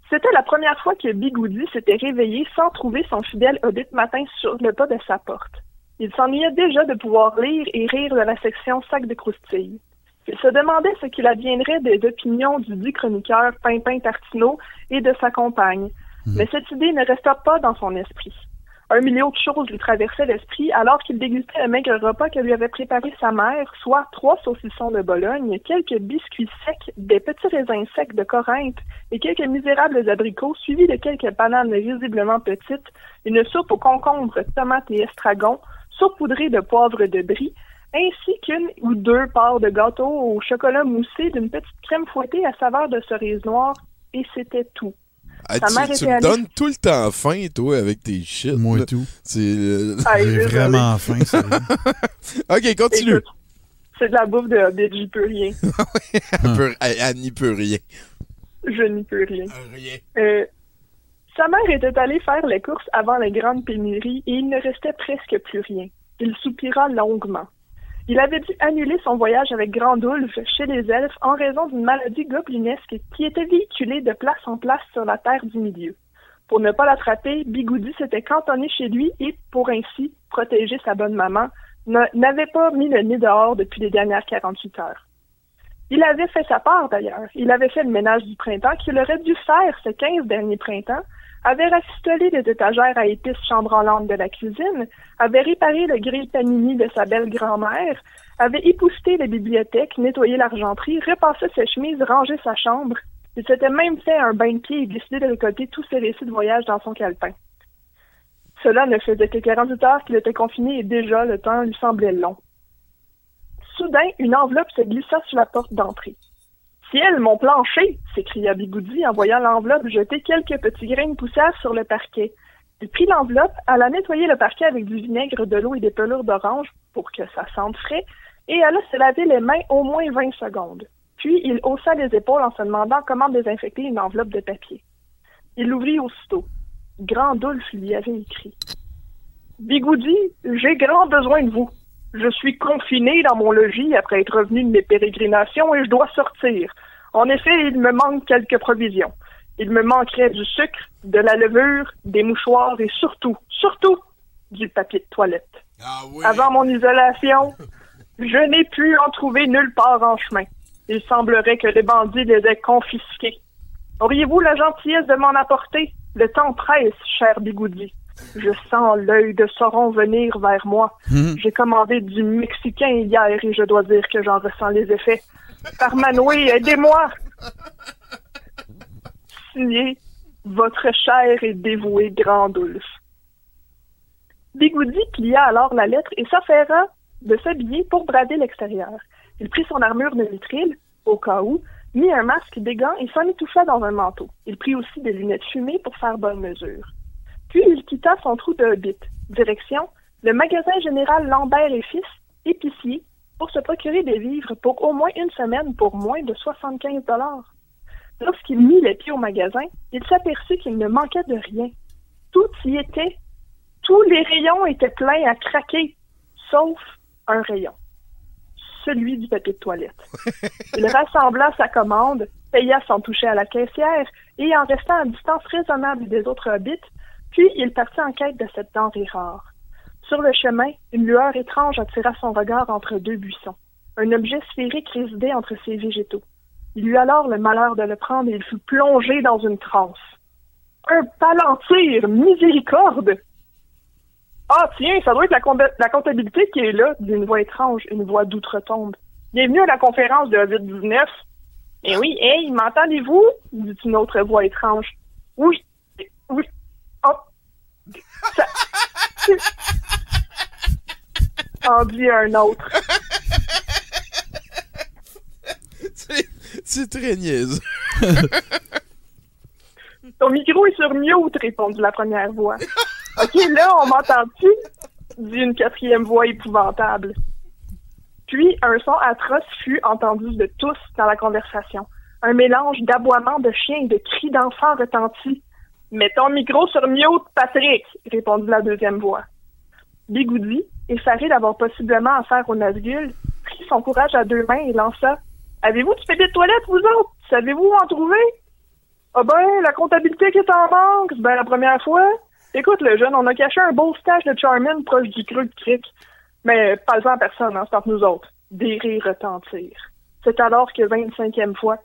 Speaker 14: C'était la première fois que Bigoudi s'était réveillé sans trouver son fidèle Hobbit matin sur le pas de sa porte. Il s'ennuyait déjà de pouvoir lire et rire de la section sac de croustilles. Il se demandait ce qu'il adviendrait des opinions du dit chroniqueur Pimpin Tartineau et de sa compagne. Mais cette idée ne resta pas dans son esprit. Un million de choses lui traversaient l'esprit alors qu'il dégustait le maigre repas que lui avait préparé sa mère, soit trois saucissons de Bologne, quelques biscuits secs, des petits raisins secs de Corinthe et quelques misérables abricots, suivis de quelques bananes visiblement petites, une soupe aux concombres, tomates et estragon, saupoudrée de poivre de brie, ainsi qu'une ou deux parts de gâteau au chocolat moussé d'une petite crème fouettée à saveur de cerise noire, et c'était tout.
Speaker 1: Ah, tu tu me
Speaker 14: allée-
Speaker 1: tout le temps faim, toi, avec tes shit.
Speaker 4: Moi
Speaker 1: là.
Speaker 4: tout.
Speaker 1: C'est, euh,
Speaker 14: Ah,
Speaker 4: J'ai vraiment faim, ça.
Speaker 1: OK, continue.
Speaker 14: Écoute, c'est de la bouffe de Hobbit, j'y peux rien.
Speaker 1: Elle, peut- elle- elle n'y peut rien.
Speaker 14: Je n'y peux rien.
Speaker 1: Rien.
Speaker 14: Euh, sa mère était allée faire les courses avant les grandes pénuries et il ne restait presque plus rien. Il soupira longuement. Il avait dû annuler son voyage avec Grandulf chez les elfes en raison d'une maladie goblinesque qui était véhiculée de place en place sur la terre du milieu. Pour ne pas l'attraper, Bigoudi s'était cantonné chez lui et, pour ainsi protéger sa bonne maman, n'a- n'avait pas mis le nez dehors depuis les dernières 48 heures. Il avait fait sa part d'ailleurs. Il avait fait le ménage du printemps qu'il aurait dû faire ces 15 derniers printemps, avait rafistolé les étagères à épices chambranlantes de la cuisine, avait réparé le grill panini de sa belle grand-mère, avait épousseté la bibliothèque, nettoyé l'argenterie, repassé ses chemises, rangé sa chambre. Il s'était même fait un bain de pied et décidé de récolter tous ses récits de voyage dans son calepin. Cela ne faisait que 48 heures qu'il était confiné et déjà le temps lui semblait long. Soudain, une enveloppe se glissa sur la porte d'entrée. Ciel, mon plancher! s'écria Bigoudi en voyant l'enveloppe jeter quelques petits grains de poussière sur le parquet. Il prit l'enveloppe, alla nettoyer le parquet avec du vinaigre, de l'eau et des pelures d'orange pour que ça sente frais, et alla se laver les mains au moins 20 secondes. Puis il haussa les épaules en se demandant comment désinfecter une enveloppe de papier. Il l'ouvrit aussitôt. Grandulf lui avait écrit. Bigoudi, j'ai grand besoin de vous. Je suis confiné dans mon logis après être revenu de mes pérégrinations et je dois sortir. En effet, il me manque quelques provisions. Il me manquerait du sucre, de la levure, des mouchoirs et surtout, surtout, du papier de toilette. Avant mon isolation, je n'ai pu en trouver nulle part en chemin. Il semblerait que les bandits les aient confisqués. Auriez-vous la gentillesse de m'en apporter? Le temps presse, cher Bigoudi. Je sens l'œil de Sauron venir vers moi.
Speaker 15: Mhm.
Speaker 14: J'ai commandé du Mexicain hier et je dois dire que j'en ressens les effets. Parmanoué, aidez-moi! Signé, votre cher et dévoué Grandulf. Bigoudi plia alors la lettre et s'affaira de s'habiller pour brader l'extérieur. Il prit son armure de nitril, au cas où, mit un masque, des gants et s'en étouffa dans un manteau. Il prit aussi des lunettes fumées pour faire bonne mesure. Puis il quitta son trou de hobbit. Direction, le magasin général Lambert et Fils, épicier, pour se procurer des vivres pour au moins une semaine pour moins de 75 dollars. Lorsqu'il mit les pieds au magasin, il s'aperçut qu'il ne manquait de rien. Tout y était. Tous les rayons étaient pleins à craquer, sauf un rayon. Celui du papier de toilette. Il rassembla sa commande, paya sans toucher à la caissière et en restant à distance raisonnable des autres hobbits, puis il partit en quête de cette denrée rare. Sur le chemin, une lueur étrange attira son regard entre deux buissons. Un objet sphérique résidait entre ces végétaux. Il eut alors le malheur de le prendre et il fut plongé dans une transe. Un palantir, miséricorde! Ah, tiens, ça doit être la, comba- la comptabilité qui est là, d'une voix étrange, une voix d'outre-tombe. Bienvenue à la conférence de Covid-19. Eh oui, hey, m'entendez-vous? dit une autre voix étrange. Oui, oui. Un autre.
Speaker 1: C'est très niaise.
Speaker 14: Ton micro est sur mute, répondit la première voix. OK, là, on m'entend-tu? dit une quatrième voix épouvantable. Puis, un son atroce fut entendu de tous dans la conversation. Un mélange d'aboiements de chiens et de cris d'enfants retentit. Mets ton micro sur mute, Patrick, répondit la deuxième voix. Bigoudi, effaré d'avoir possiblement affaire au Nazgûl, prit son courage à deux mains et lança Avez-vous du papier de toilette, vous autres? Savez-vous où en trouver Ah ben, la comptabilité qui est en manque, c'est ben la première fois. Écoute, le jeune, on a caché un beau stage de Charmin proche du creux de cric. Mais pas en personne, hein, c'est entre nous autres. Des rires retentirent. C'est alors que 25e fois.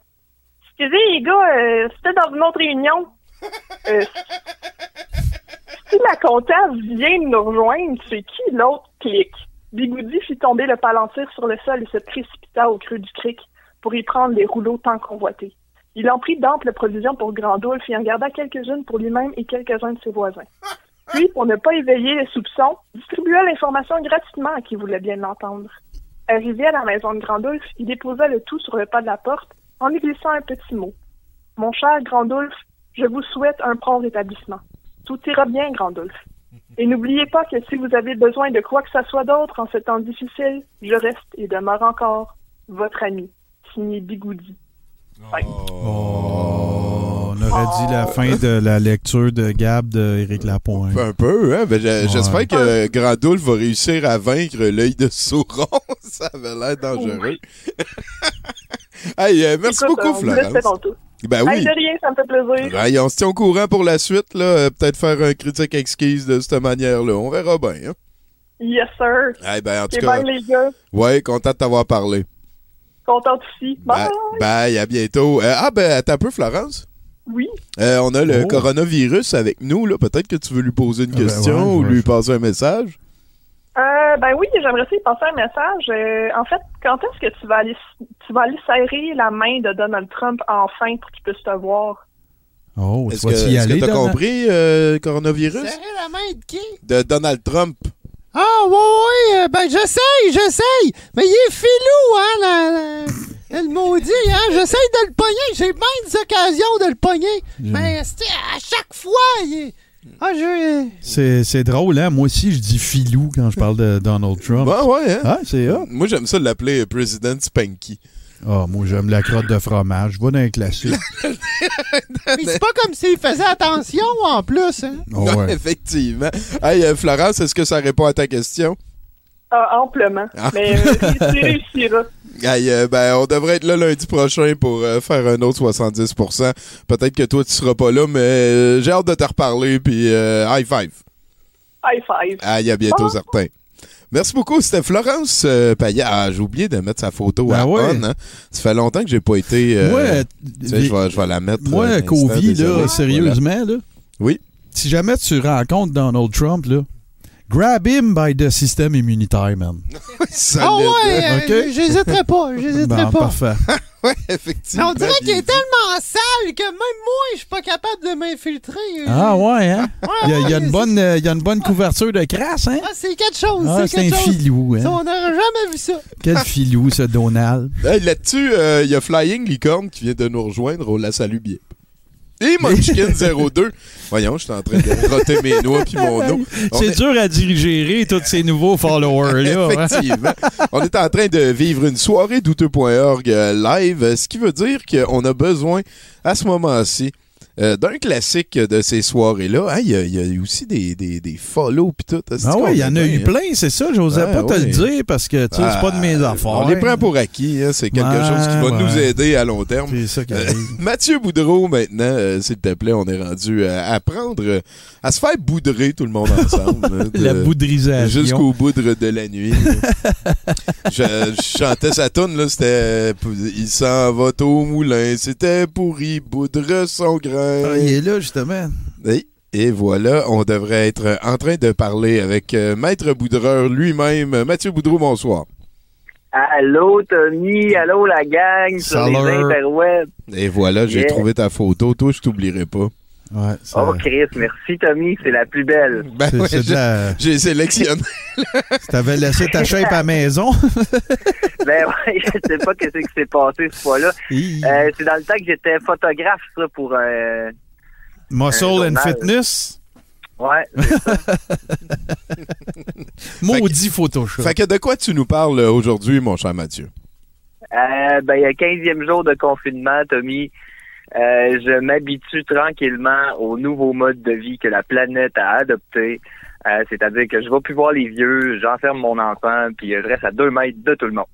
Speaker 14: Excusez, les gars, euh, c'était dans une autre réunion. Euh, si la comptable vient de nous rejoindre, c'est qui l'autre clic? Bigoudi fit tomber le palantir sur le sol et se précipita au creux du cric pour y prendre les rouleaux tant convoités. Il en prit d'amples provisions pour Grandulf et en garda quelques-unes pour lui-même et quelques-uns de ses voisins. Puis, pour ne pas éveiller les soupçons, distribua l'information gratuitement à qui voulait bien l'entendre. Arrivé à la maison de Grandulf, il déposa le tout sur le pas de la porte en y glissant un petit mot. Mon cher Grandulf, je vous souhaite un prompt rétablissement. Tout ira bien, Grandulf. Et n'oubliez pas que si vous avez besoin de quoi que ce soit d'autre en ce temps difficile, je reste et demeure encore votre ami, signé Bigoudi.
Speaker 4: Oh, aurait dit la fin de la lecture de Gab de Éric Lapointe.
Speaker 1: Un peu, hein? Ben,
Speaker 4: Ouais.
Speaker 1: J'espère que Grandoul va réussir à vaincre l'œil de Sauron. Ça avait l'air dangereux. hey, euh, merci
Speaker 14: Écoute,
Speaker 1: beaucoup, Florence. Ben
Speaker 14: Hey,
Speaker 1: oui.
Speaker 14: de rien, ça me fait plaisir.
Speaker 1: Hey, on se tient au courant pour la suite, là. Euh, Peut-être faire un critique exquise de cette manière-là. On verra bien, hein?
Speaker 14: Yes, sir.
Speaker 1: Eh ben, en tout
Speaker 14: C'est
Speaker 1: cas.
Speaker 14: bien, les gars.
Speaker 1: Ouais, content de t'avoir parlé.
Speaker 14: Contente aussi. Bye.
Speaker 1: Bye, bye, à bientôt. Euh, ah, ben, attends un peu, Florence.
Speaker 14: Oui.
Speaker 1: Euh, on a le
Speaker 4: Oh.
Speaker 1: coronavirus avec nous, là. Peut-être que tu veux lui poser une
Speaker 4: Ah, ben
Speaker 1: question
Speaker 4: ouais,
Speaker 1: ou
Speaker 4: je-
Speaker 1: lui passer un message.
Speaker 14: Euh, ben oui, j'aimerais essayer de passer un message. Euh, en fait, quand est-ce que tu vas aller tu vas aller serrer la main de Donald Trump enfin pour qu'il puisse te voir?
Speaker 4: Oh,
Speaker 1: Est-ce
Speaker 4: tu
Speaker 1: que t'as
Speaker 4: Donald?
Speaker 1: compris, euh, coronavirus?
Speaker 7: Serrer la main de qui?
Speaker 1: De Donald Trump.
Speaker 7: Ah, ouais, ouais, euh, ben j'essaye, j'essaye. Mais il est filou, hein, la- la- le maudit, hein? J'essaye de le pogner. J'ai bien des occasions de le pogner. Mais c'est à chaque fois, il est... Ah, je...
Speaker 4: C'est c'est drôle, hein? Moi aussi, je dis filou quand je parle de Donald Trump.
Speaker 1: Ouais, ouais, hein?
Speaker 4: Ah, c'est.
Speaker 1: Moi, j'aime ça l'appeler President Spanky.
Speaker 4: Ah, moi, j'aime la crotte de fromage. Je vais dans un classique.
Speaker 7: Mais c'est pas comme s'il faisait attention, en plus, hein?
Speaker 4: Oh, ouais.
Speaker 1: Effectivement. Hey, euh, Florence, est-ce que ça répond à ta question?
Speaker 14: Ah, amplement.
Speaker 1: Ah.
Speaker 14: Mais euh, tu réussiras.
Speaker 1: Aïe, euh, ben, on devrait être là lundi prochain pour euh, faire un autre 70%. Peut-être que toi, tu seras pas là, mais euh, j'ai hâte de te reparler, puis euh, high five.
Speaker 14: High five.
Speaker 1: Aïe, à bientôt, certain. Merci beaucoup. C'était Florence euh, Payet. Ah, j'ai oublié de mettre sa photo
Speaker 4: Ben
Speaker 1: à
Speaker 4: ouais.
Speaker 1: on. hein. Ça fait longtemps que j'ai pas été... euh, tu sais, je vais, je vais la mettre.
Speaker 4: Moi, Covid, là, sérieusement, là.
Speaker 1: Oui.
Speaker 4: Si jamais tu rencontres Donald Trump, là, grab him by the system immunitaire, man.
Speaker 7: Ah ouais, euh,
Speaker 4: OK?
Speaker 7: j'hésiterai pas, j'hésiterai
Speaker 4: Bon,
Speaker 7: pas.
Speaker 4: parfait.
Speaker 1: ouais, effectivement.
Speaker 7: On dirait qu'il est tellement sale que même moi, je suis pas capable de m'infiltrer.
Speaker 4: Ah ouais, hein?
Speaker 7: Ouais,
Speaker 4: il, y a, y une bonne, euh, il y a une bonne couverture de crasse, hein?
Speaker 7: Ah, c'est quelque chose,
Speaker 4: Ah,
Speaker 7: c'est
Speaker 4: un
Speaker 7: quelque chose.
Speaker 4: filou, hein?
Speaker 7: Ça, on n'aurait jamais vu ça.
Speaker 4: Quel filou, ce Donald.
Speaker 1: Hey, Là-dessus, euh, il y a Flying Licorne qui vient de nous rejoindre. On la salue bien. Et Munchkin02. Voyons, je suis en train de roter mes noix puis mon eau.
Speaker 4: C'est
Speaker 1: est-
Speaker 4: dur à diriger tous ces nouveaux followers-là. hein?
Speaker 1: Effectivement. on est en train de vivre une soirée douteux.org euh, live, ce qui veut dire qu'on a besoin, à ce moment-ci, euh, d'un classique de ces soirées-là. Hein, Il y, a- il y a aussi des, des, des follow pis tout.
Speaker 4: Ah oui, il y en a eu
Speaker 1: hein?
Speaker 4: plein, c'est ça. J'osais
Speaker 1: Ouais,
Speaker 4: pas te le dire parce que tu sais, c'est pas de mes
Speaker 1: Ah,
Speaker 4: affaires.
Speaker 1: On les prend pour acquis. hein, C'est quelque chose qui va
Speaker 4: ouais.
Speaker 1: nous aider à long terme.
Speaker 4: C'est ça qui
Speaker 1: Euh. Mathieu Boudreau, maintenant, euh, s'il te plaît, on est rendu à prendre, euh, à se faire boudrer tout le monde ensemble. hein, de-
Speaker 4: La boudrisation.
Speaker 1: Jusqu'au boudre de la nuit. je, je chantais sa tune là, c'était Il s'en va au moulin, c'était pourri, boudre son grain.
Speaker 4: Ah, il est là, justement.
Speaker 1: Oui. Et voilà, on devrait être en train de parler avec euh, Maître Boudreur lui-même. Mathieu Boudreau, bonsoir.
Speaker 15: Allô, Tommy. Allô, la gang sur les interwebs.
Speaker 1: Et voilà, j'ai
Speaker 15: Yeah.
Speaker 1: trouvé ta photo. Toi, je t'oublierai pas.
Speaker 4: Ouais,
Speaker 15: Oh, Chris, merci, Tommy. C'est la plus belle.
Speaker 1: Ben ouais, j'ai-
Speaker 4: la-
Speaker 1: J'ai sélectionné.
Speaker 4: Si t'avais laissé ta shape à la maison?
Speaker 15: Ben ouais, je sais pas qu'est-ce qui s'est passé ce fois-là. Euh, c'est dans le temps que j'étais photographe, ça, pour un...
Speaker 4: Muscle
Speaker 15: Un
Speaker 4: and fitness?
Speaker 15: Ouais.
Speaker 4: Maudit Photoshop.
Speaker 1: Fait que de quoi tu nous parles euh, aujourd'hui, mon cher Mathieu?
Speaker 15: Euh, ben, il y a 15e jour de confinement, Tommy. Euh, je m'habitue tranquillement au nouveau mode de vie que la planète a adopté. Euh, C'est-à-dire que je vais plus voir les vieux, j'enferme mon enfant, puis euh, je reste à deux mètres de tout le monde.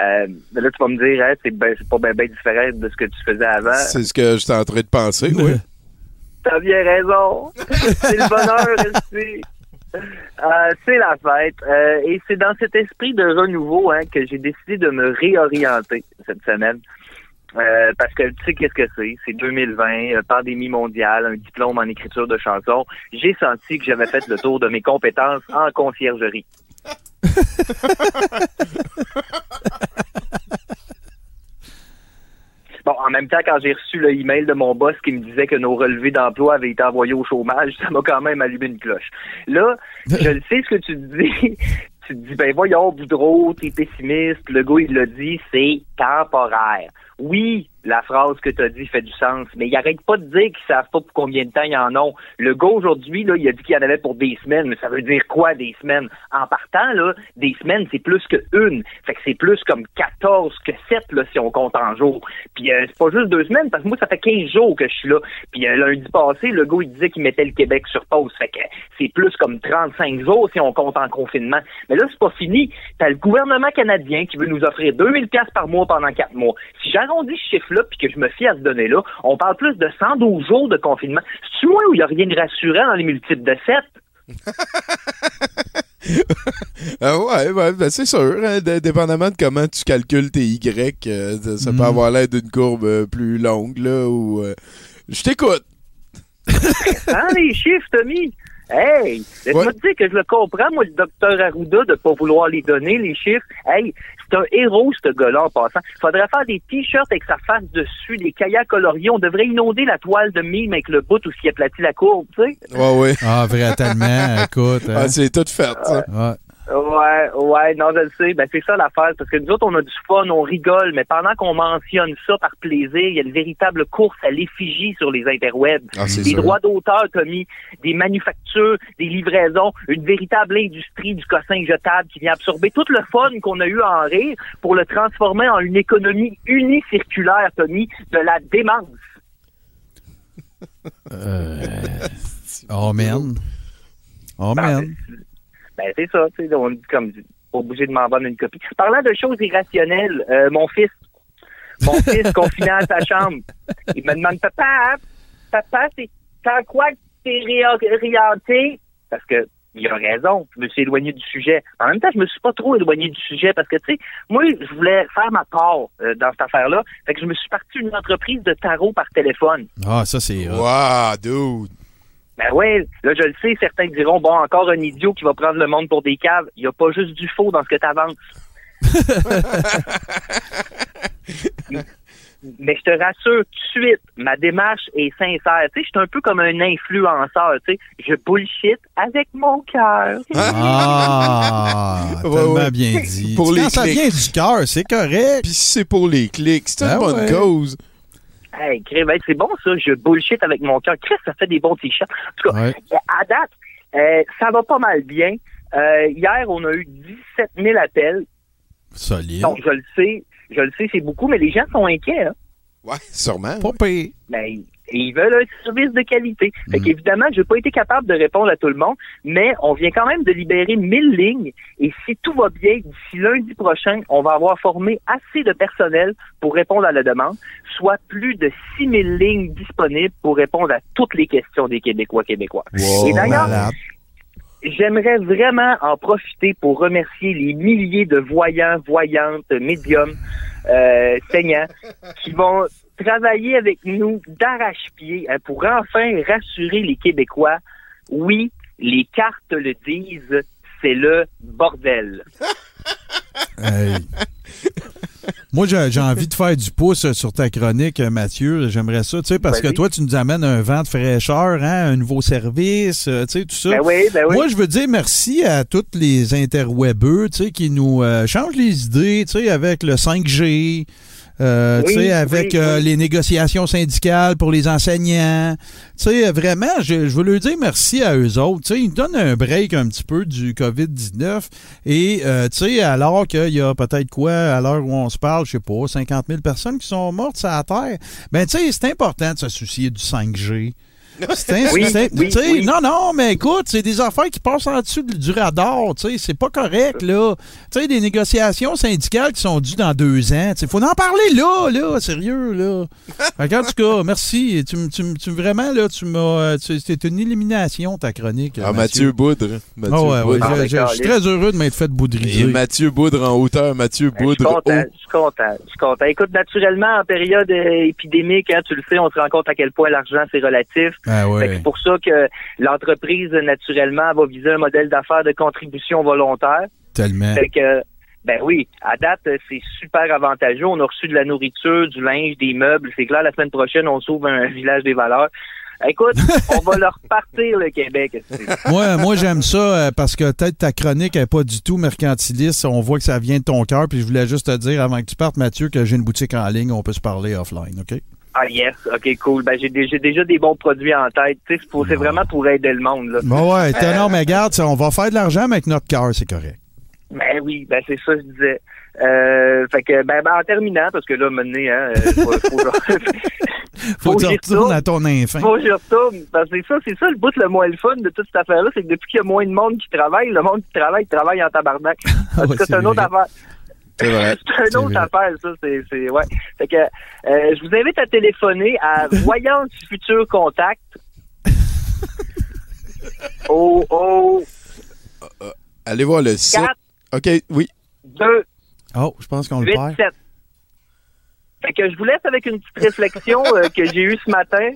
Speaker 15: Euh, mais là, tu vas me dire, hein, c'est ben- c'est pas bien ben différent de ce que tu faisais avant.
Speaker 1: C'est ce que j'étais en train de penser, oui.
Speaker 15: T'as bien raison. c'est le bonheur ici. Euh, c'est la fête. Euh, et c'est dans cet esprit de renouveau hein, que j'ai décidé de me réorienter cette semaine. Euh, parce que tu sais qu'est-ce que c'est? C'est 2020, euh, pandémie mondiale, un diplôme en écriture de chansons. J'ai senti que j'avais fait le tour de mes compétences en conciergerie. Bon, en même temps, quand j'ai reçu le email de mon boss qui me disait que nos relevés d'emploi avaient été envoyés au chômage, ça m'a quand même allumé une cloche. Là, je le sais ce que tu dis. Tu te dis, ben voyons, Boudreau, t'es pessimiste. Le gars, il l'a dit, c'est temporaire. Oui, la phrase que tu as dit fait du sens, mais il arrête pas de dire qu'ils savent pas pour combien de temps ils en ont. Le gars aujourd'hui, il a dit qu'il y en avait pour des semaines, mais ça veut dire quoi des semaines? En partant, des semaines, c'est plus que une. Fait que c'est plus comme 14 que 7, là, si on compte en jours. Puis euh, c'est pas juste deux semaines, parce que moi, ça fait 15 jours que je suis là. Puis euh, lundi passé, le gars, il disait qu'il mettait le Québec sur pause. Fait que c'est plus comme 35 jours si on compte en confinement. Mais là, c'est pas fini. T'as le gouvernement canadien qui veut nous offrir 2000 pièces par mois pendant 4 mois. Si j'arrondis ce chiffre-là puis que je me fie à ce données-là, on parle plus de 112 jours de confinement. C'est moi où il n'y a rien de rassurant dans les multiples de 7?
Speaker 1: Ah ouais, ouais, ben c'est sûr. hein, d- dépendamment de comment tu calcules tes Y, euh, ça- ça peut
Speaker 4: Mm.
Speaker 1: avoir l'air d'une courbe euh, plus longue, là, ou... euh, Je t'écoute.
Speaker 15: Hein, les chiffres, Tommy? Hey, laisse-moi te dire que je le comprends, moi, le docteur Arruda, de pas vouloir les donner, les chiffres. Hey, c'est un héros, ce gars-là, en passant. Faudrait faire des t-shirts avec sa face dessus, des kayaks coloriés. On devrait inonder la toile de mime avec le bout où s'il aplatit la courbe, tu sais.
Speaker 1: Ouais, ouais.
Speaker 4: Ah, vrai, tellement. Écoute. hein.
Speaker 1: Ah, c'est tout fait, ça.
Speaker 4: Ouais.
Speaker 15: Ouais, ouais, non, je le sais. Ben, c'est ça l'affaire. Parce que nous autres, on a du fun, on rigole, mais pendant qu'on mentionne ça par plaisir, il y a une véritable course à l'effigie sur les interwebs.
Speaker 1: Ah,
Speaker 15: des
Speaker 1: sûr.
Speaker 15: droits d'auteur, Tommy, des manufactures, des livraisons, une véritable industrie du cossin jetable qui vient absorber tout le fun qu'on a eu à en rire pour le transformer en une économie unicirculaire, Tommy, de la démence.
Speaker 4: Euh... Oh, man. Oh, man.
Speaker 15: Ben, c'est ça, tu sais, on dit comme, pas obligé de m'en vendre une copie. Parlant de choses irrationnelles, euh, mon fils, mon fils confiné à sa chambre, il me demande, papa, papa, c'est, en quoi que t'es réorienté? Parce que, il a raison, je me suis éloigné du sujet. En même temps, je me suis pas trop éloigné du sujet parce que, tu sais, moi, je voulais faire ma part euh, dans cette affaire-là. Fait que je me suis parti une entreprise de tarot par téléphone.
Speaker 4: Ah, ça, c'est.
Speaker 1: Wow, dude.
Speaker 15: Ben ouais, là, je le sais, certains diront, bon, encore un idiot qui va prendre le monde pour des caves. Il n'y a pas juste du faux dans ce que t'avances. Mais je te rassure tout de suite, ma démarche est sincère. Tu sais, je suis un peu comme un influenceur, tu sais. Je bullshit avec mon cœur.
Speaker 4: Ah,
Speaker 1: Ouais,
Speaker 4: tellement
Speaker 1: ouais.
Speaker 4: bien dit.
Speaker 1: Pour
Speaker 4: Quand
Speaker 1: les
Speaker 4: ça
Speaker 1: clics.
Speaker 4: vient du cœur, c'est correct.
Speaker 1: Puis si c'est pour les clics, c'est une
Speaker 4: Ah
Speaker 1: bonne
Speaker 4: ouais.
Speaker 1: cause.
Speaker 15: Hey, Chris, ben, c'est bon ça, je bullshit avec mon cœur. Chris, ça fait des bons t-shirts. En tout cas,
Speaker 4: Ouais.
Speaker 15: à date, euh, ça va pas mal bien. Euh, hier, on a eu 17 000 appels.
Speaker 4: Solide.
Speaker 15: Donc, je le sais, je le sais, c'est beaucoup, mais les gens sont inquiets. Hein?
Speaker 1: Ouais, sûrement.
Speaker 4: Pas pire.
Speaker 15: Ben, ils veulent un service de qualité. Fait qu'évidemment, j'ai pas été capable de répondre à tout le monde, mais on vient quand même de libérer 1000 lignes et si tout va bien, d'ici lundi prochain, on va avoir formé assez de personnel pour répondre à la demande, soit plus de 6000 lignes disponibles pour répondre à toutes les questions des Québécois québécois.
Speaker 4: Wow,
Speaker 15: et d'ailleurs. J'aimerais vraiment en profiter pour remercier les milliers de voyants, voyantes, médiums, euh, saignants qui vont travailler avec nous d'arrache-pied hein, pour enfin rassurer les Québécois. Oui, les cartes le disent, c'est le bordel.
Speaker 4: Hey. Moi, j'ai envie de faire du pouce sur ta chronique, euh, Mathieu. J'aimerais ça, tu sais, parce que toi, tu nous amènes un vent de fraîcheur, hein, un nouveau service, euh, tu sais, tout ça.
Speaker 15: Ben oui, ben oui.
Speaker 4: Moi, je veux dire merci à tous les interwebeux, tu sais, qui nous euh, changent les idées, tu sais, avec le 5G, euh,
Speaker 15: Oui,
Speaker 4: tu sais, avec
Speaker 15: oui,
Speaker 4: euh,
Speaker 15: oui.
Speaker 4: les négociations syndicales pour les enseignants. Tu sais, vraiment, je, je veux leur dire merci à eux autres. Tu sais, ils nous donnent un break un petit peu du COVID-19. Et, euh, tu sais, alors qu'il y a peut-être quoi, à l'heure où on se parle, je sais pas, 50 000 personnes qui sont mortes sur la Terre, ben, tu sais, c'est important de se soucier du 5G. C'est
Speaker 15: Oui, oui, oui.
Speaker 4: Non, non, mais écoute, c'est des affaires qui passent en dessous du radar, tu sais, c'est pas correct, là. Tu sais, des négociations syndicales qui sont dues dans deux ans, il faut en parler là, là, sérieux, là. En tout cas, merci. Tu, vraiment, là, tu m'as. C'était une élimination, ta chronique.
Speaker 1: Ah, Mathieu Boudre. Mathieu
Speaker 4: Ah ouais, ouais,
Speaker 1: Boudre.
Speaker 4: Je, suis très heureux de m'être fait
Speaker 1: Et
Speaker 4: boudriser.
Speaker 1: Mathieu Boudre en hauteur, Mathieu
Speaker 15: Je suis
Speaker 1: Boudre
Speaker 15: je suis content, je suis content. Écoute, naturellement, en période euh, épidémique, hein, tu le sais, on se rend compte à quel point l'argent, c'est relatif.
Speaker 4: Ah ouais.
Speaker 15: C'est pour ça que l'entreprise, naturellement, va viser un modèle d'affaires de contribution volontaire.
Speaker 4: Tellement.
Speaker 15: Fait que, ben oui, à date, c'est super avantageux. On a reçu de la nourriture, du linge, des meubles. C'est clair, la semaine prochaine, on s'ouvre un village des valeurs. Écoute, on va leur partir le Québec.
Speaker 4: Moi, moi j'aime ça euh, parce que peut-être ta chronique n'est pas du tout mercantiliste. On voit que ça vient de ton cœur. Puis je voulais juste te dire, avant que tu partes, Mathieu, que j'ai une boutique en ligne. On peut se parler offline, OK?
Speaker 15: Ah yes, ok, cool. Ben j'ai dé- j'ai déjà des bons produits en tête. Tu sais, c'est vraiment pour aider le monde. Là.
Speaker 4: Bon, ouais, t'es-
Speaker 15: Euh,
Speaker 4: non, mais regarde, on va faire de l'argent, mais avec notre cœur, c'est correct.
Speaker 15: Ben oui, ben c'est ça que je disais. Euh, fait que ben, ben, en terminant, parce que là, maintenant, hein, euh, faut, faut,
Speaker 4: Faut que tu
Speaker 15: que
Speaker 4: retournes
Speaker 15: retourne.
Speaker 4: à ton enfant.
Speaker 15: Faut que j'y retourne. Parce que c'est ça, c'est ça le bout le moins le fun de toute cette affaire-là, c'est que depuis qu'il y a moins de monde qui travaille, le monde qui travaille travaille en tabarnak. Tout
Speaker 4: Ouais,
Speaker 15: cas, c'est une autre affaire.
Speaker 1: C'est vrai.
Speaker 15: C'est une autre affaire, ça. C'est, ouais. Fait que, euh, je vous invite à téléphoner à Voyance Futur Contact. Au, au
Speaker 1: Allez voir le site.
Speaker 15: 4,
Speaker 1: OK, oui.
Speaker 15: 2,
Speaker 4: Oh, je pense qu'on le
Speaker 15: 8,
Speaker 4: perd.
Speaker 15: 7. Fait que je vous laisse avec une petite réflexion euh, que j'ai eue ce matin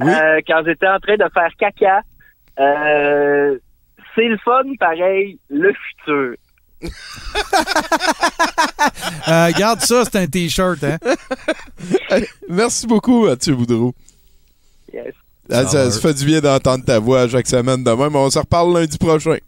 Speaker 15: euh, quand j'étais en train de faire caca. Euh, c'est le fun, pareil, le futur.
Speaker 4: Euh, garde ça, c'est un T-shirt, hein?
Speaker 1: Merci beaucoup, Mathieu Boudreau.
Speaker 15: Yes.
Speaker 1: Ah, ça, ça fait du bien d'entendre ta voix chaque semaine demain, mais on se reparle lundi prochain.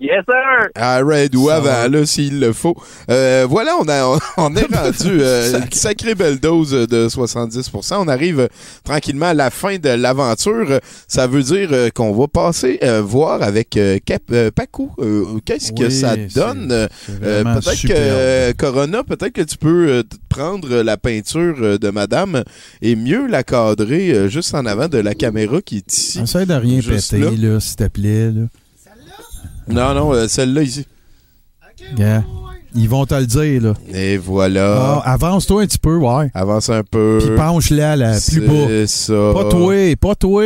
Speaker 15: Yes, sir!
Speaker 1: À Red ou avant,
Speaker 4: va.
Speaker 1: là, s'il le faut. Euh, voilà, on, a, on est rendu euh, une sacrée belle dose de 70%. On arrive euh, tranquillement à la fin de l'aventure. Ça veut dire euh, qu'on va passer euh, voir avec euh, Cap, euh, Paco euh, qu'est-ce que ça donne? Euh, peut-être que euh, Corona, peut-être que tu peux euh, prendre la peinture euh, de madame et mieux la cadrer euh, juste en avant de la caméra qui est ici.
Speaker 4: Essaye de rien péter,
Speaker 1: là.
Speaker 4: là, s'il te plaît. Là.
Speaker 1: Non, non, euh, celle-là ici.
Speaker 4: Yeah. Ils vont te le dire, là.
Speaker 1: Et voilà.
Speaker 4: Ah, Avance-toi un petit peu, ouais.
Speaker 1: Avance un peu.
Speaker 4: Puis penche-la, là, plus bas.
Speaker 1: C'est ça.
Speaker 4: Pas toi, pas toi.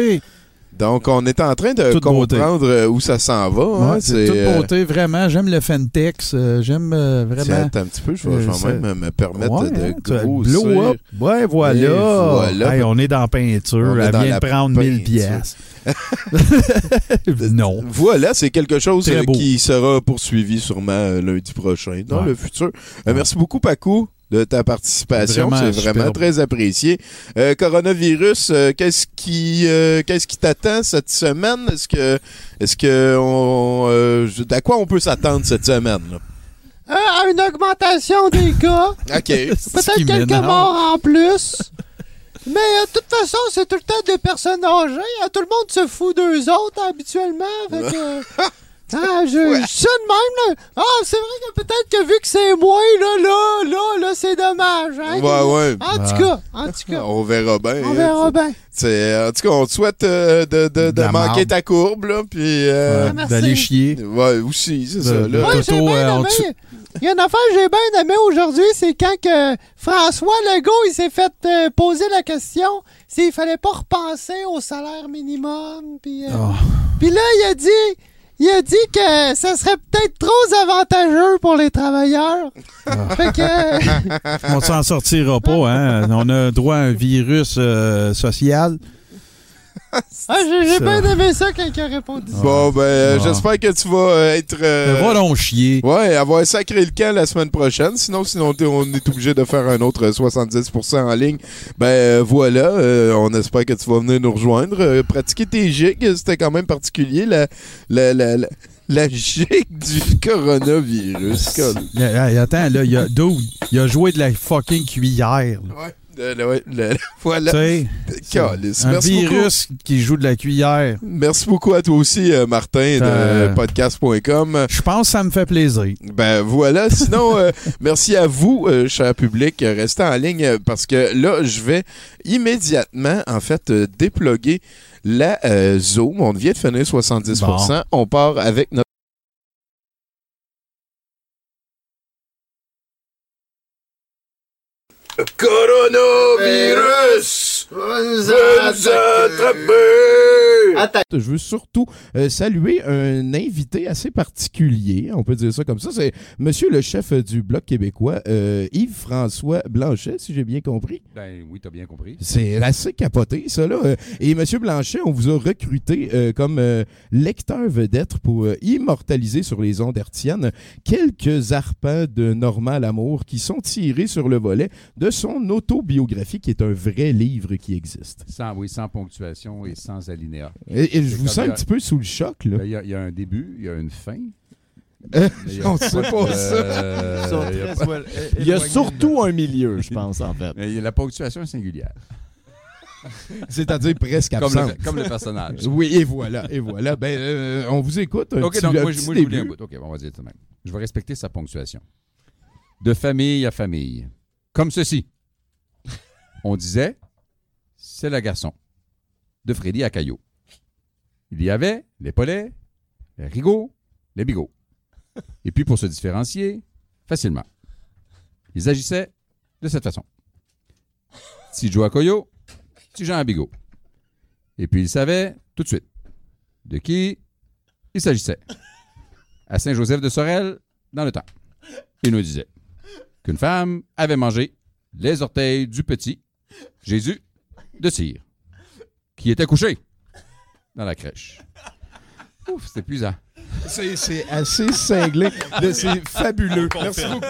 Speaker 1: Donc, on est en train de
Speaker 4: Toute
Speaker 1: comprendre euh, où ça s'en va. hein.
Speaker 4: Ouais, c'est toute
Speaker 1: euh,
Speaker 4: beauté, vraiment. J'aime le Fentex. euh, J'aime euh, vraiment.
Speaker 1: Attends un petit peu, je vais,
Speaker 4: Euh,
Speaker 1: même me permettre
Speaker 4: Ouais,
Speaker 1: de grossir.
Speaker 4: blow up. Ouais, voilà.
Speaker 1: Et voilà.
Speaker 4: Hey, on est dans la peinture.
Speaker 1: On
Speaker 4: Elle vient de prendre 1000
Speaker 1: peinture.
Speaker 4: pièces. non.
Speaker 1: Voilà, c'est quelque chose euh, qui sera poursuivi sûrement euh, lundi prochain dans
Speaker 4: Ouais.
Speaker 1: le futur. Euh, merci beaucoup, Paco, de ta participation. C'est vraiment très apprécié. Euh, coronavirus, euh, qu'est-ce qui euh, qu'est-ce qui t'attend cette semaine? Est-ce que est-ce que on euh, à quoi on peut s'attendre cette semaine? là?
Speaker 7: Euh, à une augmentation des cas.
Speaker 1: OK.
Speaker 7: Peut-être quelques morts en plus. Mais euh, de toute façon, c'est tout le temps des personnes âgées. hein. Tout le monde se fout d'eux autres habituellement. Fait que, ah, je, je suis ça de même. Là. Ah, c'est vrai que peut-être que vu que c'est moi, là, là, là, là, c'est dommage. Hein,
Speaker 1: Ouais, ouais.
Speaker 7: En tout
Speaker 1: Ah.
Speaker 7: cas, en tout cas.
Speaker 1: On verra bien.
Speaker 7: On verra bien.
Speaker 1: c'est- En tout cas, on te souhaite euh, de, de, de manquer
Speaker 4: marde.
Speaker 1: ta courbe, là, puis... euh,
Speaker 4: Ouais, D'aller chier.
Speaker 1: Ouais, aussi, c'est ça. Là.
Speaker 4: Toto,
Speaker 7: bien
Speaker 4: euh.
Speaker 7: Il y a une affaire que j'ai bien aimé aujourd'hui, c'est quand que François Legault il s'est fait euh, poser la question s'il fallait pas repenser au salaire minimum. Puis euh,
Speaker 4: Ah.
Speaker 7: puis là, il a dit il a dit que ça serait peut-être trop avantageux pour les travailleurs. fait que
Speaker 4: On s'en sortira pas, hein. On a droit à un virus euh, social.
Speaker 7: ah, j'ai bien aimé ça quand il a répondu. ça.
Speaker 1: Bon, ben, euh,
Speaker 4: Ah.
Speaker 1: j'espère que tu vas euh, être... euh,
Speaker 4: Va donc chier.
Speaker 1: Ouais, avoir sacré le camp la semaine prochaine. Sinon, sinon on est obligé de faire un autre euh, 70% en ligne. Ben euh, voilà, euh, on espère que tu vas venir nous rejoindre. Euh, pratiquer tes gigs, c'était quand même particulier. La, la, la, la, la gig du coronavirus.
Speaker 4: Attends, là, il a, dude, il a joué de la fucking cuillère. là.
Speaker 1: Ouais, le- ouais, le- voilà. Calice.
Speaker 4: un
Speaker 1: Merci beaucoup.
Speaker 4: virus qui joue de la cuillère.
Speaker 1: Merci beaucoup à toi aussi, euh, Martin, de
Speaker 4: Euh,
Speaker 1: podcast.com.
Speaker 4: Je pense que ça me fait plaisir.
Speaker 1: Ben voilà. Sinon, euh, merci à vous, cher public. Restez en ligne parce que là, je vais immédiatement, en fait, déploguer la Zoom. On vient de finir 70%. On part avec notre. Coronavirus! Vous Je veux surtout euh, saluer un invité assez particulier, on peut dire ça comme ça. C'est Monsieur le chef du Bloc québécois, euh, Yves-François Blanchet, si j'ai bien compris.
Speaker 16: Ben oui, t'as bien compris.
Speaker 1: C'est assez capoté, ça, là. Euh, Et Monsieur Blanchet, on vous a recruté euh, comme euh, lecteur vedette pour euh, immortaliser sur les ondes hertziennes quelques arpents de Normal Amour qui sont tirés sur le volet de son autobiographie, qui est un vrai livre qui existe.
Speaker 16: Sans, oui, sans ponctuation et sans alinéa.
Speaker 1: Et, et je vous sens un
Speaker 16: a-
Speaker 1: petit peu sous le choc, là.
Speaker 16: ben, Il y, a- il y a un début, il y a une fin.
Speaker 1: Euh,
Speaker 16: Mais il y a
Speaker 1: on sait pas
Speaker 16: de-
Speaker 1: ça.
Speaker 16: euh, il y a
Speaker 8: très
Speaker 16: pas-
Speaker 8: well-
Speaker 17: Il y a
Speaker 8: éloignés.
Speaker 17: surtout un milieu, je pense, en fait.
Speaker 16: Mais la ponctuation est singulière.
Speaker 1: C'est-à-dire presque
Speaker 16: Comme le, comme le personnage.
Speaker 1: Oui, et voilà, et voilà. Ben, euh, on vous écoute. Un
Speaker 16: Ok,
Speaker 1: petit,
Speaker 16: donc
Speaker 1: un
Speaker 16: moi, je-
Speaker 1: petit
Speaker 16: moi, un
Speaker 1: début.
Speaker 16: bout. Ok, bon, on va dire tout de même. Je vais respecter sa ponctuation. De famille à famille. Comme ceci. On disait, c'est le garçon. De Freddy à Caillot. Il y avait les Polets, les Rigaud, les Bigot. Et puis, pour se différencier, facilement, ils agissaient de cette façon. Petit Joe à Coyo, petit Jean Bigot. Et puis, ils savaient tout de suite de qui il s'agissait. À Saint-Joseph de Sorel, dans le temps. Il nous disait qu'une femme avait mangé les orteils du petit Jésus de cire, qui était couché dans la crèche. Ouf, c'est épuisant.
Speaker 1: C'est assez cinglé. C'est fabuleux. Merci beaucoup.